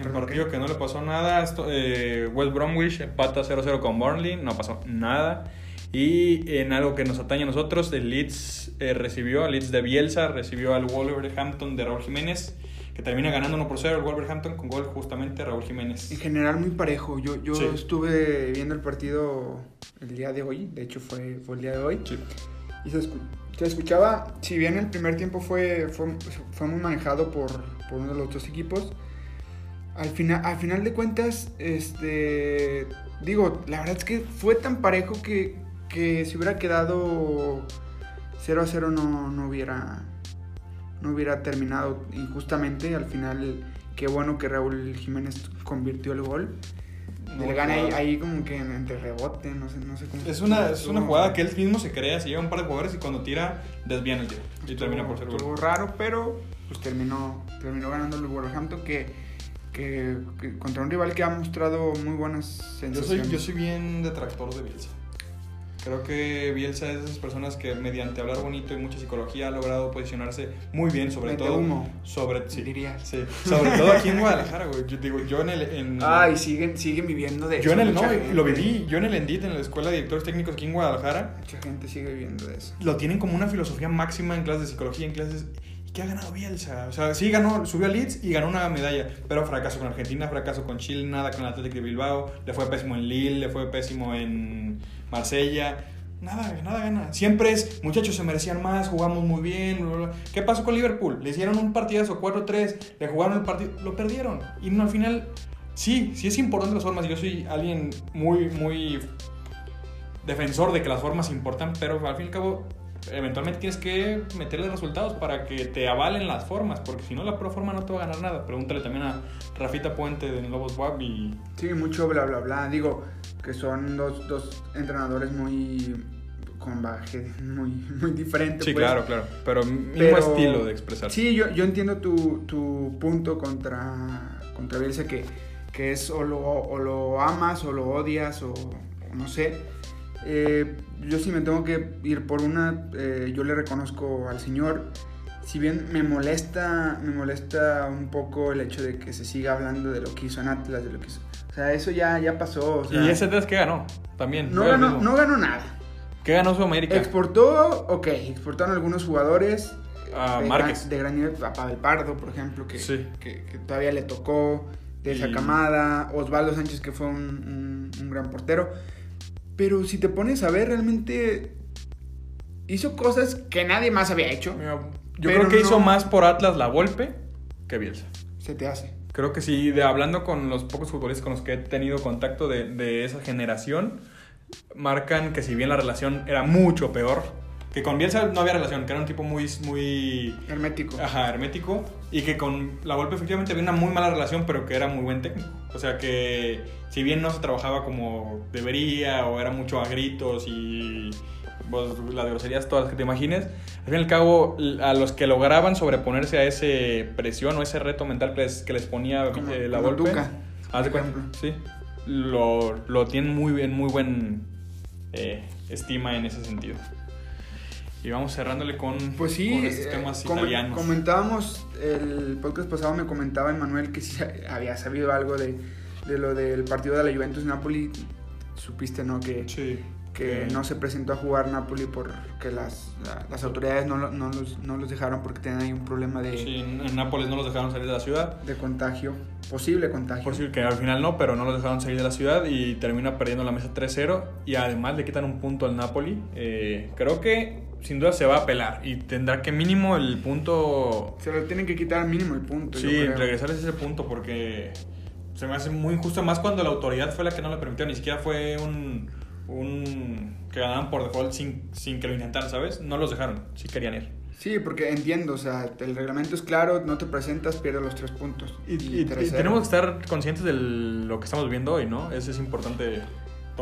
En partido que no le pasó nada, esto- eh, West Bromwich empata 0-0 con Burnley, no pasó nada. Y en algo que nos atañe a nosotros, el Leeds eh, recibió, el Leeds de Bielsa recibió al Wolverhampton de Raúl Jiménez, que termina ganando 1 por 0 el Wolverhampton con gol justamente Raúl Jiménez. En general muy parejo. Yo, yo Sí. estuve viendo el partido el día de hoy. De hecho fue, fue el día de hoy. Sí. Y se, escu- se escuchaba, si bien el primer tiempo fue, fue, fue muy manejado por, por uno de los dos equipos, al, final al final de cuentas, este, digo, la verdad es que fue tan parejo que, que si hubiera quedado 0 a 0 no, no, hubiera, no hubiera terminado injustamente. Al final, qué bueno que Raúl Jiménez convirtió el gol. No, le gana ahí, como que entre rebote, no sé, no sé cómo. Es una, es una jugada que él mismo se crea, se lleva un par de jugadores y cuando tira desvían el tiro. Y termina por ser gol. Raro, pero pues terminó, terminó ganando el Wolverhampton que, que, que contra un rival que ha mostrado muy buenas Yo sensaciones. soy, yo soy bien detractor de Bielsa. Creo que Bielsa es de esas personas que mediante hablar bonito y mucha psicología ha logrado posicionarse muy bien, sobre Vende todo. humo, Sobre, sí, dirías. sí, sobre todo aquí en Guadalajara, güey. Yo digo, yo en el. En, Ay, siguen, siguen viviendo de yo eso. en el. No, mucha lo gente. viví. Yo en el Endit, en la escuela de directores técnicos aquí en Guadalajara, Mucha gente sigue viviendo de eso. lo tienen como una filosofía máxima en clases de psicología, en clases. ¿Y qué ha ganado Bielsa? O sea, sí ganó, subió a Leeds y ganó una medalla, pero fracasó con Argentina, fracasó con Chile, nada con el Atlético de Bilbao, le fue pésimo en Lille, le fue pésimo en Marsella. Nada, nada gana. Siempre es, muchachos, se merecían más, jugamos muy bien. bla, bla. ¿Qué pasó con Liverpool? Le hicieron un partidazo 4-3, le jugaron el partido, lo perdieron. Y no, al final, sí, sí es importante las formas. Yo soy alguien muy, muy defensor de que las formas importan, pero al fin y al cabo eventualmente tienes que meterle resultados para que te avalen las formas, porque si no la pro forma no te va a ganar nada. Pregúntale también a Rafita Puente de Lobos Wab y... Sí, mucho bla, bla, bla. Digo que son dos, dos entrenadores muy con baje muy, muy diferente. Sí, pues. claro, claro. Pero mismo Pero- estilo de expresarse. Sí, yo, yo entiendo tu, tu punto contra, contra Bielsa, que, que es o lo, o lo amas o lo odias o, o no sé. Eh, yo sí me tengo que ir por una, eh, yo le reconozco al señor, si bien me molesta, me molesta un poco el hecho de que se siga hablando de lo que hizo en Atlas, de lo que hizo. O sea, eso ya, ya pasó. o sea, y ese 3 que ganó también. no ganó, no ganó nada. ¿Qué ganó Sudamérica? Exportó, ok, exportaron algunos jugadores. A de Márquez. Gran, de gran nivel, a Pavel Pardo, por ejemplo, que, Sí. que, que todavía le tocó, de esa Y- camada, Osvaldo Sánchez, que fue un, un- un gran portero. Pero si te pones a ver, realmente hizo cosas que nadie más había hecho. Yo creo que hizo más por Atlas la Volpe que Bielsa. Se te hace. Creo que sí, de, hablando con los pocos futbolistas con los que he tenido contacto de, de esa generación, marcan que si bien la relación era mucho peor, que con Bielsa no había relación, que era un tipo muy, muy Hermético. ajá, hermético, y que con la Volpe efectivamente había una muy mala relación, pero que era muy buen técnico. O sea que si bien no se trabajaba como debería, o era mucho a gritos y pues, las groserías todas las que te imagines, al fin y al cabo, a los que lograban sobreponerse a ese presión o ese reto mental que les, que les ponía Como- eh, la como Volpe, de por cuenta, ejemplo. sí, lo, lo tienen muy bien, muy buen eh, estima en ese sentido. Y vamos cerrándole con, Pues sí, con estos eh, italianos. comentábamos, el podcast pasado me comentaba Emanuel que sí había sabido algo de, de lo del partido de la Juventus-Napoli. Supiste, ¿no? Que, Sí. que no se presentó a jugar Napoli porque las, la- las autoridades no, no los, no los dejaron porque tenían ahí un problema de, Sí, en Nápoles no los dejaron salir de la ciudad. de contagio, posible contagio. Decir que al final no, pero no los dejaron salir de la ciudad y termina perdiendo la mesa 3-0 y además le quitan un punto al Napoli. Eh, creo que sin duda se va a pelar y tendrá que mínimo el punto... Se lo tienen que quitar mínimo el punto. Sí, creo. regresarles ese punto porque se me hace muy injusto más cuando la autoridad fue la que no le permitió, ni siquiera fue un... un que ganaban por default sin, sin que lo intentaran, ¿sabes? No los dejaron, sí querían ir. Sí, porque entiendo, o sea, el reglamento es claro, no te presentas, pierdes los tres puntos. Y, y- y 3-0. tenemos que estar conscientes de lo que estamos viendo hoy, ¿no? Eso es importante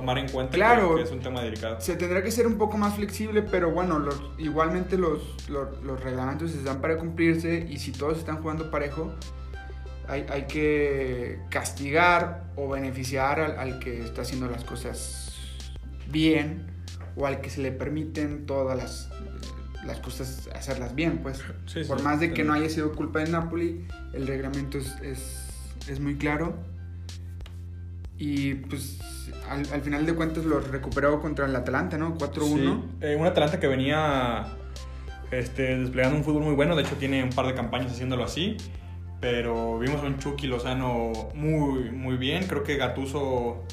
tomar en cuenta Claro. que, es un tema delicado. Se tendrá que ser un poco más flexible, pero bueno, los- igualmente los, los, los reglamentos están para cumplirse y si todos están jugando parejo, hay, hay que castigar o beneficiar al, al que está haciendo las cosas bien o al que se le permiten todas las, las cosas hacerlas bien, pues. Sí, sí, Por más de que no haya sido culpa de Napoli, el reglamento es, es, es muy claro. Y pues al, al final de cuentas lo recuperó contra el Atalanta, ¿no? 4-1. Sí, eh, un Atalanta que venía este, desplegando un fútbol muy bueno, de hecho tiene un par de campañas haciéndolo así, pero vimos a un Chucky Lozano muy, muy bien, creo que Gatuso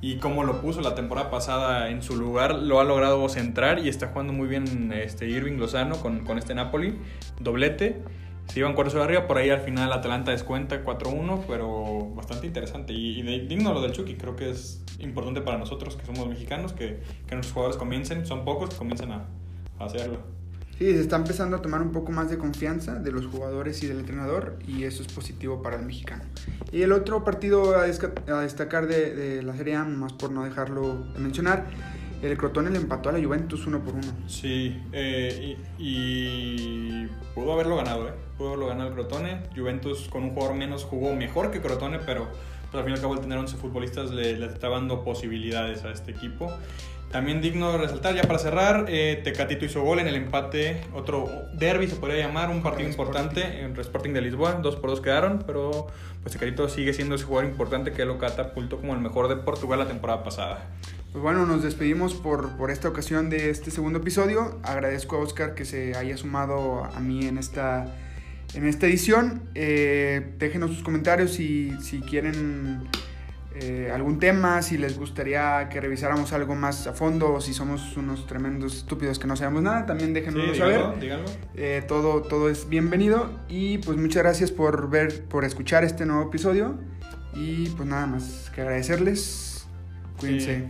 y como lo puso la temporada pasada en su lugar, lo ha logrado centrar y está jugando muy bien este, Irving Lozano con, con este Napoli, doblete. Se iban 4 arriba, por ahí al final Atalanta descuenta 4-1, pero bastante interesante. Y, y digno lo del Chucky, creo que es importante para nosotros que somos mexicanos, que, que nuestros jugadores comiencen, son pocos que comiencen a, a hacerlo. Sí, se está empezando a tomar un poco más de confianza de los jugadores y del entrenador y eso es positivo para el mexicano. Y el otro partido a, a destacar de, de la Serie A, más por no dejarlo de mencionar, el Crotone le empató a la Juventus uno por uno. Sí, eh, y, pudo haberlo ganado, ¿eh? Pudo haberlo ganado el Crotone. Juventus con un jugador menos jugó mejor que Crotone, pero pues, al fin y al cabo el tener 11 futbolistas le, le está dando posibilidades a este equipo. También digno de resaltar, ya para cerrar, eh, Tecatito hizo gol en el empate, otro derby se podría llamar, un partido Sporting. importante en Sporting de Lisboa, 2 por 2 quedaron, pero pues Tecatito sigue siendo ese jugador importante que lo catapultó como el mejor de Portugal la temporada pasada. Pues bueno, nos despedimos por, por esta ocasión de este segundo episodio. Agradezco a Oscar que se haya sumado a mí en esta, en esta edición. Eh, déjenos sus comentarios si, si quieren eh, algún tema, si les gustaría que revisáramos algo más a fondo o si somos unos tremendos estúpidos que no sabemos nada, también Sí, déjenoslo saber. díganlo. Eh, todo, todo es bienvenido y pues muchas gracias por ver, por escuchar este nuevo episodio y pues nada más que agradecerles. Cuídense. Sí.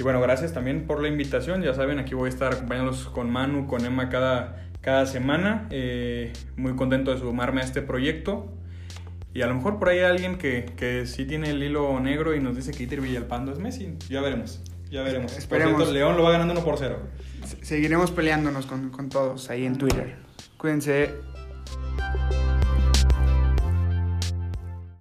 Y bueno, gracias también por la invitación. Ya saben, aquí voy a estar acompañándolos con Manu, con Emma cada, cada semana. Eh, muy contento de sumarme a este proyecto. Y a lo mejor por ahí hay alguien que, que sí tiene el hilo negro y nos dice que Iter Villalpando es Messi. Ya veremos. Ya veremos. Esperemos. Por cierto, León lo va ganando 1 por 0. Se- Seguiremos peleándonos con, con todos ahí en Twitter. Cuídense.